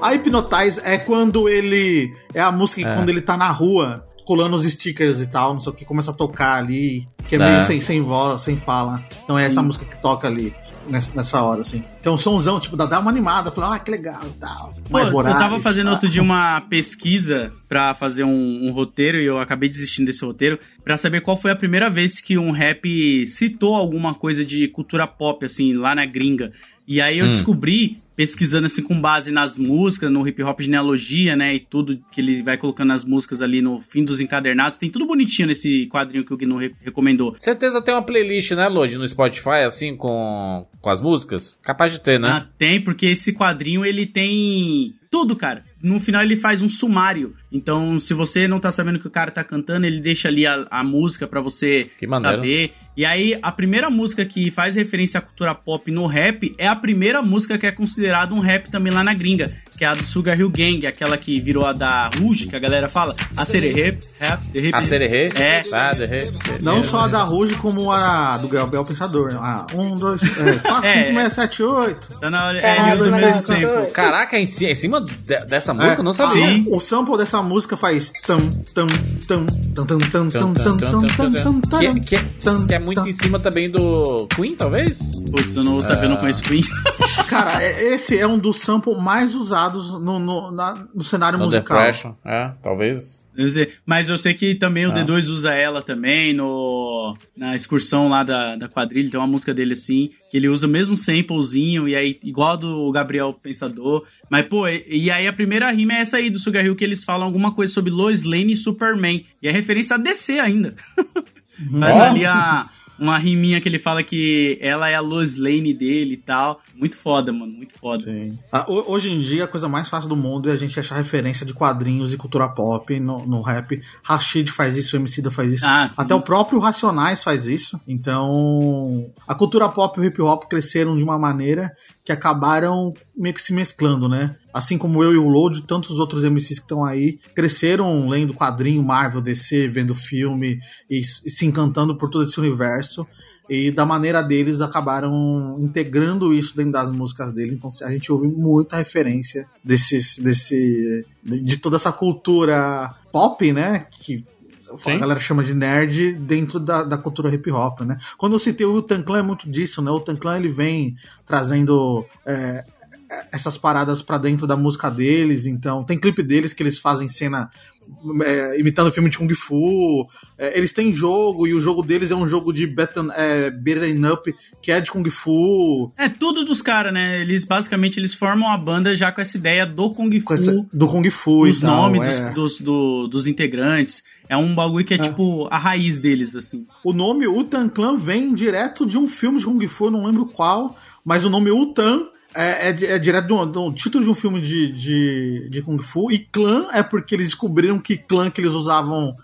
A Hypnotize é quando ele. É a música que É. quando ele tá na rua, colando os stickers e tal, não sei o que, começa a tocar ali, que é, É. meio sem, sem voz, sem fala. Então é essa música que toca ali, nessa, nessa hora, assim. Que é um somzão, tipo, dá, dá uma animada, fala, ah, que legal e tal. Pô, Mais eu Morales, tava fazendo ah. outro dia uma pesquisa pra fazer um, um roteiro e eu acabei desistindo desse roteiro pra saber qual foi a primeira vez que um rap citou alguma coisa de cultura pop, assim, lá na gringa. E aí eu Hum. descobri, pesquisando assim com base nas músicas, no hip hop genealogia, né, e tudo que ele vai colocando nas músicas ali no fim dos encadernados, tem tudo bonitinho nesse quadrinho que o Gnu re- recomendou. Certeza tem uma playlist, né, Lodi, no Spotify, assim, com, com as músicas? Capaz de ter, né? Ah, tem, porque esse quadrinho ele tem tudo, cara. No final ele faz um sumário. Então, se você não tá sabendo o que o cara tá cantando, ele deixa ali a, a música pra você saber. E aí, a primeira música que faz referência à cultura pop no rap é a primeira música que é considerada um rap também lá na gringa, que é a do Sugar Hill Gang, aquela que virou a da Rouge, que a galera fala. A sererê, rap. A Sererê? É. Tá, Não só a da Ruge, como a do Gabriel Pensador. Ah, um, dois, é, quatro, É. cinco, seis, sete, oito. Tá na hora. Tá É, usa o mesmo. Caraca, em cima, em cima de- dessa música, É. não sabia. Sim. O sample dessa música faz tam, tam, tam, tam, tam, tam, tam, tam, tam, tam, tam, tam, Que, é muito tam. em cima também do Queen, talvez? Putz, eu não vou saber, eu não conheço Queen. Cara, é- esse é um dos samples mais usados no, no, na- no cenário No musical. Depression, é, talvez. Mas eu sei que também o Ah. D2 usa ela também no, na excursão lá da, da quadrilha. Tem uma música dele assim, que ele usa o mesmo samplezinho, e aí, igual a do Gabriel Pensador. Mas, pô, e, e aí a primeira rima é essa aí do Sugar Hill, que eles falam alguma coisa sobre Lois Lane e Superman. E é referência a DC ainda. Mas ali a, uma riminha que ele fala que ela é a Lois Lane dele e tal. Muito foda, mano, muito foda. Ah, ho- Hoje em dia, a coisa mais fácil do mundo é a gente achar referência de quadrinhos e cultura pop no, no rap. Rashid faz isso, o Emicida faz isso. Ah. Até o próprio Racionais faz isso. Então, a cultura pop e o hip hop cresceram de uma maneira que acabaram meio que se mesclando, né? Assim como eu e o Load, tantos outros MCs que estão aí, cresceram lendo quadrinho, Marvel, DC, vendo filme e, e se encantando por todo esse universo. E da maneira deles acabaram integrando isso dentro das músicas dele. Então a gente ouve muita referência desses, desse, de, toda essa cultura pop, né? Que a Sim. galera chama de nerd dentro da, da cultura hip hop, né? Quando eu citei o Tan Clan é muito disso, né? O Tan Clan ele vem trazendo é, essas paradas pra dentro da música deles. Então tem clipe deles que eles fazem cena é, imitando filme de Kung Fu. É, eles têm jogo, e o jogo deles é um jogo de beaten, é, beaten up, que é de Kung Fu. É tudo dos caras, né? Eles basicamente eles formam a banda já com essa ideia do Kung Fu. essa- do Kung Fu os nomes é. dos, dos, do- dos integrantes. É um bagulho que é, tipo a raiz deles, assim. O nome Utan Clan vem direto de um filme de Kung Fu, eu não lembro qual, mas o nome Utan é, é, é direto do, do título de um filme de, de, de Kung Fu, e clã é porque eles descobriram que clã que eles usavam,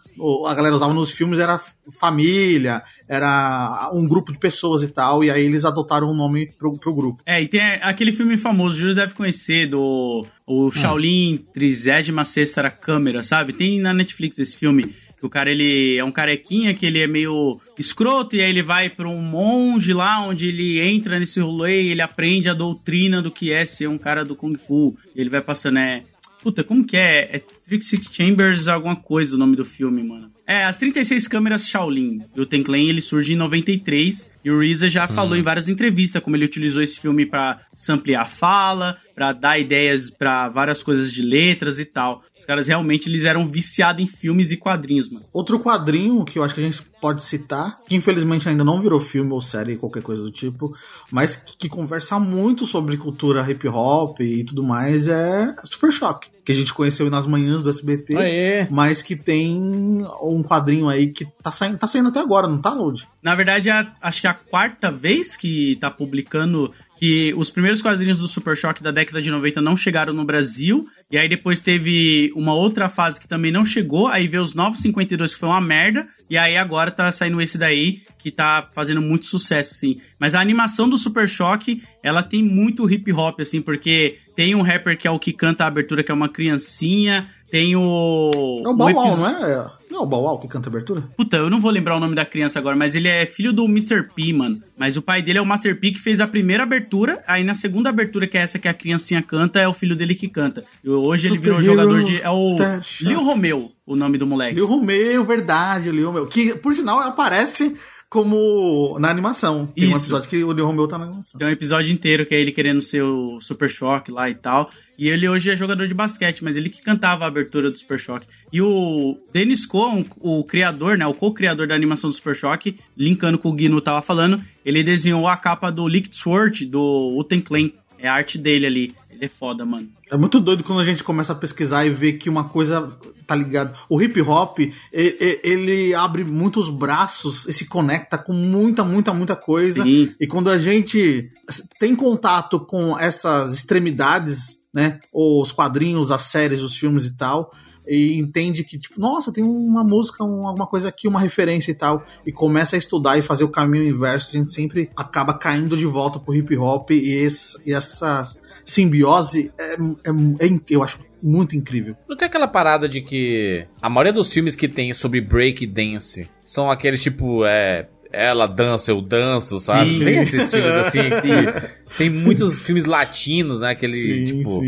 a galera usava nos filmes era família, era um grupo de pessoas e tal, e aí eles adotaram o nome pro, pro grupo. É, e tem aquele filme famoso, o Júlio deve conhecer, do o Shaolin 36 Câmera, sabe? Tem na Netflix esse filme. Que o cara, ele é um carequinha, que ele é meio escroto, e aí ele vai pra um monge lá, onde ele entra nesse rolê e ele aprende a doutrina do que é ser um cara do Kung Fu. E ele vai passando, é... Puta, como que é? É Trixie Chambers alguma coisa o nome do filme, mano. É, as 36 câmeras Shaolin do Ten Clan, ele surge em 93 e o RZA já falou em várias entrevistas como ele utilizou esse filme pra samplear a fala, pra dar ideias pra várias coisas de letras e tal. Os caras realmente eles eram viciados em filmes e quadrinhos, mano. Outro quadrinho que eu acho que a gente pode citar, que infelizmente ainda não virou filme ou série, qualquer coisa do tipo, mas que conversa muito sobre cultura hip hop e tudo mais, é Super Choque. Que a gente conheceu nas manhãs do SBT, Aê. mas que tem um quadrinho aí que tá saindo, tá saindo até agora, não tá, Load? Na verdade, é a- acho que é a quarta vez que tá publicando que os primeiros quadrinhos do Super Choque da década de 90 não chegaram no Brasil, e aí depois teve uma outra fase que também não chegou, aí veio os Novos 52 que foi uma merda, e aí agora tá saindo esse daí que tá fazendo muito sucesso, assim. Mas a animação do Super Choque, ela tem muito hip hop, assim, porque tem um rapper que é o que canta a abertura, que é uma criancinha, tem o... É o um Wow, episo- não é? Não é o Wow que canta a abertura? Puta, eu não vou lembrar o nome da criança agora, mas ele é filho do Mr. P, mano. Mas o pai dele é o Master P que fez a primeira abertura, aí na segunda abertura, que é essa que a criancinha canta, é o filho dele que canta. E hoje ele virou Super jogador Hero de. É o Stash. Lil Romeu, o nome do moleque. Lil Romeu, verdade, Lil Romeu. Que, por sinal, aparece como na animação. Tem um Isso. episódio que o Lil Romeu tá na animação. Tem um episódio inteiro que é ele querendo ser o Super Choque lá e tal. E ele hoje é jogador de basquete, mas ele que cantava a abertura do Super Choque. E o Dennis Cohen, o criador, né, o co-criador da animação do Super Choque, linkando com o Guino tava falando, ele desenhou a capa do Liquid Sword do Uten Clan. É a arte dele ali. Ele é foda, mano. É muito doido quando a gente começa a pesquisar e ver que uma coisa tá ligado. O hip hop, e- e- ele abre muitos braços e se conecta com muita, muita, muita coisa. Sim. E quando a gente tem contato com essas extremidades, né? Os quadrinhos, as séries, os filmes e tal. E entende que, tipo, nossa, tem uma música, um- alguma coisa aqui, uma referência e tal. E começa a estudar e fazer o caminho inverso. A gente sempre acaba caindo de volta pro hip hop. E, esse- e essa simbiose é, é- é eu acho muito incrível. Não tem aquela parada de que a maioria dos filmes que tem sobre break dance são aqueles tipo, é. Ela dança, eu danço, sabe? Sim. Tem esses filmes assim que. Tem muitos filmes latinos, né? Aquele, tipo.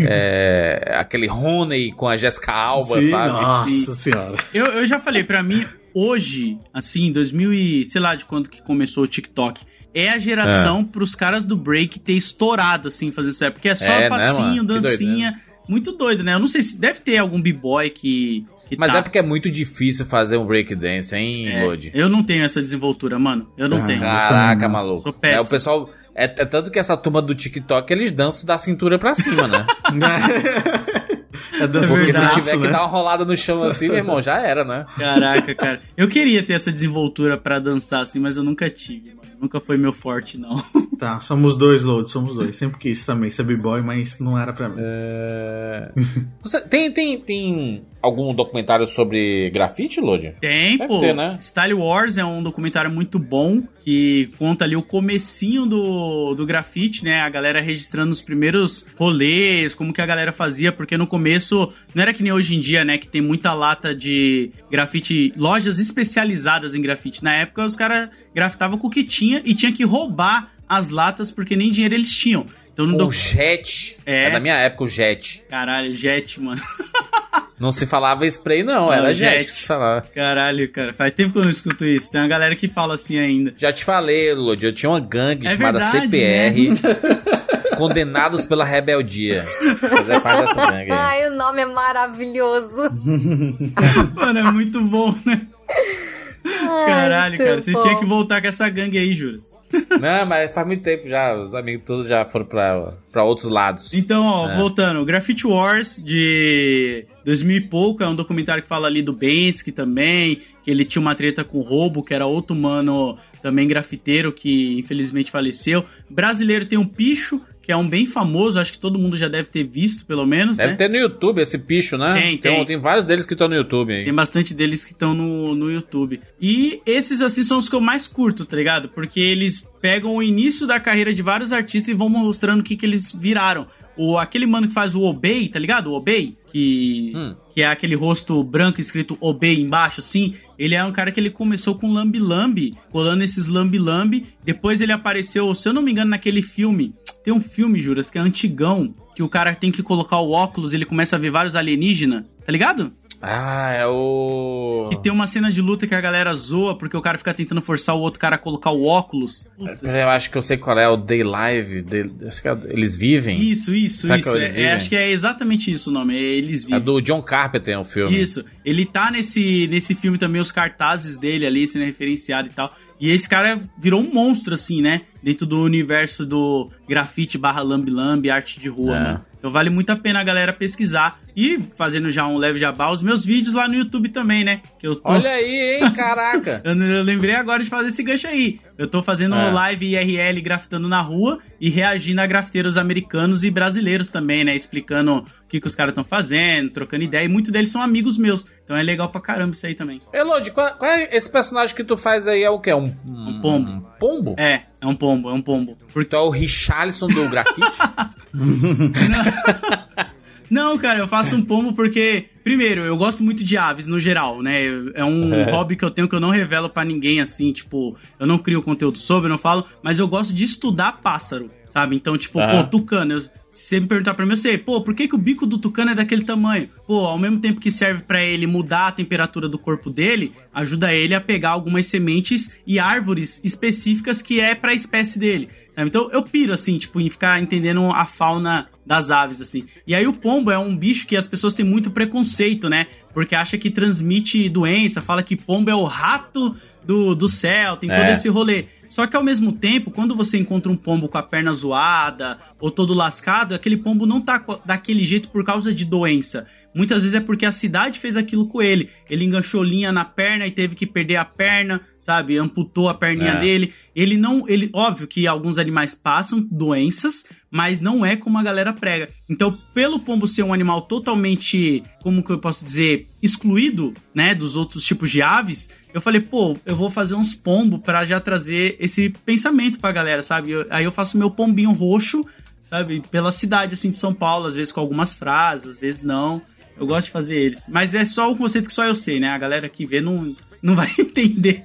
É, aquele Honey com a Jessica Alba, Sim, sabe? Nossa senhora. Eu, eu já falei, pra mim, hoje, assim, 2000 e... Sei lá de quando que começou o TikTok. É a geração pros caras do break ter estourado, assim, fazendo isso. Porque é só É, né, passinho? Que dancinha. Muito doido, né? Eu não sei se... Deve ter algum b-boy que... que Mas tá. é porque é muito difícil fazer um breakdance, hein, É, Lodi? eu não tenho essa desenvoltura, mano. Eu não Ah, tenho. Caraca, maluco. Sou péssimo. É, o pessoal. É, é tanto que essa turma do TikTok eles dançam da cintura pra cima, né? É dança Porque de se tiver que né? dar uma rolada no chão assim, meu irmão, já era, né? Caraca, cara. Eu queria ter essa desenvoltura pra dançar, assim, mas eu nunca tive, mano. Nunca foi meu forte, não. Tá, somos dois, Load, somos dois. Sempre quis também ser b-boy, mas não era pra mim. É. Você tem, tem, tem algum documentário sobre grafite, Lodi? Tem, Deve pô. ter, né? Style Wars é um documentário muito bom que conta ali o comecinho do, do grafite, né? A galera registrando os primeiros rolês, como que a galera fazia, porque no começo não era que nem hoje em dia, né? Que tem muita lata de grafite, lojas especializadas em grafite. Na época os caras grafitavam com o que tinha e tinha que roubar as latas porque nem dinheiro eles tinham. Então no O doc... Jet. É. É. da minha época, o Jet. Caralho, Jet, mano. Não se falava spray, não, Não, era Jet. Jet. Caralho, cara. Faz tempo que eu não escuto isso. Tem uma galera que fala assim ainda. Já te falei, Lodi, eu tinha uma gangue É chamada verdade, CPR. Condenados pela rebeldia. Fazer parte dessa gangue aí. Ai, o nome é maravilhoso. Mano, é muito bom, né? Caralho, cara. Você bom. tinha que voltar com essa gangue aí, Juras. Não, mas faz muito tempo já. Os amigos todos já foram pra, pra outros lados. Então, ó, É. voltando. Graffiti Wars de 2000 e pouco. É um documentário que fala ali do Bensky também. Que ele tinha uma treta com o Roubo, que era outro mano também grafiteiro que infelizmente faleceu. Brasileiro tem um Picho, que é um bem famoso. Acho que todo mundo já deve ter visto, pelo menos, Deve né? ter no YouTube esse picho, né? Tem, tem. tem vários deles que estão no YouTube aí. Tem bastante deles que estão no, no YouTube. E esses, assim, são os que eu mais curto, tá ligado? Porque eles pegam o início da carreira de vários artistas e vão mostrando o que, que eles viraram. O, aquele mano que faz o Obey, tá ligado? O Obey, que, Hum. que é aquele rosto branco escrito Obey embaixo, assim. Ele é um cara que ele começou com Lambi Lambi, colando esses Lambi Lambi. Depois ele apareceu, se eu não me engano, naquele filme. Tem um filme, Juras, que é antigão, que o cara tem que colocar o óculos e ele começa a ver vários alienígenas, tá ligado? Ah, é o. Que tem uma cena de luta que a galera zoa porque o cara fica tentando forçar o outro cara a colocar o óculos. Puta. Eu acho que eu sei qual é, o Day Live. Day... acho que é- Eles vivem. Isso, isso, Será que isso. É- é, acho que é exatamente isso o nome. É Eles É vivem. do John Carpenter, o filme. Isso. Ele tá nesse, nesse filme também, os cartazes dele ali sendo referenciado e tal. E esse cara virou um monstro, assim, né? Dentro do universo do grafite barra lambi-lambi, arte de rua, É. mano. Então vale muito a pena a galera pesquisar. E fazendo já um leve jabá, os meus vídeos lá no YouTube também, né? Que eu tô. Olha aí, hein, caraca. Eu, eu lembrei agora de fazer esse gancho aí. Eu tô fazendo É. live IRL grafitando na rua e reagindo a grafiteiros americanos e brasileiros também, né? Explicando o que, que os caras estão fazendo, trocando ideia. E muitos deles são amigos meus. Então é legal pra caramba isso aí também. Elodie, qual, qual é esse personagem que tu faz aí? É o quê? Um, Um pombo. Um pombo? É, é um pombo, é um pombo. Porque tu é o Richarlison do grafite? Não, cara, eu faço um pombo porque, primeiro, eu gosto muito de aves no geral, né? É um hobby que eu tenho que eu não revelo pra ninguém, assim, tipo, eu não crio conteúdo sobre, eu não falo, mas eu gosto de estudar pássaro, sabe? Então, tipo, Aham. pô, tucano, eu, se você me perguntar pra mim, eu sei, pô, por que, que o bico do tucano é daquele tamanho? Pô, ao mesmo tempo que serve pra ele mudar a temperatura do corpo dele, ajuda ele a pegar algumas sementes e árvores específicas que é pra espécie dele. sabe? Então eu piro, assim, tipo, em ficar entendendo a fauna das aves, assim. E aí o pombo é um bicho que as pessoas têm muito preconceito, né? Porque acha que transmite doença, fala que pombo é o rato do, do céu, tem todo É. esse rolê. Só que ao mesmo tempo, quando você encontra um pombo com a perna zoada ou todo lascado, aquele pombo não tá daquele jeito por causa de doença. Muitas vezes é porque a cidade fez aquilo com ele. Ele enganchou linha na perna e teve que perder a perna, sabe? Amputou a perninha É. dele. Ele não. ele Óbvio que alguns animais passam doenças, mas não é como a galera prega. Então, pelo pombo ser um animal totalmente, como que eu posso dizer, excluído, né, dos outros tipos de aves, eu falei, pô, eu vou fazer uns pombos pra já trazer esse pensamento pra galera, sabe? Eu- aí eu faço meu pombinho roxo, sabe, pela cidade assim de São Paulo, às vezes com algumas frases, às vezes não. Eu gosto de fazer eles. Mas é só um conceito que só eu sei, né? A galera que vê não, não vai entender.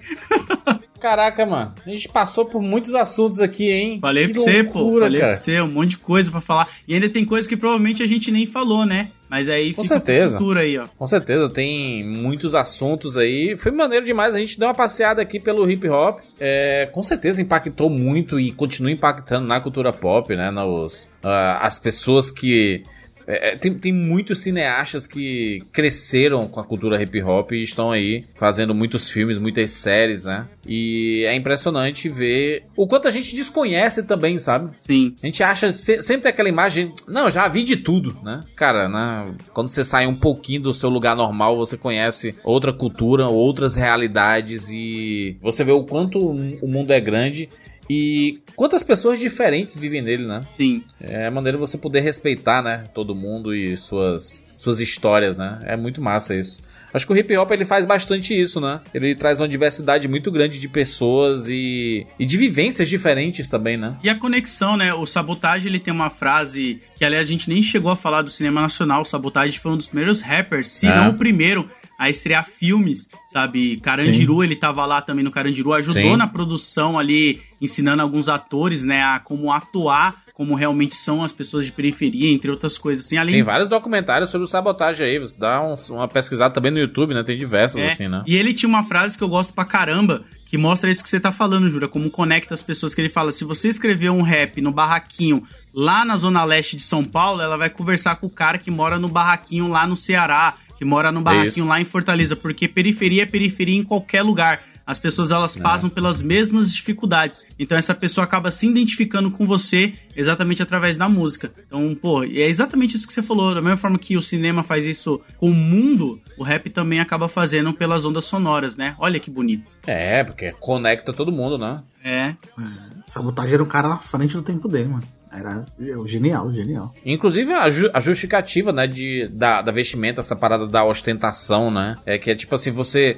Caraca, mano. A gente passou por muitos assuntos aqui, hein? Falei Que pra você, pô. Falei cara. pra você, um monte de coisa pra falar. E ainda tem coisa que provavelmente a gente nem falou, né? Mas aí Com fica certeza. futuro aí, ó. Com certeza, tem muitos assuntos aí. Foi maneiro demais. A gente deu uma passeada aqui pelo hip hop. É, com certeza impactou muito e continua impactando na cultura pop, né? Nos, ah, as pessoas que. É, é, tem, tem muitos cineastas que cresceram com a cultura hip hop e estão aí fazendo muitos filmes, muitas séries, né? E é impressionante ver o quanto a gente desconhece também, sabe? Sim. A gente acha, se- sempre tem aquela imagem, não, já vi de tudo, né? Cara, né? Quando você sai um pouquinho do seu lugar normal, você conhece outra cultura, outras realidades e você vê o quanto o mundo é grande e quantas pessoas diferentes vivem nele, né? Sim. É a maneira de você poder respeitar, né? Todo mundo e suas, suas histórias, né? É muito massa isso. Acho que o hip hop ele faz bastante isso, né? Ele traz uma diversidade muito grande de pessoas e, e de vivências diferentes também, né? E a conexão, né? O Sabotage, ele tem uma frase que, aliás, a gente nem chegou a falar do cinema nacional. O Sabotage foi um dos primeiros rappers, se É. não o primeiro, a estrear filmes, sabe? Carandiru, ele tava lá também no Carandiru, ajudou Sim. na produção ali, ensinando alguns atores, né, a como atuar, como realmente são as pessoas de periferia, entre outras coisas, assim. Além Tem vários documentários sobre o sabotagem aí. Você dá um- uma pesquisada também no YouTube, né? Tem diversos, É, assim, né? E ele tinha uma frase que eu gosto pra caramba, que mostra isso que você tá falando, Jura, como conecta as pessoas, que ele fala, se você escrever um rap no barraquinho lá na zona leste de São Paulo, ela vai conversar com o cara que mora no barraquinho lá no Ceará, que mora no barraquinho lá em Fortaleza, porque periferia é periferia em qualquer lugar. As pessoas elas passam pelas mesmas dificuldades. Então essa pessoa acaba se identificando com você exatamente através da música. Então, pô, e é exatamente isso que você falou. Da mesma forma que o cinema faz isso com o mundo, o rap também acaba fazendo pelas ondas sonoras, né? Olha que bonito. É, porque conecta todo mundo, né? É. Sabotagem era um cara na frente do tempo dele, mano. Era genial, genial. Inclusive a, ju- a justificativa, né, de, da, da vestimenta, essa parada da ostentação, né? É que é tipo assim, você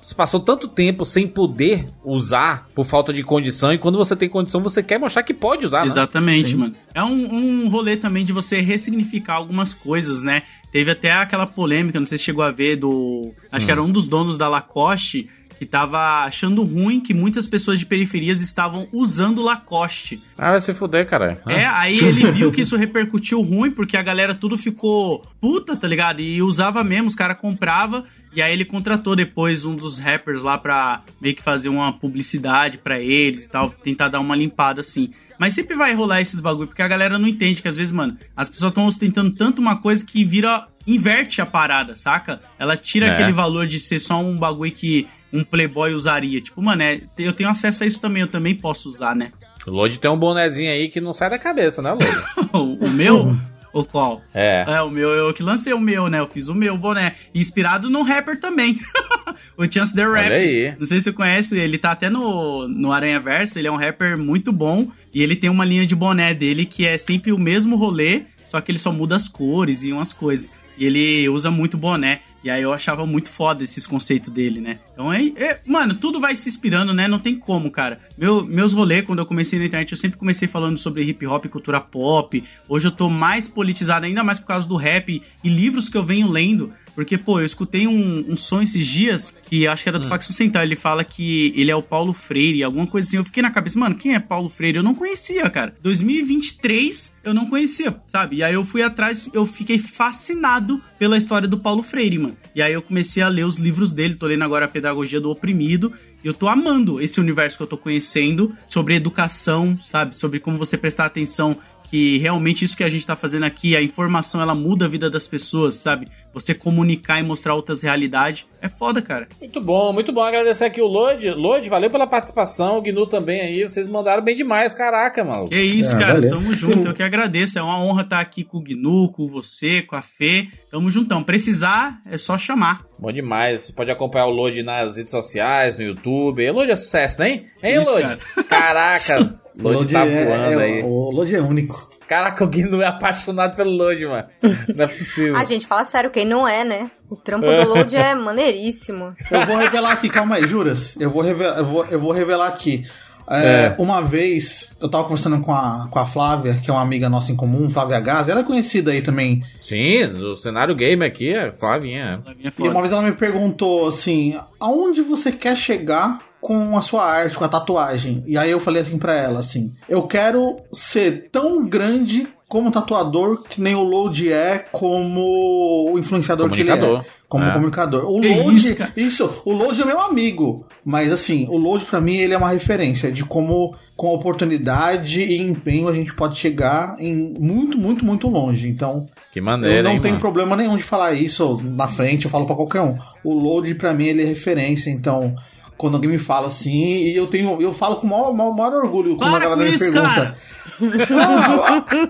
se passou tanto tempo sem poder usar por falta de condição, e quando você tem condição, você quer mostrar que pode usar, né? Exatamente, Sim. mano. É um, um rolê também de você ressignificar algumas coisas, né? Teve até aquela polêmica, não sei se chegou a ver, do. Acho que era um dos donos da Lacoste. Que tava achando ruim que muitas pessoas de periferias estavam usando Lacoste. Ah, vai se fuder, cara. É, aí ele viu que isso repercutiu ruim, porque a galera tudo ficou puta, tá ligado? E usava mesmo, os caras comprava e aí ele contratou depois um dos rappers lá pra meio que fazer uma publicidade pra eles e tal, tentar dar uma limpada assim. Mas sempre vai rolar esses bagulho, porque a galera não entende que às vezes, mano, as pessoas estão ostentando tanto uma coisa que vira. inverte a parada, saca? Ela tira É. aquele valor de ser só um bagulho que um playboy usaria. Tipo, mano, é, eu tenho acesso a isso também, eu também posso usar, né? O Lodi tem um bonezinho aí que não sai da cabeça, né, Lodi? o, o meu? Ou qual? É. É, o meu, eu que lancei o meu, né? Eu fiz o meu boné. Inspirado num rapper também. o Chance the Rap. Olha aí. Não sei se você conhece, ele tá até no, no Aranha Verso, ele é um rapper muito bom. E ele tem uma linha de boné dele que é sempre o mesmo rolê, só que ele só muda as cores e umas coisas. E ele usa muito boné. E aí eu achava muito foda esses conceitos dele, né? Então é, é- Mano, tudo vai se inspirando, né? Não tem como, cara. Meu, meus rolês, quando eu comecei na internet, eu sempre comecei falando sobre hip hop e cultura pop. Hoje eu tô mais politizado, ainda mais por causa do rap e livros que eu venho lendo. Porque, pô, eu escutei um, um som esses dias, que acho que era do Facção Central. Ele fala que ele é o Paulo Freire, alguma coisa assim. Eu fiquei na cabeça, mano, quem é Paulo Freire? Eu não conhecia, cara. 2023 eu não conhecia, sabe? E aí eu fui atrás, eu fiquei fascinado pela história do Paulo Freire, mano. E aí eu comecei a ler os livros dele, tô lendo agora a Pedagogia do Oprimido. E eu tô amando esse universo que eu tô conhecendo sobre educação, sabe? Sobre como você prestar atenção que realmente isso que a gente tá fazendo aqui, a informação ela muda a vida das pessoas, sabe? Você comunicar e mostrar outras realidades é foda, cara. Muito bom, muito bom. Agradecer aqui o Lodi. Lodi, valeu pela participação. O Gnu também aí. Vocês mandaram bem demais, caraca, mano. Que isso, É, cara. valeu. Tamo junto. Eu que agradeço. É uma honra estar aqui com o Gnu, com você, com a Fê. Tamo juntão. Precisar, é só chamar. Bom demais. Você pode acompanhar o Lodi nas redes sociais, no YouTube. Lodi é sucesso, né? Hein, Isso, Lodi? cara. Caraca. Lodi tá voando é, aí. O Lodi é único. Caraca, o Gnu é apaixonado pelo Lodi, mano. Não é possível. A gente fala sério, quem não é, né? O trampo do Load é maneiríssimo. Eu vou revelar aqui, calma aí, juras. Eu vou revelar, eu vou, eu vou revelar aqui. É, Uma vez, eu tava conversando com a, com a Flávia, que é uma amiga nossa em comum, Flávia Gás. Ela é conhecida aí também. Sim, no cenário gamer aqui é Flavinha. Flavinha é E foda. uma vez ela me perguntou assim: aonde você quer chegar com a sua arte, com a tatuagem? E aí eu falei assim pra ela assim: eu quero ser tão grande como tatuador que nem o Load é como o influenciador que ele é. Como É. comunicador. O Load, isso, isso, o Load é meu amigo. Mas assim, o Load pra mim ele é uma referência de como com oportunidade e empenho a gente pode chegar em muito, muito, muito longe. Então, Que maneiro, eu não hein, tenho mano? problema nenhum de falar isso na frente, eu falo pra qualquer um. O load pra mim ele é referência, então quando alguém me fala assim, e eu tenho, eu falo com o maior, maior, maior orgulho quando Para a com galera me isso, pergunta. cara.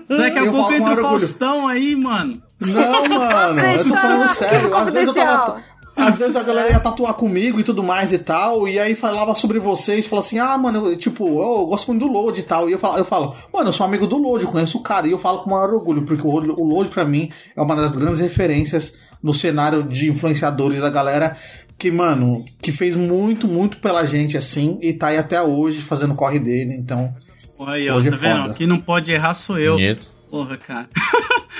Não, Daqui a eu pouco entra o. Faustão aí, mano. Não, mano, Você eu tô falando sério. Às vezes eu tava. Às vezes a galera ia tatuar comigo e tudo mais e tal, e aí falava sobre vocês, falava assim, ah, mano, eu, tipo, eu, eu gosto muito do Load e tal. E eu falo, eu falo, mano, eu sou amigo do Load, eu conheço o cara, e eu falo com o maior orgulho, porque o, o Load pra mim é uma das grandes referências no cenário de influenciadores da galera que, mano, que fez muito, muito pela gente assim, e tá aí até hoje fazendo o corre dele, então. Aí, ó, Hoje é tá vendo? foda. Quem não pode errar sou eu. Bonito. Porra, cara.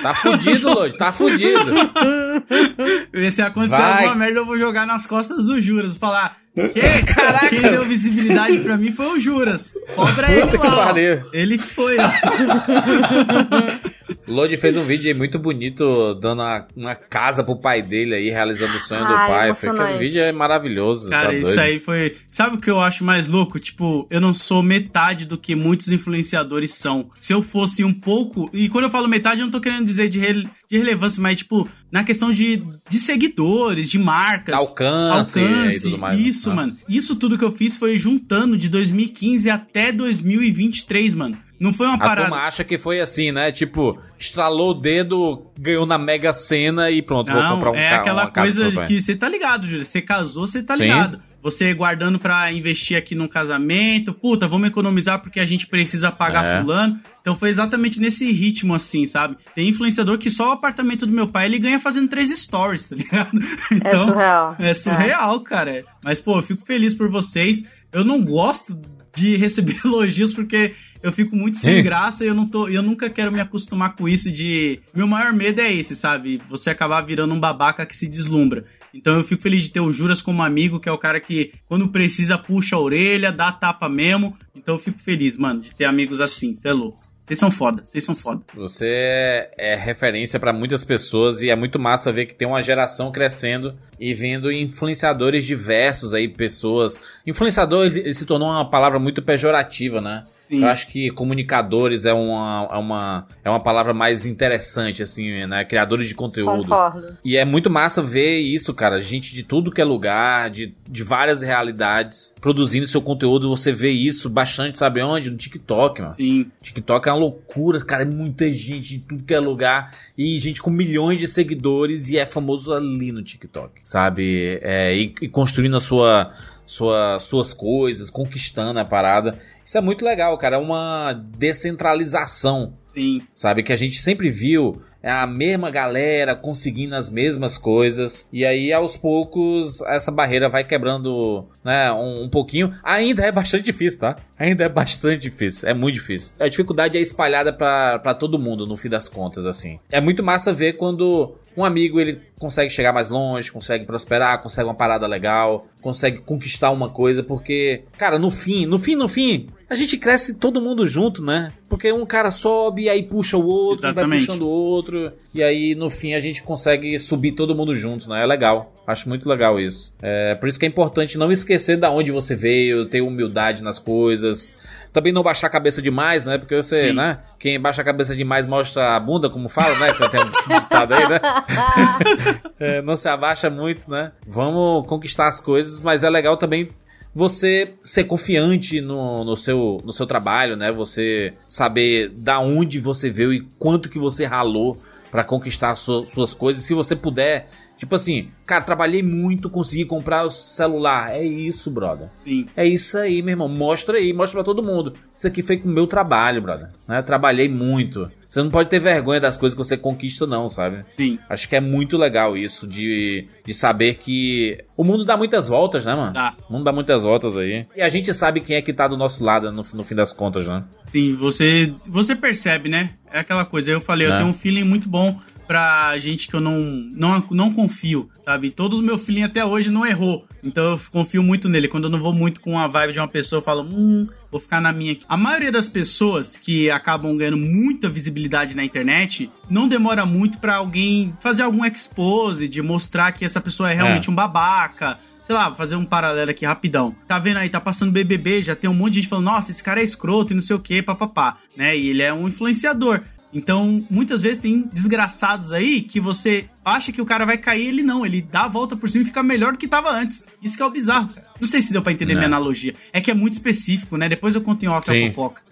Tá fudido, Lodi, tá fudido. E se acontecer Vai. alguma merda, eu vou jogar nas costas do Juras. Vou falar. Que? Quem deu visibilidade pra mim foi o Juras. Cobra ele Puta que lá. ó. pariu. Ele que foi, ó. Lodi fez um vídeo aí muito bonito, dando uma, uma casa pro pai dele aí, realizando o sonho do Ai, pai. Aquele vídeo é maravilhoso. Cara, tá isso doido. aí foi. Sabe o que eu acho mais louco? Tipo, eu não sou metade do que muitos influenciadores são. Se eu fosse um pouco. E quando eu falo metade, eu não tô querendo dizer de, rele- de relevância, mas, tipo, na questão de, de seguidores, de marcas. Alcance e tudo mais, né? Isso, Ah. mano. Isso tudo que eu fiz foi juntando de 2015 até 2023, mano. Não foi uma A parada. turma acha que foi assim, né? Tipo, estralou o dedo, ganhou na Mega Sena e pronto, vou Não, comprar um é carro, aquela uma casa coisa de que você tá ligado, Júlio. Você casou, você tá Sim. ligado. Você guardando pra investir aqui num casamento. Puta, vamos economizar porque a gente precisa pagar É. fulano. Então foi exatamente nesse ritmo, assim, sabe? Tem influenciador que só o apartamento do meu pai ele ganha fazendo três stories, tá ligado? É surreal. É surreal, cara. Mas, pô, eu fico feliz por vocês. Eu não gosto de receber elogios porque eu fico muito sem graça e eu, não tô, eu nunca quero me acostumar com isso de... Meu maior medo é esse, sabe? Você acabar virando um babaca que se deslumbra. Então eu fico feliz de ter o Juras como amigo, que é o cara que, quando precisa, puxa a orelha, dá tapa mesmo. Então eu fico feliz, mano, de ter amigos assim, cê é louco. Vocês são foda, vocês são foda. Você é, é referência pra muitas pessoas e é muito massa ver que tem uma geração crescendo e vendo influenciadores diversos aí, pessoas. Influenciador ele, ele se tornou uma palavra muito pejorativa, né? Sim. Eu acho que comunicadores é uma, é uma, é uma palavra mais interessante, assim, né? Criadores de conteúdo. Concordo. E é muito massa ver isso, cara. Gente de tudo que é lugar, de, de várias realidades, produzindo seu conteúdo. Você vê isso bastante, sabe onde? No TikTok, mano. Sim. TikTok é uma loucura, cara. É muita gente de tudo que é lugar. E gente com milhões de seguidores e é famoso ali no TikTok, sabe? É, e, e construindo a sua, sua, suas coisas, conquistando a parada. Isso é muito legal, cara. É uma descentralização Sim. sabe? Que a gente sempre viu é a mesma galera conseguindo as mesmas coisas. E aí, aos poucos, essa barreira vai quebrando, né, um, um pouquinho. Ainda é bastante difícil, tá? Ainda é bastante difícil. É muito difícil. A dificuldade é espalhada pra todo mundo, no fim das contas, assim. É muito massa ver quando um amigo ele consegue chegar mais longe, consegue prosperar, consegue uma parada legal, consegue conquistar uma coisa, porque, cara, no fim, no fim, no fim, a gente cresce todo mundo junto, né? Porque um cara sobe, aí puxa o outro, vai puxando o outro, e aí no fim a gente consegue subir todo mundo junto, né? É legal. Acho muito legal isso. É, por isso que é importante não esquecer da onde você veio, ter humildade nas coisas. Também não baixar a cabeça demais, né? Porque você, Sim. né? Quem baixa a cabeça demais mostra a bunda, como fala, né? Tem um ditado aí, né? É, não se abaixa muito, né? Vamos conquistar as coisas, mas é legal também você ser confiante no, no, seu, no seu trabalho, né? Você saber da onde você veio e quanto que você ralou pra conquistar su- suas coisas. Se você puder, tipo assim, cara, trabalhei muito, consegui comprar o celular. É isso, brother. Sim. É isso aí, meu irmão. Mostra aí, mostra pra todo mundo. Isso aqui foi com o meu trabalho, brother. Né? Trabalhei muito. Você não pode ter vergonha das coisas que você conquista, não, sabe? Sim. Acho que é muito legal isso de, de saber que o mundo dá muitas voltas, né, mano? Dá. O mundo dá muitas voltas aí. E a gente sabe quem é que tá do nosso lado no, no fim das contas, né? Sim, você, você percebe, né? É aquela coisa, eu falei, eu É. tenho um feeling muito bom pra gente que eu não, não, não confio, sabe? Todo o meu feeling até hoje não errou. Então eu confio muito nele. Quando eu não vou muito com a vibe de uma pessoa, eu falo, hum, vou ficar na minha aqui. A maioria das pessoas que acabam ganhando muita visibilidade na internet, não demora muito pra alguém fazer algum expose, de mostrar que essa pessoa é realmente É. um babaca. Sei lá, vou fazer um paralelo aqui rapidão. Tá vendo aí, tá passando BBB, já tem um monte de gente falando, nossa, esse cara é escroto e não sei o que, papapá, né? E ele é um influenciador. Então, muitas vezes tem desgraçados aí que você acha que o cara vai cair, ele não, ele dá a volta por cima e fica melhor do que tava antes. Isso que é o bizarro. Não sei se deu pra entender Não. minha analogia. É que é muito específico, né? Depois eu conto em off Sim. a fofoca.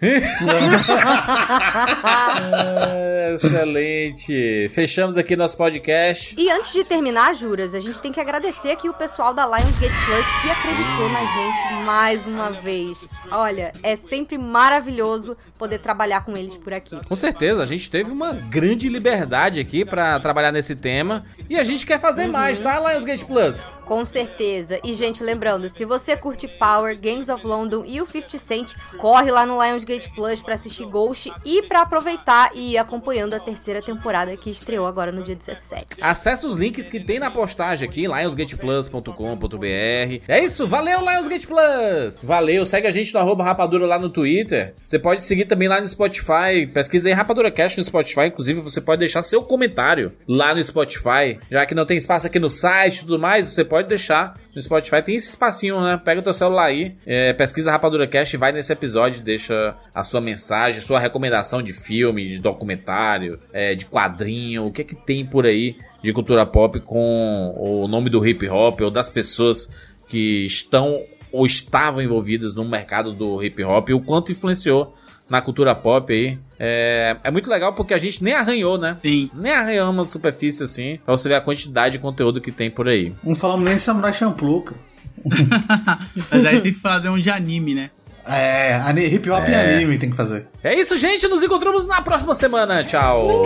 É, excelente. Fechamos aqui nosso podcast. E antes de terminar, Juras, a gente tem que agradecer aqui o pessoal da Lionsgate Plus que acreditou na gente mais uma vez. Olha, é sempre maravilhoso poder trabalhar com eles por aqui. Com certeza, a gente teve uma grande liberdade aqui pra trabalhar nesse tema. E a gente quer fazer mais, tá, Lionsgate Plus? Com certeza. E, gente, lembrando, se você curte Power, Gangs of London e o 50 Cent, corre lá no Lionsgate Plus pra assistir Ghost e pra aproveitar e ir acompanhando a terceira temporada que estreou agora no dia 17. Acesse os links que tem na postagem aqui, lionsgateplus.com.br. É isso, valeu, Lionsgate Plus! Valeu, segue a gente no arroba rapadura lá no Twitter. Você pode seguir também lá no Spotify. Pesquisa aí Rapadura Cash no Spotify. Inclusive, você pode deixar seu comentário lá no Spotify. Já que não tem espaço aqui no site e tudo mais, você pode deixar no Spotify. Tem esse espacinho, né? Pega o teu celular aí, é, pesquisa Rapadura Cash, vai nesse episódio, deixa a sua mensagem, sua recomendação de filme, de documentário, é, de quadrinho, o que é que tem por aí de cultura pop com o nome do hip hop ou das pessoas que estão ou estavam envolvidas no mercado do hip hop e o quanto influenciou na cultura pop aí. É, é muito legal porque a gente nem arranhou, né? Sim. Nem arranhamos a superfície assim, pra você ver a quantidade de conteúdo que tem por aí. Não falamos nem de Samurai Champloo, cara. Mas aí tem que fazer um de anime, né? É, hip hop e anime tem que fazer. É isso, gente. Nos encontramos na próxima semana. Tchau.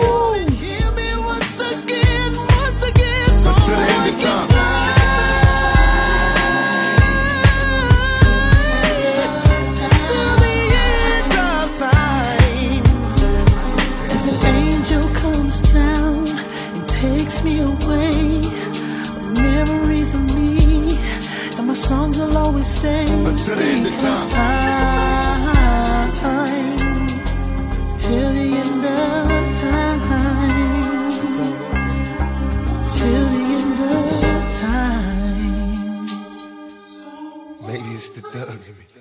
Till songs will always stay Until the end of time. Till the end of time. Till the end of time. Maybe it's the thugs in me.